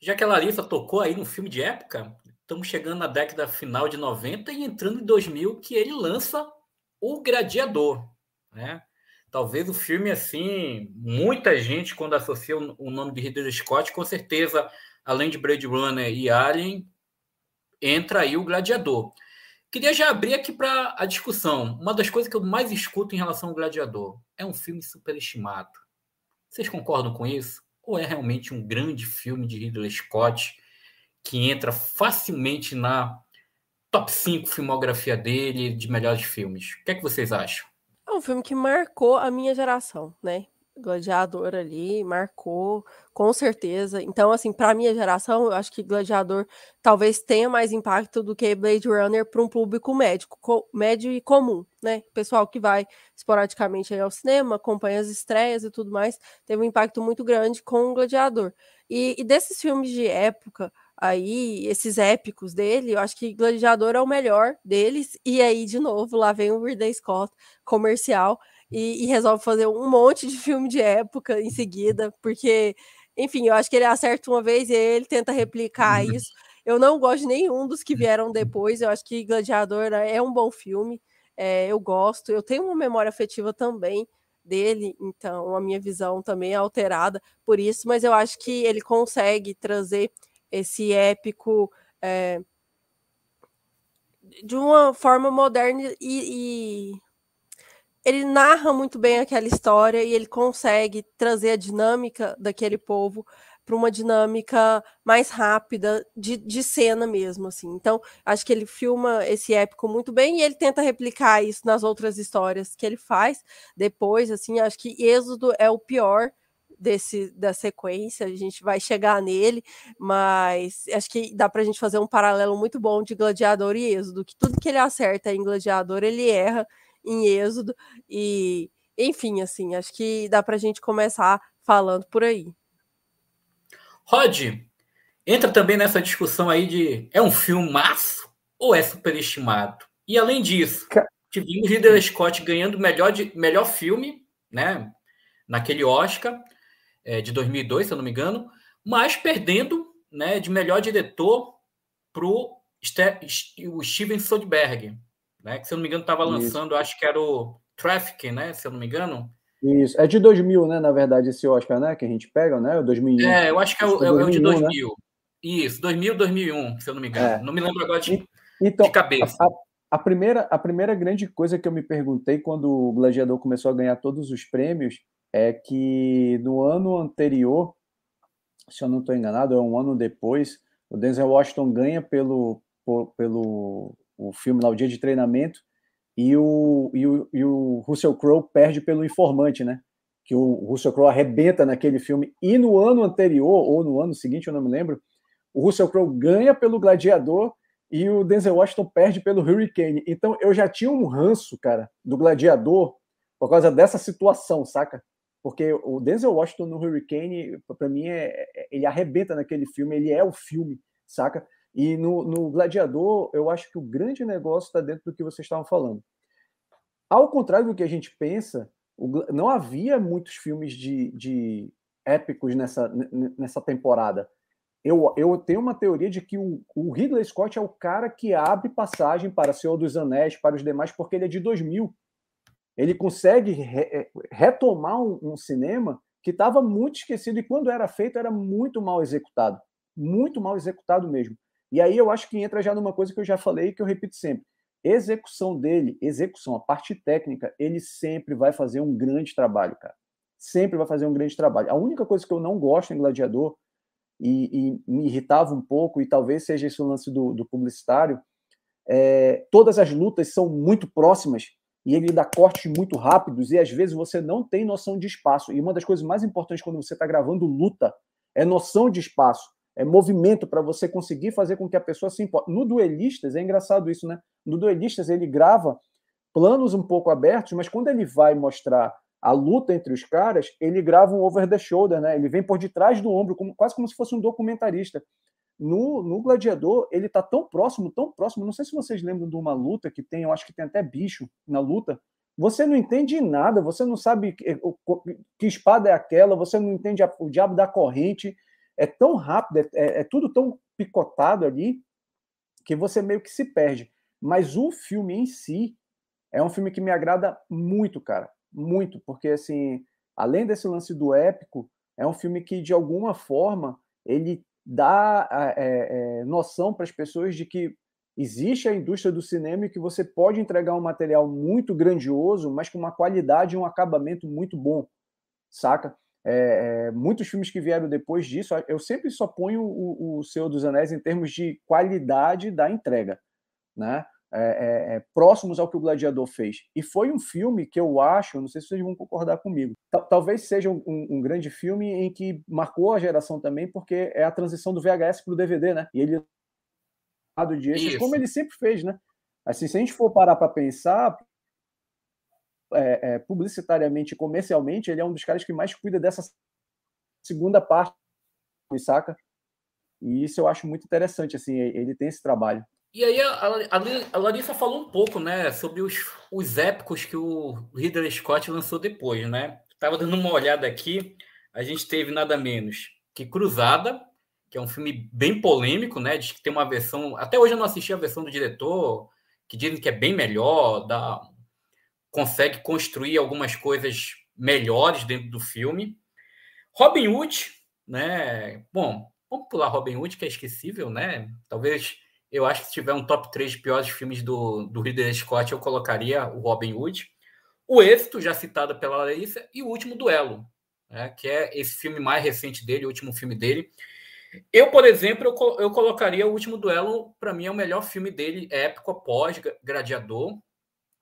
Já que a Larissa tocou aí no filme de época, estamos chegando na década final de 90 e entrando em 2000 que ele lança O Gladiador, né? Talvez o filme assim, muita gente quando associa o nome de Ridley Scott, com certeza, além de Blade Runner e Alien, entra aí o Gladiador. Queria já abrir aqui para a discussão. Uma das coisas que eu mais escuto em relação ao Gladiador é um filme superestimado. Vocês concordam com isso? Ou é realmente um grande filme de Ridley Scott? Que entra facilmente na top 5 filmografia dele de melhores filmes. O que é que vocês acham? É um filme que marcou a minha geração, né? Gladiador ali marcou, com certeza. Então, assim, para minha geração, eu acho que Gladiador talvez tenha mais impacto do que Blade Runner para um público médico, médio e comum, né? Pessoal que vai esporadicamente ao cinema, acompanha as estreias e tudo mais, teve um impacto muito grande com o Gladiador. E, e desses filmes de época, aí, esses épicos dele, eu acho que Gladiador é o melhor deles, e aí, de novo, lá vem o Ridley Scott comercial e, e, resolve fazer um monte de filme de época em seguida, porque, enfim, eu acho que ele acerta uma vez e ele tenta replicar uhum. isso. Eu não gosto de nenhum dos que vieram depois, eu acho que Gladiador é um bom filme, é, eu gosto, eu tenho uma memória afetiva também dele, então a minha visão também é alterada por isso, mas eu acho que ele consegue trazer esse épico é, de uma forma moderna e, e, ele narra muito bem aquela história e ele consegue trazer a dinâmica daquele povo para uma dinâmica mais rápida de, de cena mesmo, assim. Então, acho que ele filma esse épico muito bem e ele tenta replicar isso nas outras histórias que ele faz depois, assim. Acho que Êxodo é o pior desse da sequência, a gente vai chegar nele, mas acho que dá para a gente fazer um paralelo muito bom de Gladiador e Êxodo, que tudo que ele acerta em Gladiador, ele erra em Êxodo, e enfim, assim, acho que dá para a gente começar falando por aí. Rod, entra também nessa discussão aí de é um filme maço ou é superestimado? E além disso, tivemos Ridley Scott ganhando melhor, de, melhor filme, né? Naquele Oscar é, de 2002, se eu não me engano, mas perdendo né, de melhor diretor para o Steven Soderbergh, né, que se eu não me engano estava lançando, acho que era o Traffic, né, se eu não me engano. Isso, é de 2000, né, na verdade, esse Oscar, né, que a gente pega, né, o 2001. É, eu acho que é o, é, 2001, é o de 2000. Né? Isso, 2000, 2001, se eu não me engano. É. Não me lembro agora de, então, de cabeça. A, a, primeira, a primeira grande coisa que eu me perguntei quando o Gladiador começou a ganhar todos os prêmios é que no ano anterior, se eu não estou enganado, é um ano depois, o Denzel Washington ganha pelo, por, pelo o filme lá, O Dia de Treinamento, e o, e o, e o Russell Crowe perde pelo informante, né? Que o Russell Crowe arrebenta naquele filme. E no ano anterior, ou no ano seguinte, eu não me lembro, o Russell Crowe ganha pelo Gladiador e o Denzel Washington perde pelo Hurricane. Então eu já tinha um ranço, cara, do Gladiador por causa dessa situação, saca? Porque o Denzel Washington no Hurricane, para mim, é, é, ele arrebenta naquele filme, ele é o filme, saca? E no, no Gladiador, eu acho que o grande negócio está dentro do que vocês estavam falando. Ao contrário do que a gente pensa, o, não havia muitos filmes de, de épicos nessa, nessa temporada. Eu, eu tenho uma teoria de que o, o Ridley Scott é o cara que abre passagem para Senhor dos Anéis, para os demais, porque ele é de 2000. Ele consegue re, retomar um, um cinema que estava muito esquecido e quando era feito era muito mal executado. Muito mal executado mesmo. E aí eu acho que entra já numa coisa que eu já falei e que eu repito sempre. Execução dele, execução, a parte técnica, ele sempre vai fazer um grande trabalho, cara. Sempre vai fazer um grande trabalho. A única coisa que eu não gosto em Gladiador, e, e me irritava um pouco, e talvez seja esse o lance do, do publicitário, é, todas as lutas são muito próximas e ele dá cortes muito rápidos, e às vezes você não tem noção de espaço. E uma das coisas mais importantes quando você está gravando luta é noção de espaço é, movimento para você conseguir fazer com que a pessoa se importe. No Duelistas, é engraçado isso, né? No Duelistas, ele grava planos um pouco abertos, mas quando ele vai mostrar a luta entre os caras, ele grava um over the shoulder, né? Ele vem por detrás do ombro, como, quase como se fosse um documentarista. No, no Gladiador, ele tá tão próximo, tão próximo. Não sei se vocês lembram de uma luta que tem, eu acho que tem até bicho na luta. Você não entende nada, você não sabe que, que espada é aquela, você não entende a, o diabo da corrente, é tão rápido, é, é, é tudo tão picotado ali, que você meio que se perde. Mas o filme em si é um filme que me agrada muito, cara. Muito, porque assim, além desse lance do épico, é um filme que, de alguma forma, ele dá é, é, noção para as pessoas de que existe a indústria do cinema e que você pode entregar um material muito grandioso, mas com uma qualidade e um acabamento muito bom, saca? É, é, muitos filmes que vieram depois disso, eu sempre só ponho o, o Senhor dos Anéis em termos de qualidade da entrega, né? É, é, é próximos ao que o Gladiador fez. E foi um filme que eu acho, não sei se vocês vão concordar comigo, talvez seja um, um, grande filme em que marcou a geração também, porque é a transição do VHS para o DVD, né? E ele de eixos, como ele sempre fez, né? Assim, se a gente for parar para pensar, é, é, publicitariamente e comercialmente, ele é um dos caras que mais cuida dessa segunda parte, saca? E isso eu acho muito interessante, assim, ele tem esse trabalho. E aí a, a, Larissa falou um pouco, né, sobre os, os épicos que o Ridley Scott lançou depois, né? Tava dando uma olhada aqui, a gente teve nada menos que Cruzada, que é um filme bem polêmico, né? Diz que tem uma versão. Até hoje eu não assisti a versão do diretor, que dizem que é bem melhor, dá consegue construir algumas coisas melhores dentro do filme. Robin Hood, né? Bom, vamos pular Robin Hood, que é esquecível, né? Talvez eu acho que se tiver um top 3 de piores filmes do, do Ridley Scott, eu colocaria o Robin Hood. O Êxito, já citado pela Larissa, e o Último Duelo, né? que é esse filme mais recente dele, o último filme dele. Eu, por exemplo, eu, eu colocaria o Último Duelo, para mim é o melhor filme dele, épico após Gladiador.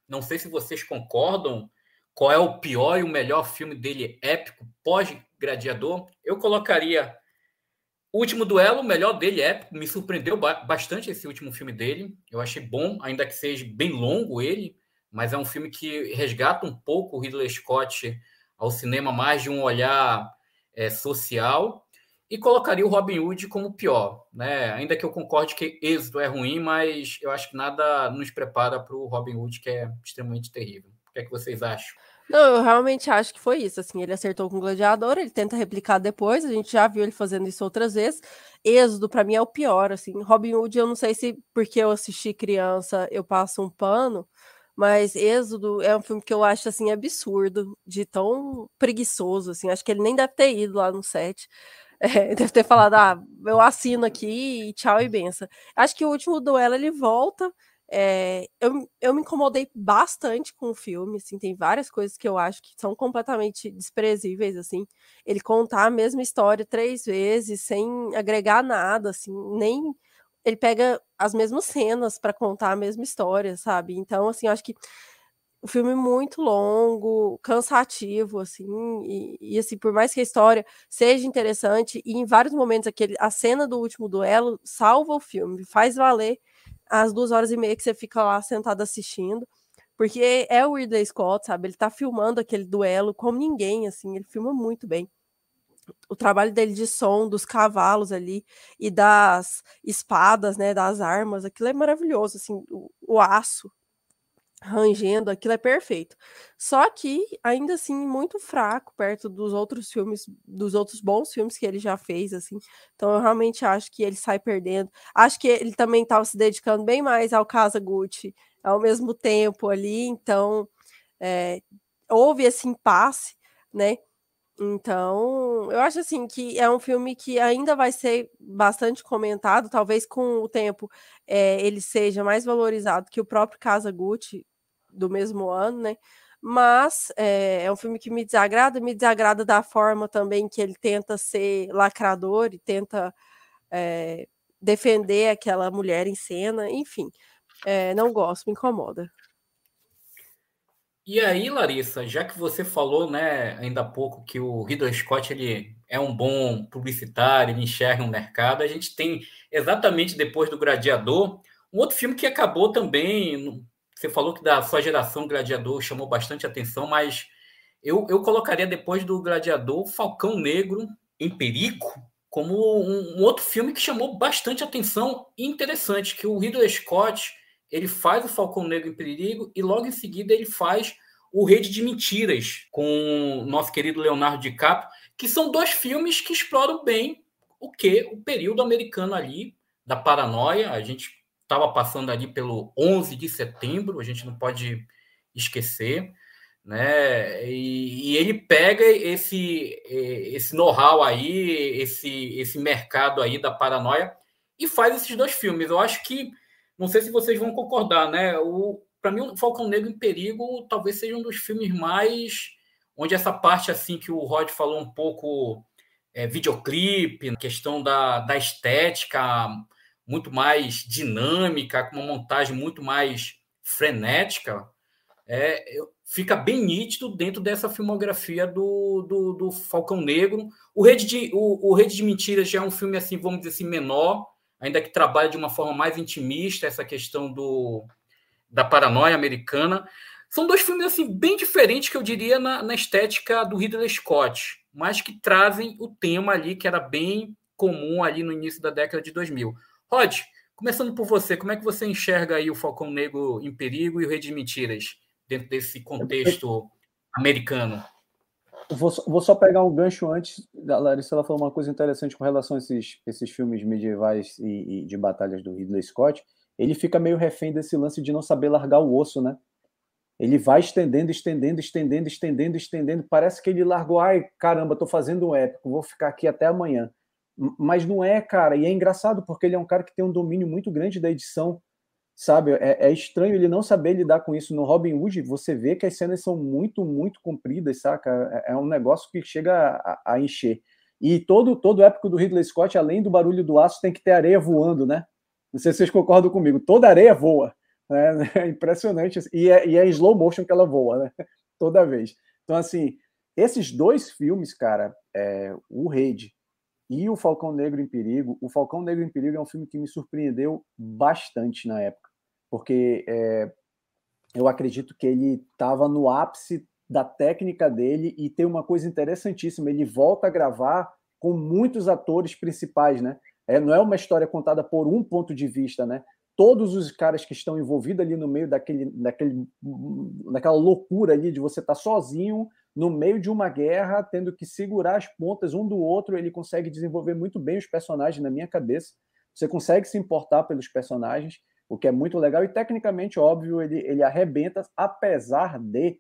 Não sei se vocês concordam. Qual é o pior e o melhor filme dele épico pós-Gladiador? Eu colocaria o último duelo, o melhor dele épico. Me surpreendeu bastante esse último filme dele. Eu achei bom, ainda que seja bem longo ele, mas é um filme que resgata um pouco o Ridley Scott ao cinema mais de um olhar é, social e colocaria o Robin Hood como pior, né? Ainda que eu concorde que êxito é ruim, mas eu acho que nada nos prepara para o Robin Hood, que é extremamente terrível. O que é que vocês acham? Não, eu realmente acho que foi isso. Assim, ele acertou com o Gladiador, ele tenta replicar depois. A gente já viu ele fazendo isso outras vezes. Êxodo, para mim, é o pior. Assim, Robin Hood, eu não sei se porque eu assisti criança eu passo um pano, mas Êxodo é um filme que eu acho assim absurdo, de tão preguiçoso. Assim, acho que ele nem deve ter ido lá no set. [LAUGHS] É, deve ter falado, ah, eu assino aqui e tchau e benção. Acho que o último duelo ele volta. É, eu, eu me incomodei bastante com o filme, assim, tem várias coisas que eu acho que são completamente desprezíveis, assim. Ele contar a mesma história três vezes, sem agregar nada, assim, nem ele pega as mesmas cenas para contar a mesma história, sabe? Então, assim, eu acho que o filme é muito longo, cansativo, assim, e, e, assim, por mais que a história seja interessante, e em vários momentos aquele, a cena do último duelo salva o filme, faz valer as duas horas e meia que você fica lá sentado assistindo, porque é o Ridley Scott, sabe? Ele tá filmando aquele duelo como ninguém, assim, ele filma muito bem o trabalho dele de som dos cavalos ali e das espadas, né, das armas, aquilo é maravilhoso, assim, o, o aço rangendo, aquilo é perfeito. Só que ainda assim muito fraco perto dos outros filmes, dos outros bons filmes que ele já fez, assim. Então eu realmente acho que ele sai perdendo. Acho que ele também estava se dedicando bem mais ao Casa Gucci ao mesmo tempo ali, então é, houve esse impasse, né? Então, eu acho assim que é um filme que ainda vai ser bastante comentado, talvez com o tempo é, ele seja mais valorizado que o próprio Casa Gucci do mesmo ano, né? Mas é, é um filme que me desagrada, me desagrada da forma também que ele tenta ser lacrador e tenta é, defender aquela mulher em cena, enfim, não gosto, me incomoda. E aí, Larissa, já que você falou, né, ainda há pouco que o Ridley Scott ele é um bom publicitário, ele enxerga um mercado, a gente tem exatamente depois do Gladiador um outro filme que acabou também. Você falou que da sua geração Gladiador chamou bastante atenção, mas eu, eu colocaria depois do Gladiador Falcão Negro em Perigo como um, um outro filme que chamou bastante atenção interessante, que o Ridley Scott ele faz o Falcão Negro em Perigo e logo em seguida ele faz o Rede de Mentiras com o nosso querido Leonardo DiCaprio, que são dois filmes que exploram bem o que o período americano ali da paranoia. A gente estava passando ali pelo 11 de setembro, a gente não pode esquecer, né? E, e ele pega esse esse know-how aí, esse esse mercado aí da paranoia e faz esses dois filmes. Eu acho que não sei se vocês vão concordar, né? O para mim, o Falcão Negro em Perigo talvez seja um dos filmes mais onde essa parte assim que o Rod falou um pouco é, videoclipe, questão da, da estética muito mais dinâmica, com uma montagem muito mais frenética, é, fica bem nítido dentro dessa filmografia do, do, do Falcão Negro. O Rede, de, o, o Rede de Mentiras já é um filme assim, vamos dizer assim, menor, ainda que trabalha de uma forma mais intimista essa questão do, da paranoia americana. São dois filmes assim bem diferentes que eu diria na, na estética do Ridley Scott, mas que trazem o tema ali que era bem comum ali no início da década de 2000. Rod, começando por você, como é que você enxerga aí o Falcão Negro em Perigo e o Rei de Mentiras dentro desse contexto americano? Vou, vou, só pegar um gancho antes. A Larissa ela falou uma coisa interessante com relação a esses, esses filmes medievais e, e, de batalhas do Ridley Scott. Ele fica meio refém desse lance de não saber largar o osso, né? Ele vai estendendo, estendendo, estendendo, estendendo, estendendo. Parece que ele largou, ai caramba, tô fazendo um épico, vou ficar aqui até amanhã. Mas não é, cara. E é engraçado porque ele é um cara que tem um domínio muito grande da edição sabe? É, é, estranho ele não saber lidar com isso. No Robin Hood, você vê que as cenas são muito, muito compridas, saca? É, é um negócio que chega a, a, encher. E todo todo épico do Ridley Scott, além do barulho do aço, tem que ter areia voando, né? Não sei se vocês concordam comigo. Toda areia voa. Né? [LAUGHS] É impressionante. E é, e é em slow motion que ela voa, né? [LAUGHS] Toda vez. Então, assim, esses dois filmes, cara, é, o Rede e o Falcão Negro em Perigo. O Falcão Negro em Perigo é um filme que me surpreendeu bastante na época porque é, eu acredito que ele estava no ápice da técnica dele e tem uma coisa interessantíssima, ele volta a gravar com muitos atores principais, né? É, não é uma história contada por um ponto de vista, né? Todos os caras que estão envolvidos ali no meio daquele, daquele, daquela loucura ali de você estar tá sozinho no meio de uma guerra, tendo que segurar as pontas um do outro, ele consegue desenvolver muito bem os personagens na minha cabeça. Você consegue se importar pelos personagens o que é muito legal e tecnicamente, óbvio, ele, ele arrebenta, apesar de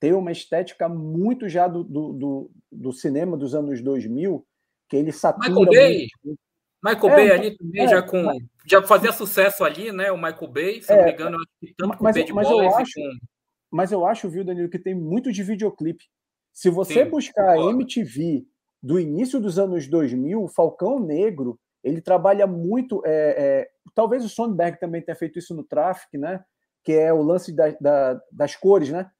ter uma estética muito já do, do, do, do cinema dos anos 2000, que ele satura Michael Bay, muito. Michael é, Bay ali também é, já com mas, já fazia sucesso ali, né? O Michael Bay, se é, não me engano, tanto mas, com mas eu acho, com... mas eu acho, viu, Danilo, que tem muito de videoclipe. Se você Sim, buscar a MTV do início dos anos 2000, Falcão Negro ele trabalha muito. É, é, talvez o Sonberg também tenha feito isso no Traffic, né? Que é o lance da, da, das cores, né?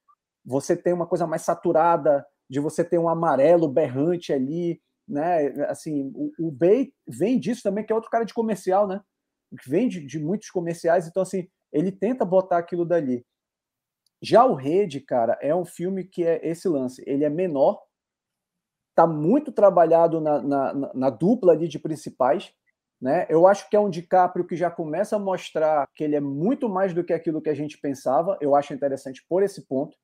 Você tem uma coisa mais saturada, de você ter um amarelo berrante ali, né? Assim, o, o Bay vem disso também, que é outro cara de comercial, né? Vem de, de muitos comerciais, então assim, ele tenta botar aquilo dali. Já o Rede, cara, é um filme que é esse lance. Ele é menor, tá muito trabalhado na, na, na, dupla ali de principais. Né? Eu acho que é um DiCaprio que já começa a mostrar que ele é muito mais do que aquilo que a gente pensava. Eu acho interessante por esse ponto.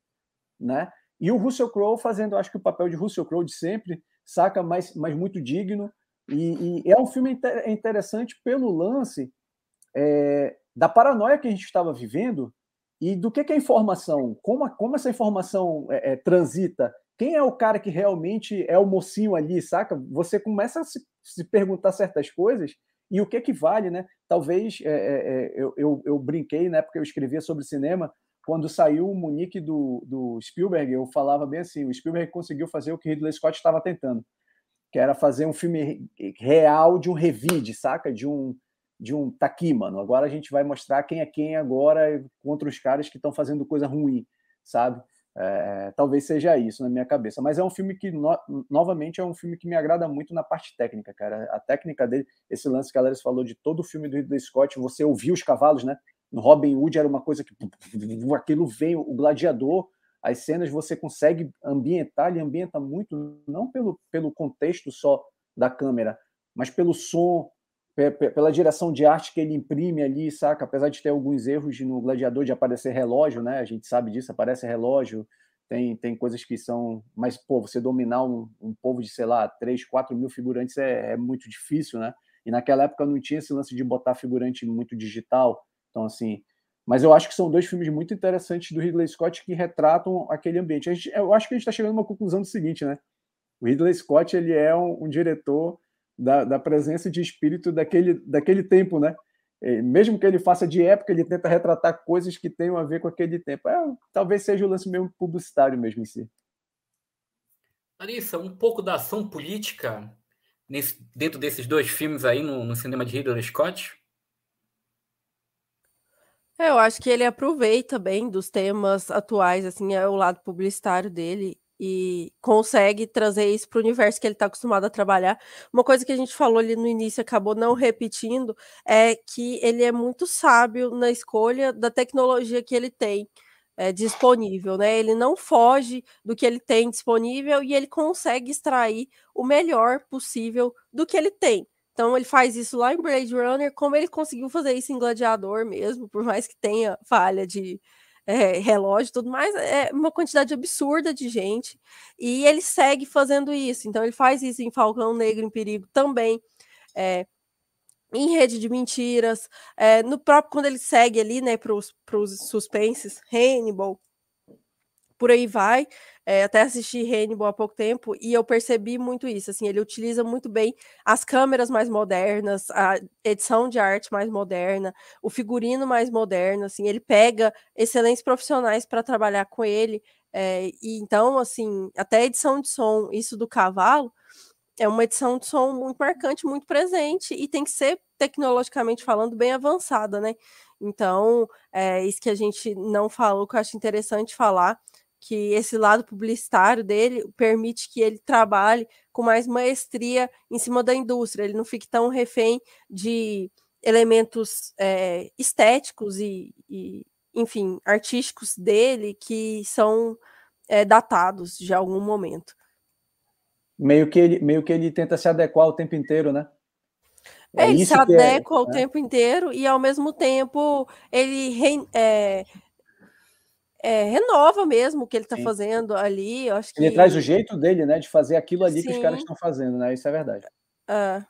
Né? E o Russell Crowe fazendo, acho que o papel de Russell Crowe de sempre, saca, mas, mas muito digno. E, e é um filme interessante pelo lance é, da paranoia que a gente estava vivendo e do que, que é informação, como, como essa informação é, é, transita, quem é o cara que realmente é o mocinho ali, saca? Você começa a se, se perguntar certas coisas e o que que vale, né? Talvez é, é, é eu, eu, eu, brinquei na época que eu escrevia sobre cinema, quando saiu o Munique do, do Spielberg, eu falava bem assim: o Spielberg conseguiu fazer o que Ridley Scott estava tentando, que era fazer um filme real de um revide, saca? De um de um tá aqui, mano. Agora a gente vai mostrar quem é quem agora contra os caras que estão fazendo coisa ruim, sabe? É, talvez seja isso na minha cabeça. Mas é um filme que, no, novamente, é um filme que me agrada muito na parte técnica, cara. A técnica dele, esse lance que a Larissa falou de todo o filme do Ridley Scott, você ouvir os cavalos, né? No Robin Hood era uma coisa que aquilo veio, o gladiador, as cenas você consegue ambientar, ele ambienta muito, não pelo, pelo contexto só da câmera, mas pelo som, pela direção de arte que ele imprime ali, saca? Apesar de ter alguns erros no Gladiador de aparecer relógio, né? A gente sabe disso, aparece relógio, tem, tem coisas que são. Mas, pô, você dominar um, um povo de, sei lá, 3, 4 mil figurantes é, é, muito difícil, né? E naquela época não tinha esse lance de botar figurante muito digital. Então, assim. Mas eu acho que são dois filmes muito interessantes do Ridley Scott que retratam aquele ambiente. Gente, eu acho que a gente está chegando a uma conclusão do seguinte, né? O Ridley Scott ele é um, um diretor da, da presença de espírito daquele, daquele tempo, né? E mesmo que ele faça de época, ele tenta retratar coisas que tenham a ver com aquele tempo. É, talvez seja o lance mesmo publicitário mesmo em si. Larissa, um pouco da ação política nesse, dentro desses dois filmes aí no, no cinema de Ridley Scott? É, eu acho que ele aproveita bem dos temas atuais, assim, é o lado publicitário dele e consegue trazer isso para o universo que ele está acostumado a trabalhar. Uma coisa que a gente falou ali no início acabou não repetindo é que ele é muito sábio na escolha da tecnologia que ele tem é, disponível, né? Ele não foge do que ele tem disponível e ele consegue extrair o melhor possível do que ele tem. Então ele faz isso lá em Blade Runner, como ele conseguiu fazer isso em Gladiador mesmo, por mais que tenha falha de, é, relógio tudo mais, é uma quantidade absurda de gente. E ele segue fazendo isso. Então, ele faz isso em Falcão Negro em Perigo também. É, em Rede de Mentiras, é, no próprio, quando ele segue ali, né, para os suspenses, Hannibal, por aí vai. É, até assisti Hannibal há pouco tempo e eu percebi muito isso. Assim, ele utiliza muito bem as câmeras mais modernas, a edição de arte mais moderna, o figurino mais moderno. Assim, ele pega excelentes profissionais para trabalhar com ele. É, e então, assim, até a edição de som, isso do cavalo, é uma edição de som muito marcante, muito presente e tem que ser tecnologicamente falando bem avançada, né? Então, é isso que a gente não falou, que eu acho interessante falar que esse lado publicitário dele permite que ele trabalhe com mais maestria em cima da indústria, ele não fique tão refém de elementos é, estéticos e, e, enfim, artísticos dele que são é, datados de algum momento. Meio que, ele, meio que ele tenta se adequar o tempo inteiro, né? É, ele se é, adequa é, o né? tempo inteiro e, ao mesmo tempo, ele é, é, renova mesmo o que ele está fazendo ali. Eu acho que... Ele traz o jeito dele, né, de fazer aquilo ali Sim. que os caras estão fazendo, né? Isso é verdade. É.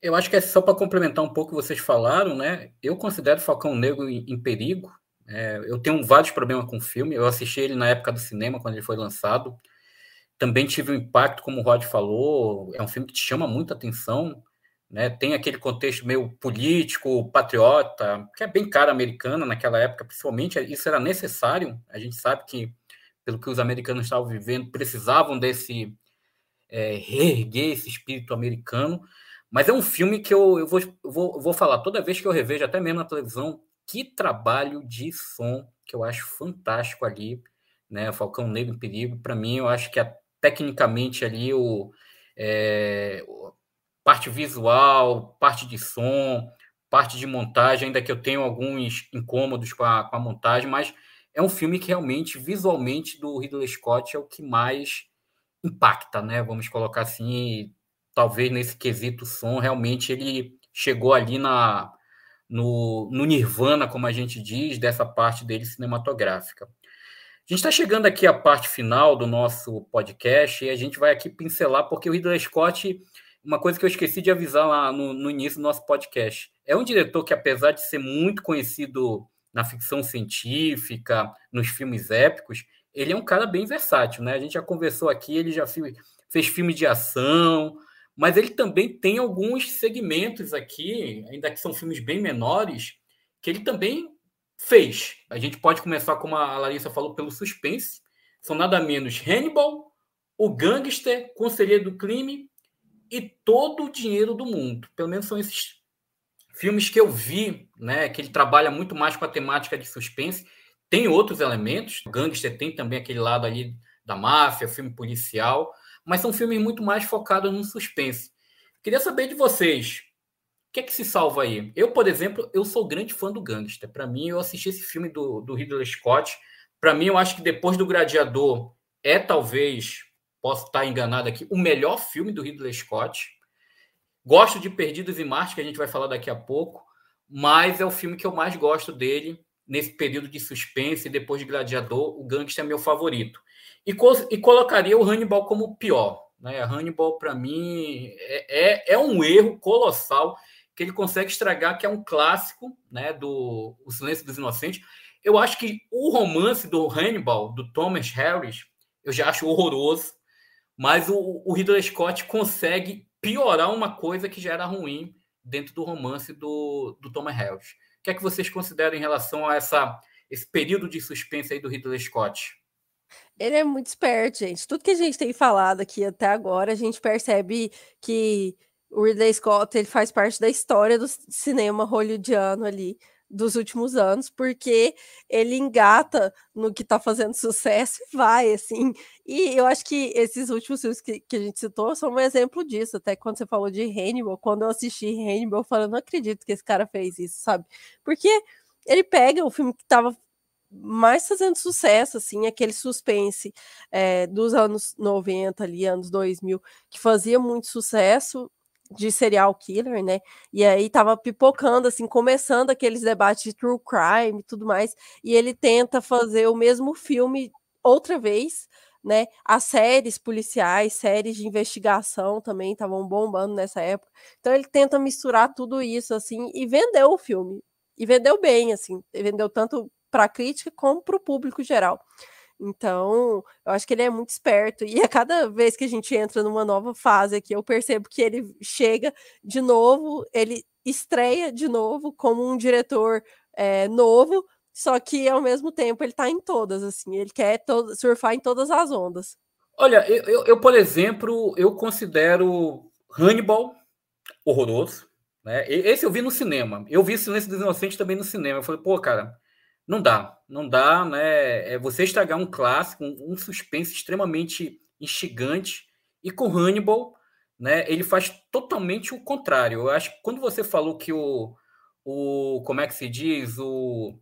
Eu acho que é só para complementar um pouco o que vocês falaram, né? Eu considero Falcão Negro em, em perigo. É, eu tenho vários problemas com o filme. Eu assisti ele na época do cinema, quando ele foi lançado. Também tive um impacto, como o Rod falou. É um filme que te chama muita atenção. Né? Tem aquele contexto meio político, patriota, que é bem cara americana naquela época, principalmente. Isso era necessário. A gente sabe que, pelo que os americanos estavam vivendo, precisavam desse é, reerguer esse espírito americano. Mas é um filme que eu, eu vou, vou, vou falar toda vez que eu revejo, até mesmo na televisão, que trabalho de som que eu acho fantástico ali, né? Falcão Negro em Perigo, para mim, eu acho que é, tecnicamente ali o é, parte visual, parte de som, parte de montagem, ainda que eu tenho alguns incômodos com a, com a montagem, mas é um filme que realmente, visualmente, do Ridley Scott é o que mais impacta, né? Vamos colocar assim, talvez nesse quesito som, realmente ele chegou ali na, no, no nirvana, como a gente diz, dessa parte dele cinematográfica. A gente está chegando aqui à parte final do nosso podcast e a gente vai aqui pincelar, porque o Ridley Scott, uma coisa que eu esqueci de avisar lá no, no início do nosso podcast, é um diretor que, apesar de ser muito conhecido na ficção científica, nos filmes épicos, ele é um cara bem versátil, né? A gente já conversou aqui, ele já fez, fez filme de ação, mas ele também tem alguns segmentos aqui, ainda que são filmes bem menores, que ele também fez. A gente pode começar, como a Larissa falou, pelo suspense. São nada menos Hannibal, O Gangster, Conselheiro do Crime e Todo o Dinheiro do Mundo. Pelo menos são esses filmes que eu vi, né? Que ele trabalha muito mais com a temática de suspense. Tem outros elementos. O Gangster tem também aquele lado ali da máfia, filme policial mas são filmes muito mais focados no suspense. Queria saber de vocês, o que é que se salva aí? Eu, por exemplo, eu sou grande fã do Gangster. Para mim, eu assisti esse filme do, do Ridley Scott. Para mim, eu acho que depois do Gladiador é talvez, posso estar enganado aqui, o melhor filme do Ridley Scott. Gosto de Perdidos em Marte, que a gente vai falar daqui a pouco, mas é o filme que eu mais gosto dele nesse período de suspense. Depois de Gladiador, o Gangster é meu favorito. E, e colocaria o Hannibal como pior. Né? Hannibal, para mim, é, é, é, um erro colossal que ele consegue estragar, que é um clássico né, do O Silêncio dos Inocentes. Eu acho que o romance do Hannibal, do Thomas Harris, eu já acho horroroso, mas o, o Ridley Scott consegue piorar uma coisa que já era ruim dentro do romance do, do Thomas Harris. O que é que vocês consideram em relação a essa, esse período de suspense aí do Ridley Scott? Ele é muito esperto, gente. Tudo que a gente tem falado aqui até agora, a gente percebe que o Ridley Scott ele faz parte da história do cinema hollywoodiano ali dos últimos anos, porque ele engata no que tá fazendo [LAUGHS] sucesso e vai, assim. E eu acho que esses últimos filmes que, que a gente citou são um exemplo disso. Até quando você falou de Hannibal, quando eu assisti Hannibal, eu falei, não acredito que esse cara fez isso, sabe? Porque ele pega o filme que tava mais fazendo sucesso, assim, aquele suspense é, dos anos 90 ali, anos 2000, que fazia muito sucesso de serial killer, né? E aí tava pipocando, assim, começando aqueles debates de true crime e tudo mais, e ele tenta fazer o mesmo filme outra vez, né? As séries policiais, séries de investigação também estavam bombando nessa época. Então ele tenta misturar tudo isso, assim, e vendeu o filme. E vendeu bem, assim, vendeu tanto para a crítica como para o público geral. Então, eu acho que ele é muito esperto. E a cada vez que a gente entra numa nova fase aqui, eu percebo que ele chega de novo, ele estreia de novo como um diretor é, novo, só que ao mesmo tempo ele está em todas, assim, ele quer surfar em todas as ondas. Olha, eu, eu, eu, por exemplo, eu considero Hannibal horroroso. Né? Esse eu vi no cinema. Eu vi Silêncio dos Inocentes também no cinema. Eu falei, pô, cara, não dá, não dá, né? É você estragar um clássico, um, suspense extremamente instigante. E com Hannibal, né? Ele faz totalmente o contrário. Eu acho que quando você falou que o, o como é que se diz, o,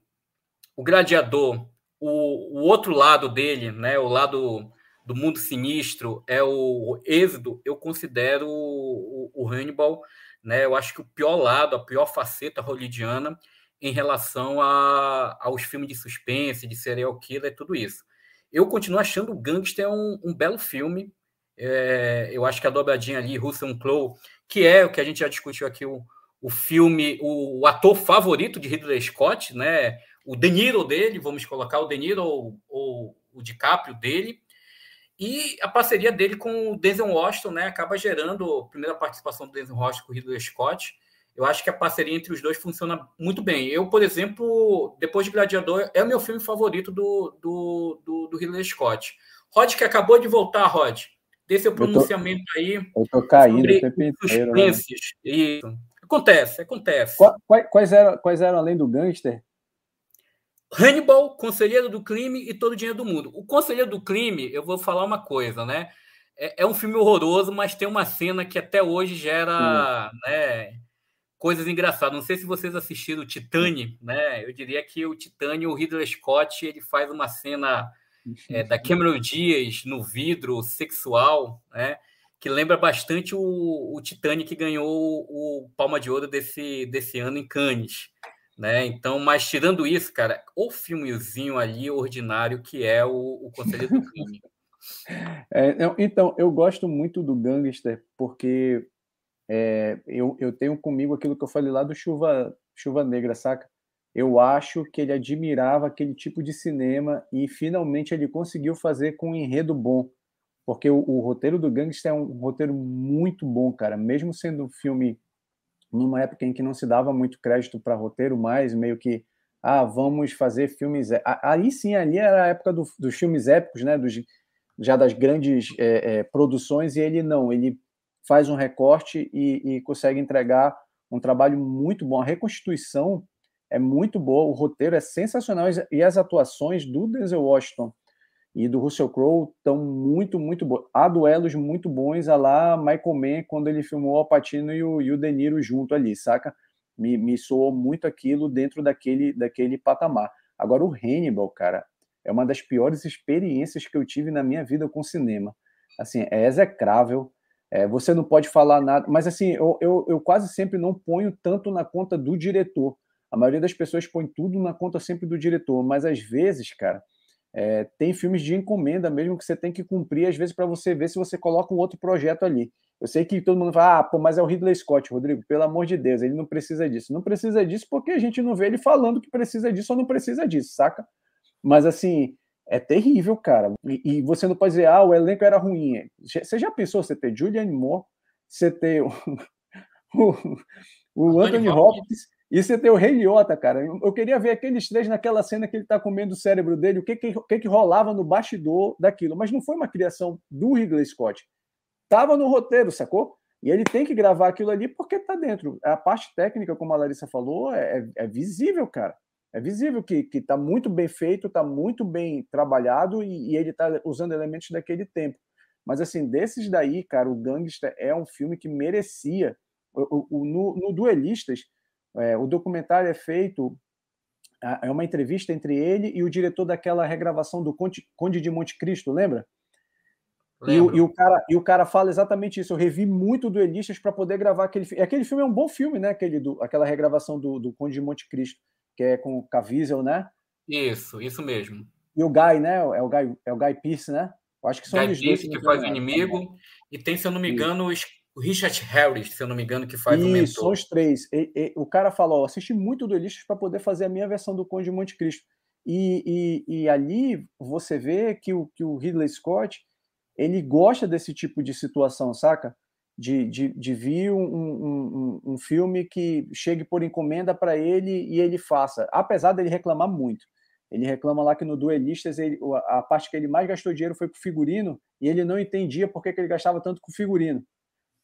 o gladiador, o, o outro lado dele, né? O lado do mundo sinistro é o êxodo, eu considero o, o, Hannibal, né? Eu acho que o pior lado, a pior faceta hollywoodiana em relação a, aos filmes de suspense, de serial killer, tudo isso. Eu continuo achando o Gangster um, um belo filme. É, eu acho que a dobradinha ali, Russell Crowe, que é o que a gente já discutiu aqui, o, o filme, o, o, ator favorito de Ridley Scott, né? O De Niro dele, vamos colocar o De Niro ou, ou o DiCaprio dele. E a parceria dele com o Denzel Washington, né? Acaba gerando a primeira participação do Denzel Washington com o Ridley Scott eu acho que a parceria entre os dois funciona muito bem. Eu, por exemplo, depois de Gladiador, é o meu filme favorito do, do, do, do Ridley Scott. Rod, que acabou de voltar, Rod. dê seu pronunciamento eu tô, aí. Eu tô caindo o tempo inteiro. Né? Isso. Acontece, acontece. Quais, quais, eram, quais eram além do gangster? Hannibal, Conselheiro do Crime e Todo o Dinheiro do Mundo. O Conselheiro do Crime, eu vou falar uma coisa, né? É, é um filme horroroso, mas tem uma cena que até hoje gera né, coisas engraçadas. Não sei se vocês assistiram o Titane, né? Eu diria que o Titane, o Ridley Scott, ele faz uma cena é, da Cameron Diaz no vidro sexual, né? Que lembra bastante o, o Titanic que ganhou o, o Palma de Ouro desse, desse ano em Cannes. Né? Então, mas tirando isso, cara, o filmezinho ali ordinário que é o, o Conselho do [LAUGHS] Crime. É, então, eu gosto muito do Gangster porque é, eu, eu tenho comigo aquilo que eu falei lá do Chuva, Chuva Negra, saca? Eu acho que ele admirava aquele tipo de cinema e finalmente ele conseguiu fazer com um enredo bom. Porque o, o roteiro do Gangster é um roteiro muito bom, cara. Mesmo sendo um filme numa época em que não se dava muito crédito para roteiro, mais meio que ah, vamos fazer filmes. Aí sim, ali era a época do, dos filmes épicos, né? Dos, já das grandes é, é, produções, e ele não, ele faz um recorte e, e, consegue entregar um trabalho muito bom. A reconstituição é muito boa, o roteiro é sensacional e as atuações do Denzel Washington e do Russell Crowe estão muito, muito boas. Há duelos muito bons, a lá Michael Mann, quando ele filmou o Alpatino e o, e o De Niro junto ali, saca? Me, me soou muito aquilo dentro daquele, daquele patamar. Agora, o Hannibal, cara, é uma das piores experiências que eu tive na minha vida com cinema. Assim, é execrável, é, você não pode falar nada, mas assim, eu, eu, eu quase sempre não ponho tanto na conta do diretor. A maioria das pessoas põe tudo na conta sempre do diretor, mas às vezes, cara, é, tem filmes de encomenda mesmo que você tem que cumprir, às vezes, para você ver se você coloca um outro projeto ali. Eu sei que todo mundo fala, ah, pô, mas é o Ridley Scott, Rodrigo, pelo amor de Deus, ele não precisa disso. Não precisa disso porque a gente não vê ele falando que precisa disso ou não precisa disso, saca? Mas, assim, é terrível, cara. E, e você não pode dizer, ah, o elenco era ruim. Você já pensou você ter Julianne Moore, você ter o, [LAUGHS] o, o Anthony Hopkins e você tem o Rei Liotta, cara. Eu queria ver aqueles três naquela cena que ele está comendo o cérebro dele, o que que, que que rolava no bastidor daquilo. Mas não foi uma criação do Ridley Scott. Tava no roteiro, sacou? E ele tem que gravar aquilo ali porque está dentro. A parte técnica, como a Larissa falou, é, é, é visível, cara. É visível que está muito bem feito, está muito bem trabalhado e, e ele está usando elementos daquele tempo. Mas, assim, desses daí, cara, o Gangster é um filme que merecia. O, o, o no, no Duelistas, é, o documentário é feito, é uma entrevista entre ele e o diretor daquela regravação do Conde, Conde de Monte Cristo, lembra? E, e, o cara, e o cara fala exatamente isso. Eu revi muito duelistas para poder gravar aquele filme. Aquele filme é um bom filme, né? Aquele do, aquela regravação do, do Conde de Monte Cristo, que é com o Caviezel, né? Isso, isso mesmo. E o Guy, né? É o Guy, é o Guy Pearce, né? Eu acho que são Guy Pearce, que faz o inimigo. E tem, se eu não me engano, os o Richard Harris, se eu não me engano, que faz Isso, o mentor. são os três. E, e, o cara falou: assisti muito duelistas para poder fazer a minha versão do Conde de Monte Cristo. E, e, e, ali você vê que o, que o Ridley Scott ele gosta desse tipo de situação, saca? De, de, de vir um, um, um, filme que chegue por encomenda para ele e ele faça. Apesar dele reclamar muito. Ele reclama lá que no Duelistas ele, a parte que ele mais gastou dinheiro foi com figurino e ele não entendia por que, que ele gastava tanto com figurino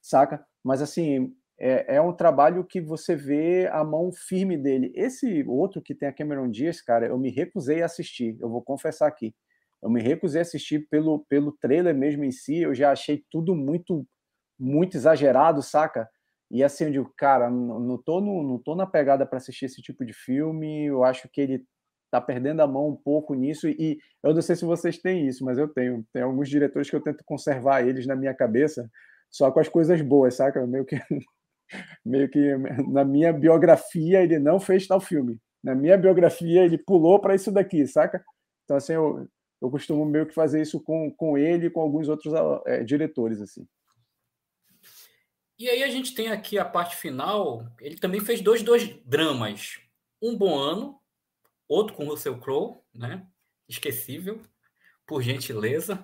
saca? Mas assim, é, é, um trabalho que você vê a mão firme dele. Esse outro que tem a Cameron Diaz, cara, eu me recusei a assistir, eu vou confessar aqui. Eu me recusei a assistir pelo, pelo trailer mesmo em si, eu já achei tudo muito muito exagerado, saca? E assim, eu digo, cara, não, tô, no, não tô na pegada para assistir esse tipo de filme, eu acho que ele tá perdendo a mão um pouco nisso, e eu não sei se vocês têm isso, mas eu tenho. Tem alguns diretores que eu tento conservar eles na minha cabeça, só com as coisas boas, saca? Meio que, [LAUGHS] meio que na minha biografia ele não fez tal filme. Na minha biografia ele pulou para isso daqui, saca? Então, assim, eu, eu costumo meio que fazer isso com, com ele e com alguns outros é, diretores, assim. E aí a gente tem aqui a parte final. Ele também fez dois, dois dramas. Um Bom Ano, outro com Russell Crowe, né? Esquecível, por gentileza.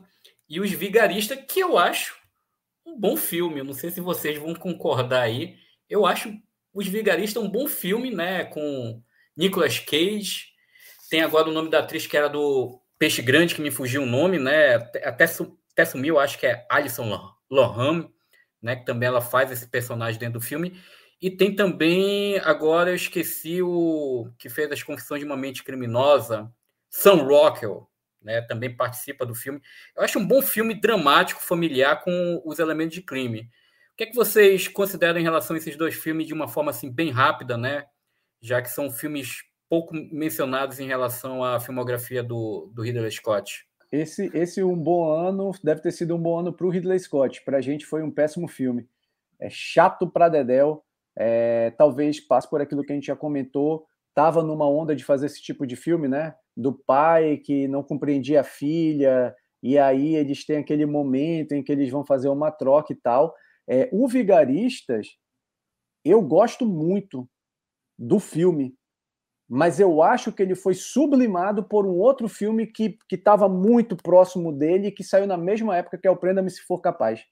E Os Vigaristas, que eu acho um bom filme. Não sei se vocês vão concordar aí. Eu acho Os Vigaristas um bom filme, né? Com Nicolas Cage. Tem agora o nome da atriz que era do Peixe Grande, que me fugiu o nome, né? Até até sumiu, acho que é Alison Lohan, né, que também ela faz esse personagem dentro do filme. E tem também, agora eu esqueci o que fez as Confissões de uma Mente Criminosa, Sam Rockwell, né, também participa do filme. Eu acho um bom filme dramático, familiar, com os elementos de crime. O que é que vocês consideram em relação a esses dois filmes de uma forma assim bem rápida, né? Já que são filmes pouco mencionados em relação à filmografia do, do Ridley Scott. Esse, esse um bom ano deve ter sido um bom ano para o Ridley Scott. Para a gente foi um péssimo filme. É chato para Dedel. É, talvez passe por aquilo que a gente já comentou. Tava numa onda de fazer esse tipo de filme, né? do pai que não compreendia a filha, e aí eles têm aquele momento em que eles vão fazer uma troca e tal. É, o Vigaristas, eu gosto muito do filme, mas eu acho que ele foi sublimado por um outro filme que estava muito próximo dele e que saiu na mesma época, que é o Prenda-me Se For Capaz.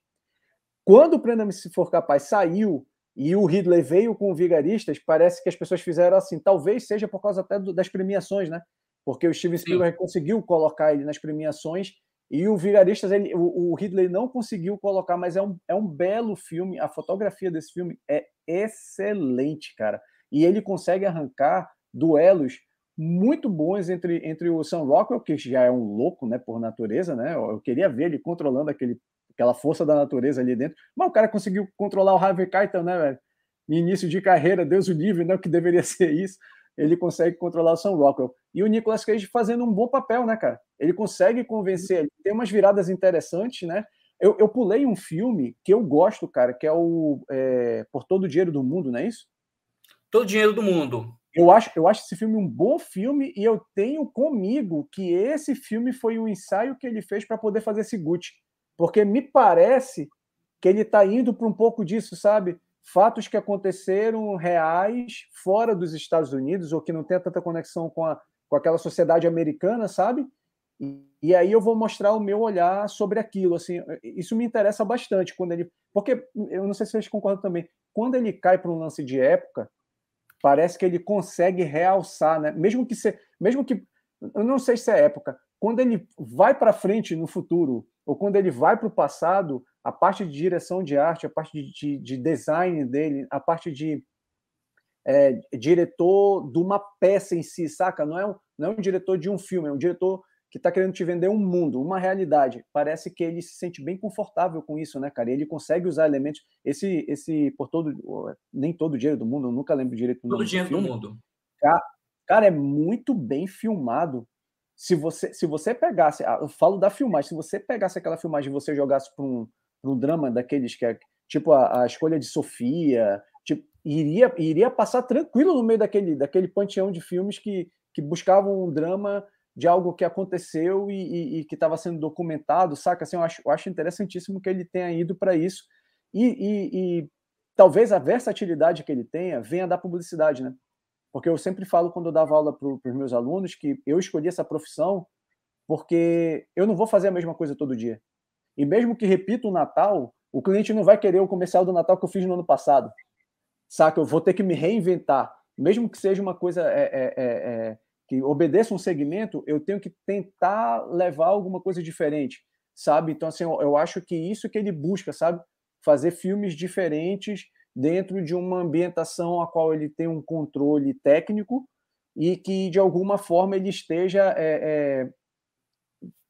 Quando o Prenda-me Se For Capaz saiu e o Ridley veio com o Vigaristas, parece que as pessoas fizeram assim, talvez seja por causa até do, das premiações, né? porque o Steven Spielberg Sim. conseguiu colocar ele nas premiações e o Vigaristas, ele, o, o, Ridley não conseguiu colocar, mas é um, é um belo filme. A fotografia desse filme é excelente, cara. E ele consegue arrancar duelos muito bons entre, entre o Sam Rockwell, que já é um louco, né, por natureza, né? Eu queria ver ele controlando aquele, aquela força da natureza ali dentro. Mas o cara conseguiu controlar o Harvey Keitel, né, velho? início de carreira, Deus o livre, né? O que deveria [LAUGHS] ser isso ele consegue controlar o Sam Rockwell. E o Nicolas Cage fazendo um bom papel, né, cara? Ele consegue convencer, ele tem umas viradas interessantes, né? Eu, eu pulei um filme que eu gosto, cara, que é o é, Por Todo o Dinheiro do Mundo, não é isso? Todo Dinheiro do Mundo. Eu acho, eu acho esse filme um bom filme e eu tenho comigo que esse filme foi um ensaio que ele fez para poder fazer esse Gucci. Porque me parece que ele está indo para um pouco disso, sabe? fatos que aconteceram reais fora dos Estados Unidos ou que não tem tanta conexão com, a, com aquela sociedade americana, sabe? E, aí eu vou mostrar o meu olhar sobre aquilo. Assim, isso me interessa bastante quando ele, porque eu não sei se vocês concordam também. Quando ele cai para um lance de época, parece que ele consegue realçar, né? Mesmo que se, mesmo que eu não sei se é época. Quando ele vai para frente no futuro ou quando ele vai para o passado, a parte de direção de arte, a parte de, de, de design dele, a parte de é, diretor de uma peça em si, saca? Não é, um, não é um diretor de um filme, é um diretor que está querendo te vender um mundo, uma realidade. Parece que ele se sente bem confortável com isso, né, cara? E ele consegue usar elementos. Esse, esse por todo, nem todo o dinheiro do mundo, eu nunca lembro direito do Todo o dinheiro do, do mundo. Cara, cara, é muito bem filmado. Se você, se você pegasse, ah, eu falo da filmagem, se você pegasse aquela filmagem e você jogasse para um, um drama daqueles que é tipo a, a escolha de Sofia, tipo, iria, iria passar tranquilo no meio daquele, daquele panteão de filmes que, que buscavam um drama de algo que aconteceu e, e, e que estava sendo documentado, saca? Assim, eu, acho, eu acho interessantíssimo que ele tenha ido para isso. E, e, talvez a versatilidade que ele tenha venha da publicidade, né? Porque eu sempre falo quando eu dava aula para os meus alunos que eu escolhi essa profissão porque eu não vou fazer a mesma coisa todo dia. E mesmo que repita o Natal, o cliente não vai querer o comercial do Natal que eu fiz no ano passado. Saca? Eu vou ter que me reinventar. Mesmo que seja uma coisa é, é, é, é, que obedeça um segmento, eu tenho que tentar levar alguma coisa diferente, sabe? Então, assim, eu, eu acho que isso que ele busca, sabe? Fazer filmes diferentes dentro de uma ambientação a qual ele tem um controle técnico e que, de alguma forma, ele esteja é, é,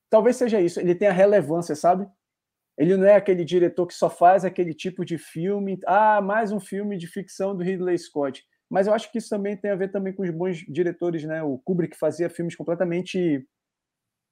talvez seja isso, ele tem a relevância, sabe? Ele não é aquele diretor que só faz aquele tipo de filme, ah, mais um filme de ficção do Ridley Scott. Mas eu acho que isso também tem a ver também com os bons diretores, né? O Kubrick fazia filmes completamente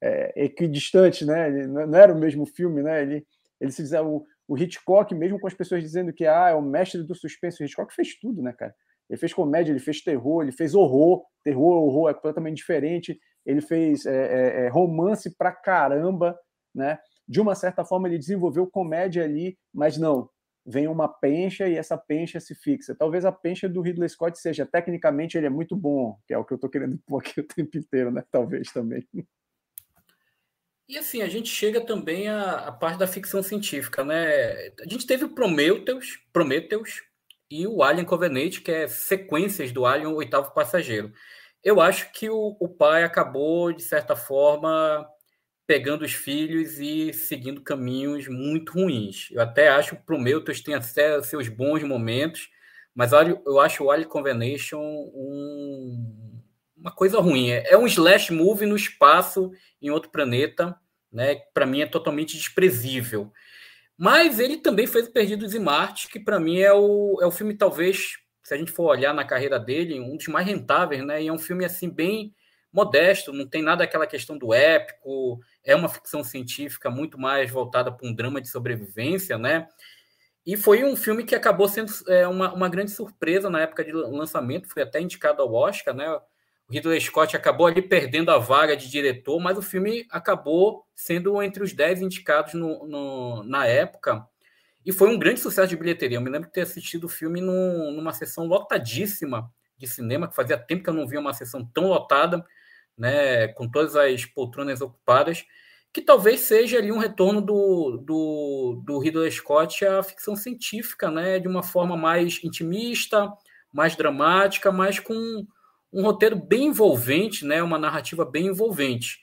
é, equidistantes, né? Ele não era o mesmo filme, né? Ele, ele se dizia, o, o Hitchcock, mesmo com as pessoas dizendo que ah, é o mestre do suspense, o Hitchcock fez tudo, né, cara? Ele fez comédia, ele fez terror, ele fez horror. Terror, horror é completamente diferente ele fez é, é, é, romance pra caramba, né? De uma certa forma, ele desenvolveu comédia ali, mas não. Vem uma pencha e essa pencha se fixa. Talvez a pencha do Ridley Scott seja, tecnicamente, ele é muito bom, que é o que eu estou querendo [LAUGHS] pôr aqui o tempo inteiro, né? Talvez também. E assim, a gente chega também à, à, parte da ficção científica, né? A gente teve o Prometheus, Prometheus e o Alien Covenant, que é sequências do Alien, oitavo passageiro. Eu acho que o, o pai acabou, de certa forma, pegando os filhos e seguindo caminhos muito ruins. Eu até acho que o Prometheus tem até seus bons momentos, mas eu acho o Alien Covenation um, uma coisa ruim. É, é um slash movie no espaço, em outro planeta, né? Para mim é totalmente desprezível. Mas ele também fez Perdidos em Marte, que para mim é o, é o filme, talvez, se a gente for olhar na carreira dele, um dos mais rentáveis, né? E é um filme assim bem modesto, não tem nada aquela questão do épico, é uma ficção científica muito mais voltada para um drama de sobrevivência, né? E foi um filme que acabou sendo é, uma, uma grande surpresa na época de lançamento, foi até indicado ao Oscar, né? O Ridley Scott acabou ali perdendo a vaga de diretor, mas o filme acabou sendo entre os dez indicados no, no, na época. E foi um grande sucesso de bilheteria. Eu me lembro de ter assistido o filme num, numa sessão lotadíssima de cinema, que fazia tempo que eu não via uma sessão tão lotada né, com todas as poltronas ocupadas, que talvez seja ali um retorno do, do, do Ridley Scott à ficção científica, né, de uma forma mais intimista, mais dramática, mas com um roteiro bem envolvente, né, uma narrativa bem envolvente.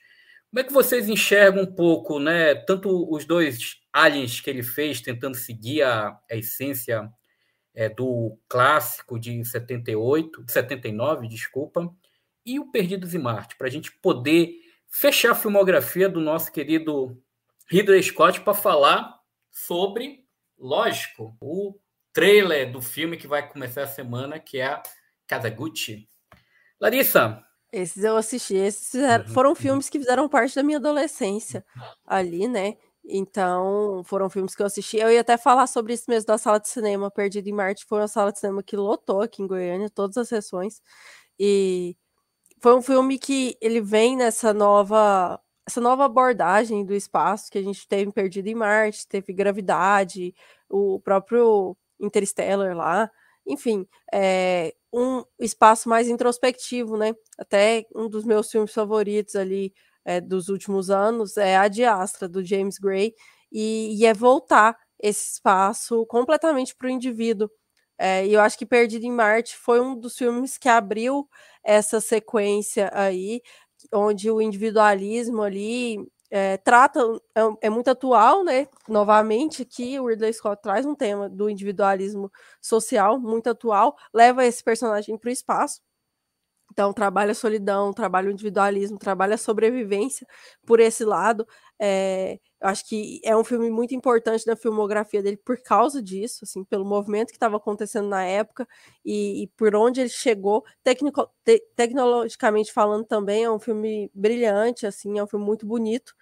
Como é que vocês enxergam um pouco, né, tanto os dois aliens que ele fez, tentando seguir a, a essência é, do clássico de 78, 79, desculpa, e o Perdidos em Marte, para a gente poder fechar a filmografia do nosso querido Ridley Scott para falar sobre, lógico, o trailer do filme que vai começar a semana, que é a Kazaguchi. Larissa. Esses eu assisti. Esses fizeram, uhum, foram filmes que fizeram parte da minha adolescência ali, né? Então, foram filmes que eu assisti. Eu ia até falar sobre isso mesmo da sala de cinema Perdido em Marte. Foi uma sala de cinema que lotou aqui em Goiânia, todas as sessões. E foi um filme que ele vem nessa nova essa nova abordagem do espaço que a gente teve Perdido em Marte, teve Gravidade, o próprio Interstellar lá, enfim, é um espaço mais introspectivo, né? Até um dos meus filmes favoritos ali é, dos últimos anos é A Diastra, do James Gray, e, e é voltar esse espaço completamente para o indivíduo. É, e eu acho que Perdido em Marte foi um dos filmes que abriu essa sequência aí, onde o individualismo ali é, trata, é, é, muito atual, né? Novamente, aqui o Ridley Scott traz um tema do individualismo social muito atual, leva esse personagem para o espaço. Então, trabalha a solidão, trabalha o individualismo, trabalha a sobrevivência por esse lado. É, eu acho que é um filme muito importante na filmografia dele por causa disso, assim, pelo movimento que estava acontecendo na época e, e, por onde ele chegou. Tecnico, te, tecnologicamente falando também, é um filme brilhante, assim, é um filme muito bonito.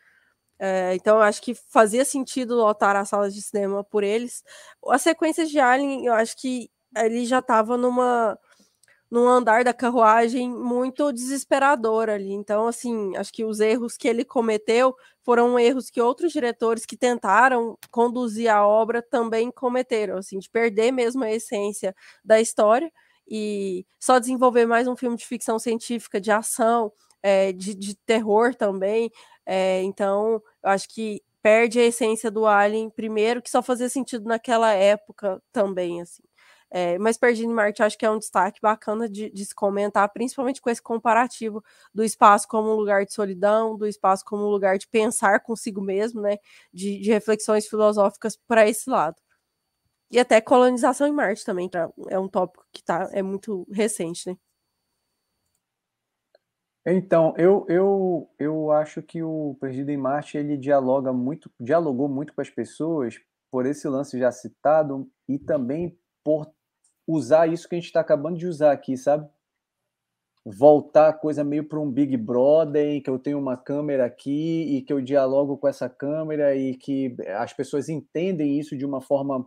É, então, eu acho que fazia sentido lotar as salas de cinema por eles. As sequências de Alien, eu acho que ele já estava numa num andar da carruagem muito desesperador ali. Então, assim, acho que os erros que ele cometeu foram erros que outros diretores que tentaram conduzir a obra também cometeram, assim, de perder mesmo a essência da história e só desenvolver mais um filme de ficção científica, de ação, é, de, de, terror também. É, então, eu acho que perde a essência do Alien, primeiro, que só fazia sentido naquela época também, assim. É, mas Perdido em Marte acho que é um destaque bacana de, de, se comentar, principalmente com esse comparativo do espaço como um lugar de solidão, do espaço como um lugar de pensar consigo mesmo, né? De, de reflexões filosóficas para esse lado. E até colonização em Marte também, tá? é um tópico que tá, é muito recente, né? Então, eu, eu, eu acho que o Perdido em Marte ele dialoga muito, dialogou muito com as pessoas por esse lance já citado e também por usar isso que a gente está acabando de usar aqui, sabe? Voltar a coisa meio para um Big Brother, em que eu tenho uma câmera aqui e que eu dialogo com essa câmera e que as pessoas entendem isso de uma forma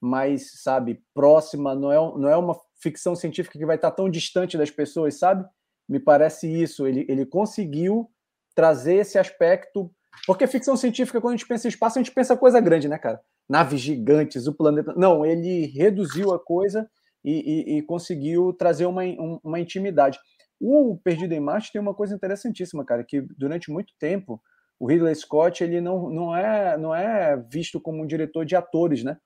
mais, sabe, próxima. Não é, não é uma ficção científica que vai estar tão distante das pessoas, sabe? Me parece isso. Ele, ele conseguiu trazer esse aspecto. Porque ficção científica, quando a gente pensa em espaço, a gente pensa coisa grande, né, cara? Naves gigantes, o planeta. Não, ele reduziu a coisa e, e, e conseguiu trazer uma, uma intimidade. O Perdido em Marte tem uma coisa interessantíssima, cara, que durante muito tempo o Ridley Scott ele não, não, é, não é visto como um diretor de atores, né?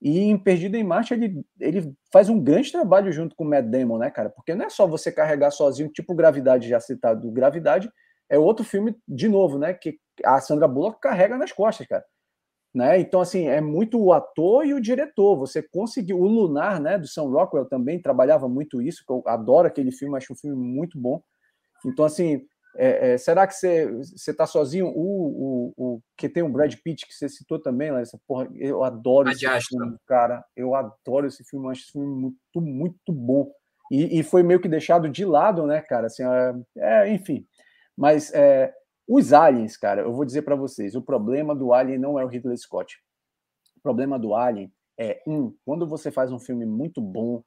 E em Perdido em Marte ele, ele faz um grande trabalho junto com o Matt Damon, né, cara? Porque não é só você carregar sozinho, tipo Gravidade já citado. Gravidade é outro filme, de novo, né? Que a Sandra Bullock carrega nas costas, cara. Né? Então, assim, é muito o ator e o diretor. Você conseguiu. O Lunar, né, do Sam Rockwell, também trabalhava muito isso, que eu adoro aquele filme, acho um filme muito bom. Então, assim, é, é, será que você está sozinho? O, o, o, que tem o Brad Pitt, que você citou também, Larissa, porra, eu adoro esse filme, cara. Eu adoro esse filme, acho esse filme muito, muito bom. E, e, foi meio que deixado de lado, né, cara? Assim, é, é enfim. Mas é, os aliens, cara, eu vou dizer para vocês, o problema do Alien não é o Ridley Scott. O problema do Alien é, um, quando você faz um filme muito bom,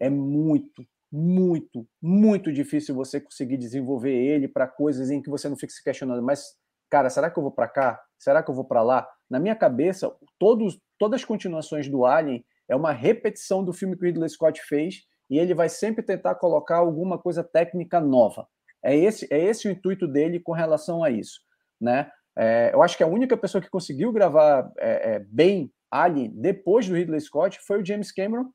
é muito, muito, muito difícil você conseguir desenvolver ele para coisas em que você não fique se questionando, mas cara, será que eu vou para cá? Será que eu vou para lá? Na minha cabeça, todos, todas as continuações do Alien é uma repetição do filme que o Ridley Scott fez e ele vai sempre tentar colocar alguma coisa técnica nova. É esse, é esse o intuito dele com relação a isso, né? É, eu acho que a única pessoa que conseguiu gravar é, é, bem Alien depois do Ridley Scott foi o James Cameron,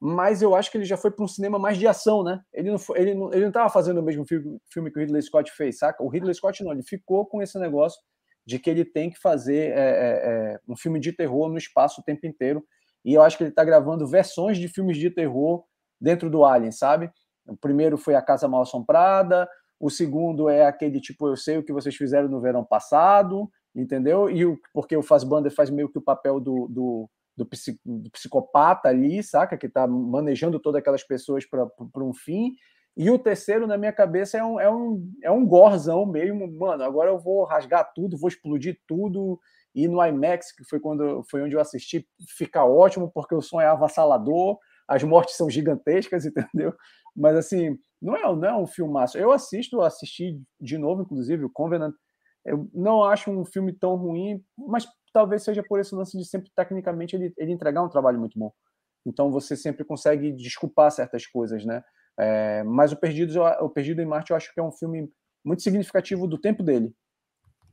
mas eu acho que ele já foi para um cinema mais de ação, né? Ele não ele não, ele não estava fazendo o mesmo filme, filme, que o Ridley Scott fez, saca? O Ridley Scott não, ele ficou com esse negócio de que ele tem que fazer é, é, é um filme de terror no espaço o tempo inteiro. E eu acho que ele está gravando versões de filmes de terror dentro do Alien, sabe? O primeiro foi A Casa Mal Assombrada, o segundo é aquele tipo, eu sei o que vocês fizeram no verão passado, entendeu? E o, porque o Fassbender faz meio que o papel do, do do, do psicopata ali, saca? Que está manejando todas aquelas pessoas para um fim. E o terceiro, na minha cabeça, é um, é um, é um gorzão mesmo. Mano, agora eu vou rasgar tudo, vou explodir tudo. E no IMAX, que foi quando foi onde eu assisti, fica ótimo, porque o som é avassalador, as mortes são gigantescas, [LAUGHS] entendeu? Mas assim, não é, não é um filmaço. Eu assisto, assisti de novo, inclusive, o Covenant. Eu não acho um filme tão ruim, mas talvez seja por esse lance de sempre, tecnicamente, ele, ele entregar um trabalho muito bom. Então você sempre consegue desculpar certas coisas, né? É, mas o Perdido, o Perdido em Marte eu acho que é um filme muito significativo do tempo dele,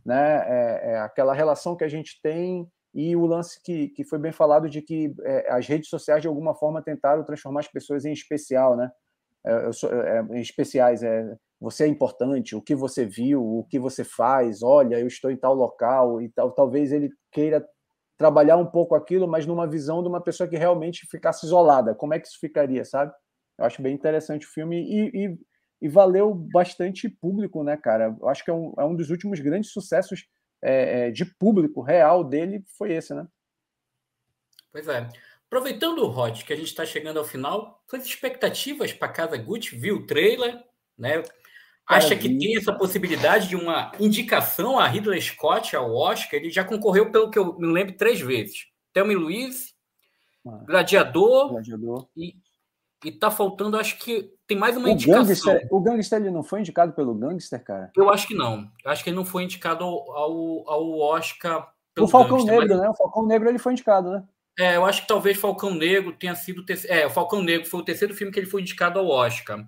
né? É, é aquela relação que a gente tem e o lance que, que foi bem falado de que é, as redes sociais de alguma forma tentaram transformar as pessoas em especial, né? É, sou, é, em especiais, é, você é importante, o que você viu, o que você faz, olha, eu estou em tal local e tal. Talvez ele queira trabalhar um pouco aquilo, mas numa visão de uma pessoa que realmente ficasse isolada. Como é que isso ficaria, sabe? Eu acho bem interessante o filme e, e, e valeu bastante público, né, cara? Eu acho que é um, é um dos últimos grandes sucessos é, é de público real dele, foi esse, né? Pois é. Aproveitando o Rod, que a gente está chegando ao final, suas expectativas para Casa Gucci, viu o trailer, né? Acha que tem essa possibilidade de uma indicação a Ridley Scott ao Oscar? Ele já concorreu, pelo que eu me lembro, três vezes. Thelma e Luiz, Gladiador, Gladiador. E, e tá faltando, acho que tem mais uma o indicação. Gangster, o Gangster ele não foi indicado pelo Gangster, cara? Eu acho que não. Eu acho que ele não foi indicado ao, ao Oscar pelo O Falcão Gangster, Negro, mas... né? O Falcão Negro ele foi indicado, né? É, eu acho que talvez Falcão Negro tenha sido o terceiro. É, o Falcão Negro foi o terceiro filme que ele foi indicado ao Oscar.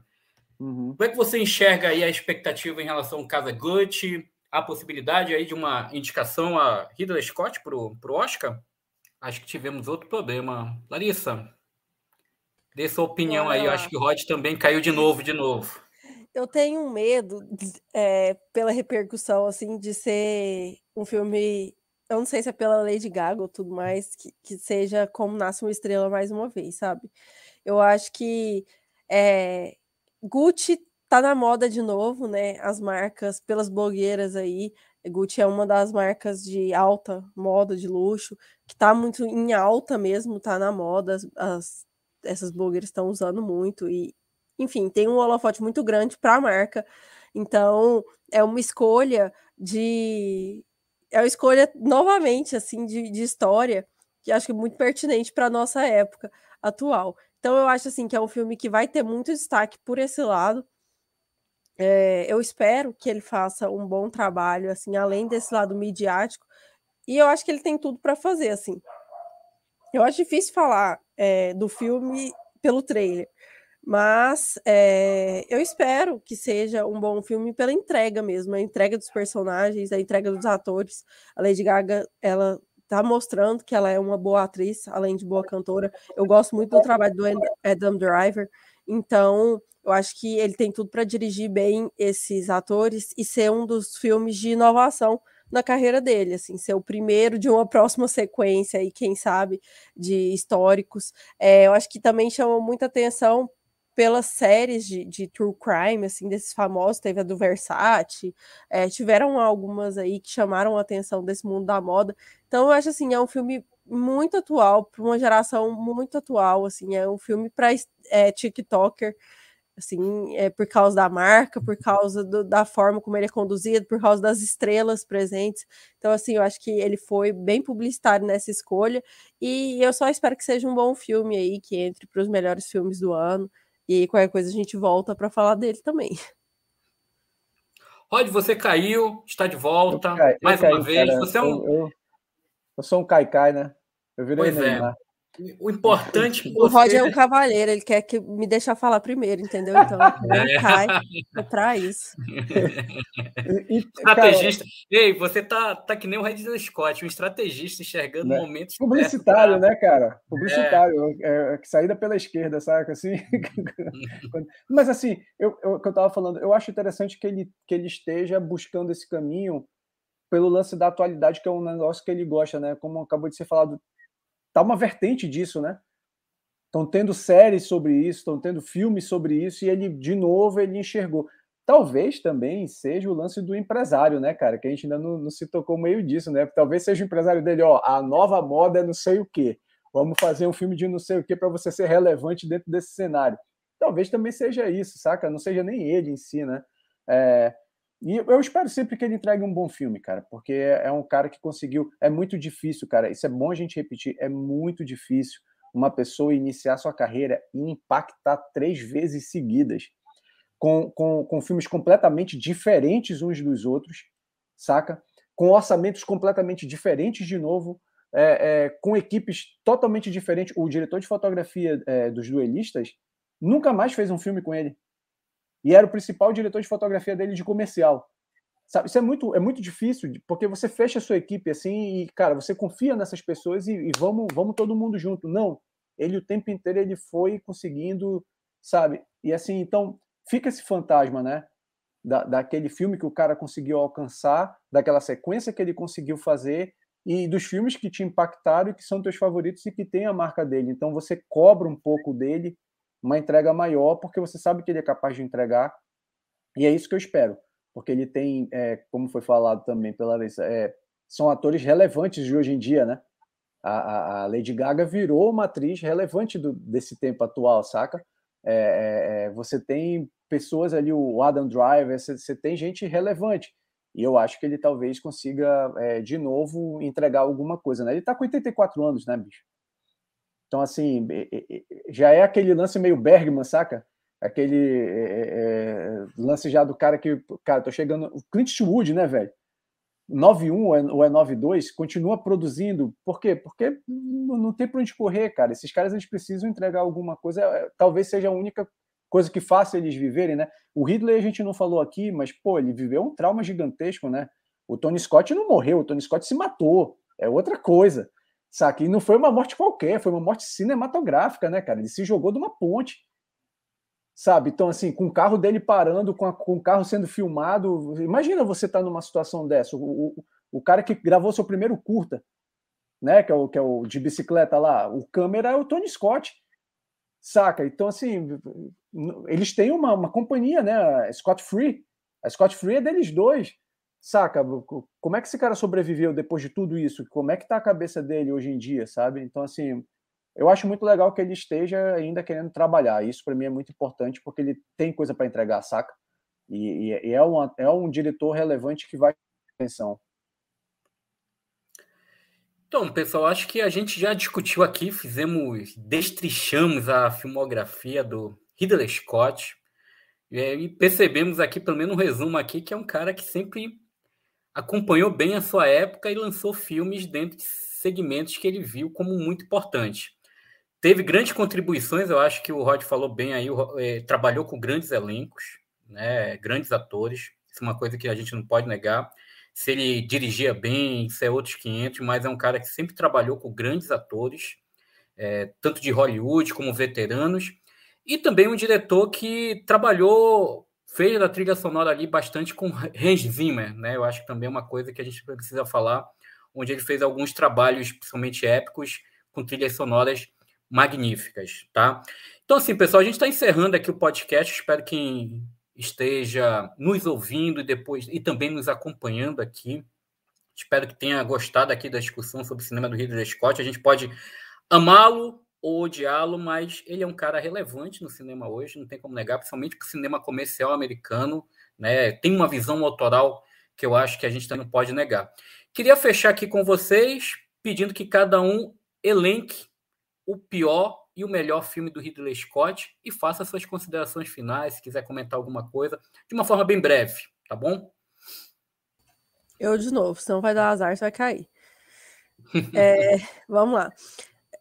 Uhum. Como é que você enxerga aí a expectativa em relação ao Casa Gucci? A possibilidade aí de uma indicação a Ridley Scott para o Oscar? Acho que tivemos outro problema. Larissa, dê sua opinião aí. Eu acho que o Rod também caiu de novo, de novo. Eu tenho medo, é, pela repercussão, assim, de ser um filme eu não sei se é pela Lady Gaga ou tudo mais, que, que seja como Nasce uma Estrela mais uma vez, sabe? Eu acho que é, Gucci tá na moda de novo, né? As marcas, pelas blogueiras aí, Gucci é uma das marcas de alta moda, de luxo, que tá muito em alta mesmo, tá na moda, as, as essas blogueiras estão usando muito e, enfim, tem um holofote muito grande para a marca. Então, é uma escolha de é uma escolha novamente assim de, de história que acho que é muito pertinente para nossa época atual. Então eu acho assim que é um filme que vai ter muito destaque por esse lado. É, eu espero que ele faça um bom trabalho, assim, além desse lado midiático. E eu acho que ele tem tudo para fazer, assim. Eu acho difícil falar é, do filme pelo trailer, mas é, eu espero que seja um bom filme pela entrega mesmo, a entrega dos personagens, a entrega dos atores. A Lady Gaga, ela tá mostrando que ela é uma boa atriz, além de boa cantora. Eu gosto muito do trabalho do Adam Driver, então eu acho que ele tem tudo para dirigir bem esses atores e ser um dos filmes de inovação na carreira dele, assim, ser o primeiro de uma [LAUGHS] próxima sequência e quem sabe de históricos. É, eu acho que também chamou muita atenção pelas séries de, de, true crime, assim, desses famosos, teve a do Versace, é, tiveram algumas aí que chamaram a atenção desse mundo da moda. Então, eu acho assim, é um filme muito atual, para uma geração muito atual, assim, é um filme para é, TikToker, assim, é por causa da marca, por causa do, da forma como ele é conduzido, por causa das estrelas presentes. Então, assim, eu acho que ele foi bem publicitário nessa escolha, e eu só espero que seja um bom filme aí, que entre para os melhores filmes do ano. E qualquer coisa a gente volta para falar dele também. Rod, você caiu, está de volta. Caí, mais uma vez. Cara, você é um... eu, eu, eu, sou um caicai, né? Eu virei pois é. Neymar. É. O importante. O Rod é um cavaleiro, ele quer que me deixar falar primeiro, entendeu? Então, [LAUGHS] é. cai, é para isso. [LAUGHS] estrategista. Ei, você tá, tá que nem o Red Scott, um estrategista enxergando né? momentos. Publicitário, pra... né, cara? Publicitário. É. É, saída pela esquerda, sabe? Assim. [LAUGHS] Mas, assim, eu, eu, que eu tava falando, eu acho interessante que ele, que ele esteja buscando esse caminho pelo lance da atualidade, que é um negócio que ele gosta, né? Como acabou de ser falado tá uma vertente disso, né? Estão tendo séries sobre isso, estão tendo filmes sobre isso, e ele, de novo, ele enxergou. Talvez também seja o lance do empresário, né, cara? Que a gente ainda não, não se tocou meio disso, né? Talvez seja o empresário dele, ó, a nova moda é não sei o quê. Vamos fazer um filme de não sei o quê para você ser relevante dentro desse cenário. Talvez também seja isso, saca? Não seja nem ele em si, né? É, e eu espero sempre que ele entregue um bom filme, cara, porque é um cara que conseguiu. É muito difícil, cara. Isso é bom a gente repetir. É muito difícil uma pessoa iniciar sua carreira e impactar três vezes seguidas com, com, com filmes completamente diferentes uns dos outros, saca? Com orçamentos completamente diferentes de novo, é, é, com equipes totalmente diferentes. O diretor de fotografia é, dos duelistas nunca mais fez um filme com ele e era o principal diretor de fotografia dele de comercial. Sabe, isso é muito, é muito difícil, porque você fecha a sua equipe assim e, cara, você confia nessas pessoas e, e vamos, vamos todo mundo junto. Não, ele o tempo inteiro ele foi conseguindo, sabe? E assim, então fica esse fantasma, né? Da, daquele filme que o cara conseguiu alcançar, daquela sequência que ele conseguiu fazer e dos filmes que te impactaram e que são teus favoritos e que tem a marca dele. Então você cobra um pouco dele uma entrega maior, porque você sabe que ele é capaz de entregar, e é isso que eu espero, porque ele tem, é, como foi falado também pela Larissa, é, são atores relevantes de hoje em dia, né? A, a Lady Gaga virou uma atriz relevante do, desse tempo atual, saca? É, é, é você tem pessoas ali, o Adam Driver, você, você, tem gente relevante. E eu acho que ele talvez consiga, é, de novo, entregar alguma coisa, né? Ele tá com 84 anos, né, bicho? Então, assim, já é aquele lance meio Bergman, saca? Aquele é, é, lance já do cara que, cara, tô chegando. O Clint Eastwood, né, velho? 9-1 ou é 9-2, continua produzindo. Por quê? Porque não tem para onde correr, cara. Esses caras eles precisam entregar alguma coisa. É, talvez seja a única coisa que faça eles viverem, né? O Ridley a gente não falou aqui, mas, pô, ele viveu um trauma gigantesco, né? O Tony Scott não morreu, o Tony Scott se matou. É outra coisa. Saca? E não foi uma morte qualquer, foi uma morte cinematográfica, né, cara? Ele se jogou de uma ponte. Sabe? Então, assim, com o carro dele parando, com, a, com o carro sendo filmado. Imagina você estar tá numa situação dessa. O, o, o, cara que gravou seu primeiro curta, né? Que é, o, que é o de bicicleta lá. O câmera é o Tony Scott. Saca? Então, assim, eles têm uma, uma companhia, né? Scott Free. A Scott Free é deles dois. Saca? Como é que esse cara sobreviveu depois de tudo isso? Como é que tá a cabeça dele hoje em dia, sabe? Então, assim, eu acho muito legal que ele esteja ainda querendo trabalhar. Isso para mim é muito importante porque ele tem coisa para entregar, saca? E, e, é, uma, é um diretor relevante que vai atenção. Então, pessoal, acho que a gente já discutiu aqui, fizemos, destrichamos a filmografia do Ridley Scott e percebemos aqui, pelo menos um resumo aqui, que é um cara que sempre acompanhou bem a sua época e lançou filmes dentro de segmentos que ele viu como muito importantes. Teve grandes contribuições, eu acho que o Rod falou bem aí, é, trabalhou com grandes elencos, né, grandes atores, isso é uma coisa que a gente não pode negar. Se ele dirigia bem, isso é outros 500, mas é um cara que sempre trabalhou com grandes atores, é, tanto de Hollywood como veteranos, e também um diretor que trabalhou fez a trilha sonora ali bastante com Hans Zimmer, né? Eu acho que também é uma coisa que a gente precisa falar, onde ele fez alguns trabalhos, principalmente épicos, com trilhas sonoras magníficas, tá? Então, assim, pessoal, a gente está encerrando aqui o podcast. Espero que esteja nos ouvindo e depois e também nos acompanhando aqui. Espero que tenha gostado aqui da discussão sobre o cinema do Ridley Scott. A gente pode amá-lo ou odiá-lo, mas ele é um cara relevante no cinema hoje, não tem como negar, principalmente para o cinema comercial americano. Né? Tem uma visão autoral que eu acho que a gente também não pode negar. Queria fechar aqui com vocês, pedindo que cada um elenque o pior e o melhor filme do Ridley Scott e faça suas considerações finais, se quiser comentar alguma coisa, de uma forma bem breve, tá bom? Eu de novo, senão vai dar azar, você vai cair. [LAUGHS] é, vamos lá.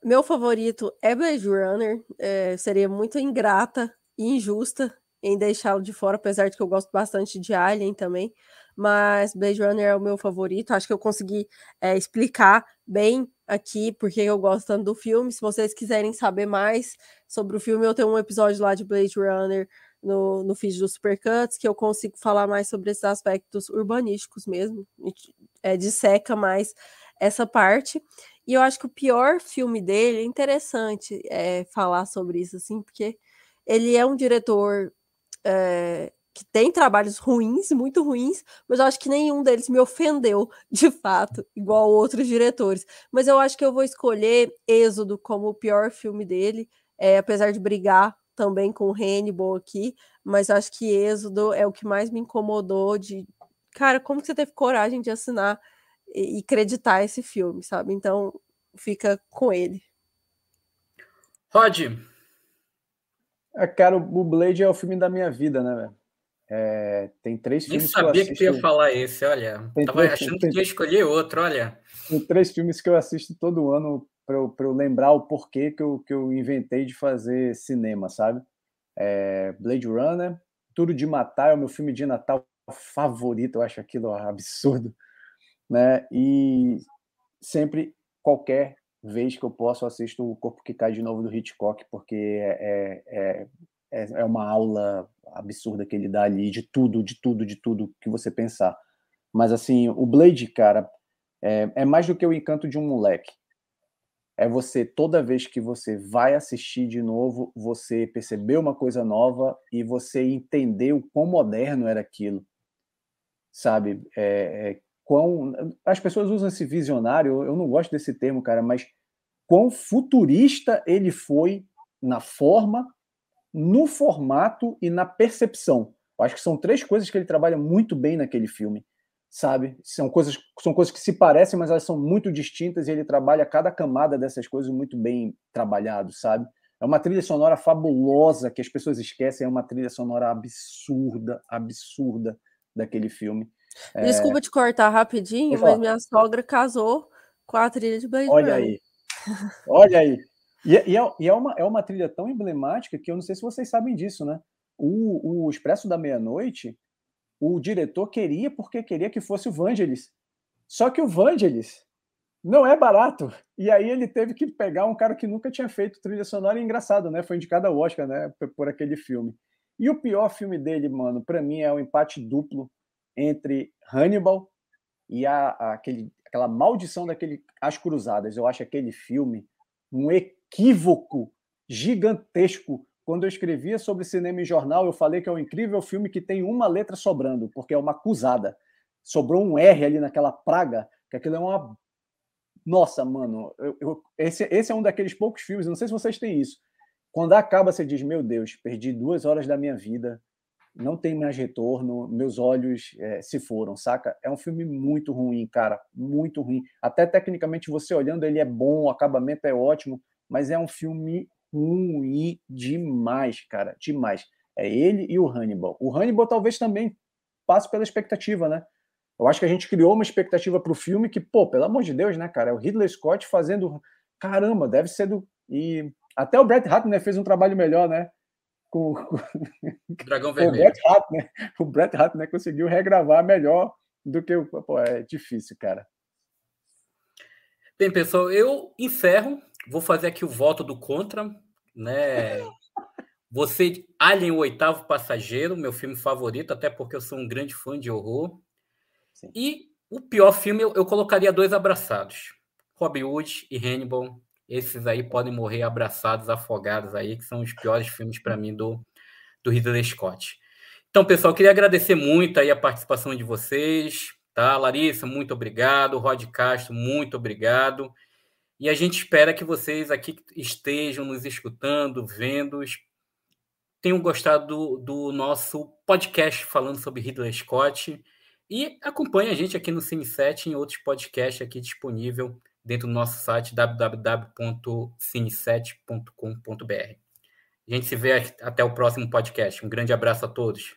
Meu favorito é Blade Runner. É, seria muito ingrata e injusta em deixá-lo de fora, apesar de que eu gosto bastante de Alien também. Mas Blade Runner é o meu favorito. Acho que eu consegui é, explicar bem aqui porque eu gosto tanto do filme. Se vocês quiserem saber mais sobre o filme, eu tenho um episódio lá de Blade Runner no, no feed do Supercuts, que eu consigo falar mais sobre esses aspectos urbanísticos mesmo, é, disseca mais essa parte. E eu acho que o pior filme dele é interessante é, falar sobre isso, assim, porque ele é um diretor é, que tem trabalhos ruins, muito ruins, mas eu acho que nenhum deles me ofendeu [LAUGHS] de fato, igual outros diretores. Mas eu acho que eu vou escolher Êxodo como o pior filme dele, é, apesar de brigar também com Hannibal aqui, mas acho que Êxodo é o que mais me incomodou de, cara, como que você teve coragem de assinar e, e acreditar esse filme, sabe? Então, fica com ele. Rod. É, cara, o Blade é o filme da minha vida, né, velho? É, tem três Nem filmes sabia que eu assisto... que tu ia falar esse, olha. Tem Tava três, achando tem... que ia escolher outro, olha. Tem três filmes que eu assisto todo ano para eu, eu lembrar o porquê que eu, que eu inventei de fazer cinema, sabe? É Blade Runner, Tudo de Matar é o meu filme de Natal favorito, eu acho aquilo absurdo, né? E sempre, qualquer vez que eu posso, assisto O Corpo que Cai de Novo do Hitchcock, porque é, é, é, é uma aula absurda que ele dá ali, de tudo, de tudo, de tudo que você pensar. Mas, assim, o Blade, cara, é, é mais do que o encanto de um moleque é você, toda vez que você vai assistir de novo, você perceber uma coisa nova e você entender o quão moderno era aquilo. Sabe? É, é, quão, as pessoas usam esse visionário, eu não gosto desse termo, cara, mas quão futurista ele foi na forma, no formato e na percepção. Eu acho que são três coisas que ele trabalha muito bem naquele filme sabe? São coisas, são coisas que se parecem, mas elas são muito distintas e ele trabalha cada camada dessas coisas muito bem trabalhado, sabe? É uma trilha sonora fabulosa que as pessoas esquecem, é uma trilha sonora absurda, absurda daquele filme. É, Desculpa é... te cortar rapidinho, mas minha sogra casou com a trilha de Blade Olha aí. [LAUGHS] Olha aí. E, é, e, é, e é, uma, é uma trilha tão emblemática que eu não sei se vocês sabem disso, né? O, o Expresso da Meia-Noite o diretor queria porque queria que fosse o Vangelis. Só que o Vangelis não é barato. E aí ele teve que pegar um cara que nunca tinha feito trilha sonora. E engraçado, né? Foi indicado ao Oscar, né? Por aquele filme. E o pior filme dele, mano, para mim é o um empate duplo entre Hannibal e a, a, aquele, aquela maldição daquele As Cruzadas. Eu acho aquele filme um equívoco gigantesco quando eu escrevia sobre cinema em jornal, eu falei que é um incrível filme que tem uma letra sobrando, porque é uma acusada. Sobrou um R ali naquela praga, que aquilo é uma. Nossa, mano, eu, eu, esse, esse é um daqueles poucos filmes, não sei se vocês têm isso. Quando acaba, você diz: Meu Deus, perdi duas horas da minha vida, não tem mais retorno, meus olhos é, se foram, saca? É um filme muito ruim, cara, muito ruim. Até tecnicamente, você olhando, ele é bom, o acabamento é ótimo, mas é um filme ruim demais, cara, demais. É ele e o Hannibal. O Hannibal talvez também passe pela expectativa, né? Eu acho que a gente criou uma expectativa para o filme que, pô, pelo amor de Deus, né, cara? É o Ridley Scott fazendo. Caramba, deve ser do. E até o Brett Ratner fez um trabalho melhor, né? Com, Dragão Vermelho. O Brett Ratner, o Brett Ratner conseguiu regravar melhor do que o. Pô, é difícil, cara. Bem, pessoal, eu encerro. Vou fazer aqui o voto do contra né? [LAUGHS] Você, Alien, o Oitavo Passageiro, meu filme favorito, até porque eu sou um grande fã de horror. Sim. E o pior filme, eu, eu colocaria dois abraçados. Robin Hood e Hannibal. Esses aí podem morrer abraçados, afogados aí, que são os piores filmes para mim do, do Ridley Scott. Então, pessoal, queria agradecer muito aí a participação de vocês, tá? Larissa, muito obrigado. Rod Castro, muito obrigado. E a gente espera que vocês aqui estejam nos escutando, vendo, tenham gostado do, do nosso podcast falando sobre Ridley Scott. E acompanhe a gente aqui no Cine7 em outros podcasts aqui disponível dentro do nosso site www.cine7.com.br. A gente se vê até o próximo podcast. Um grande abraço a todos.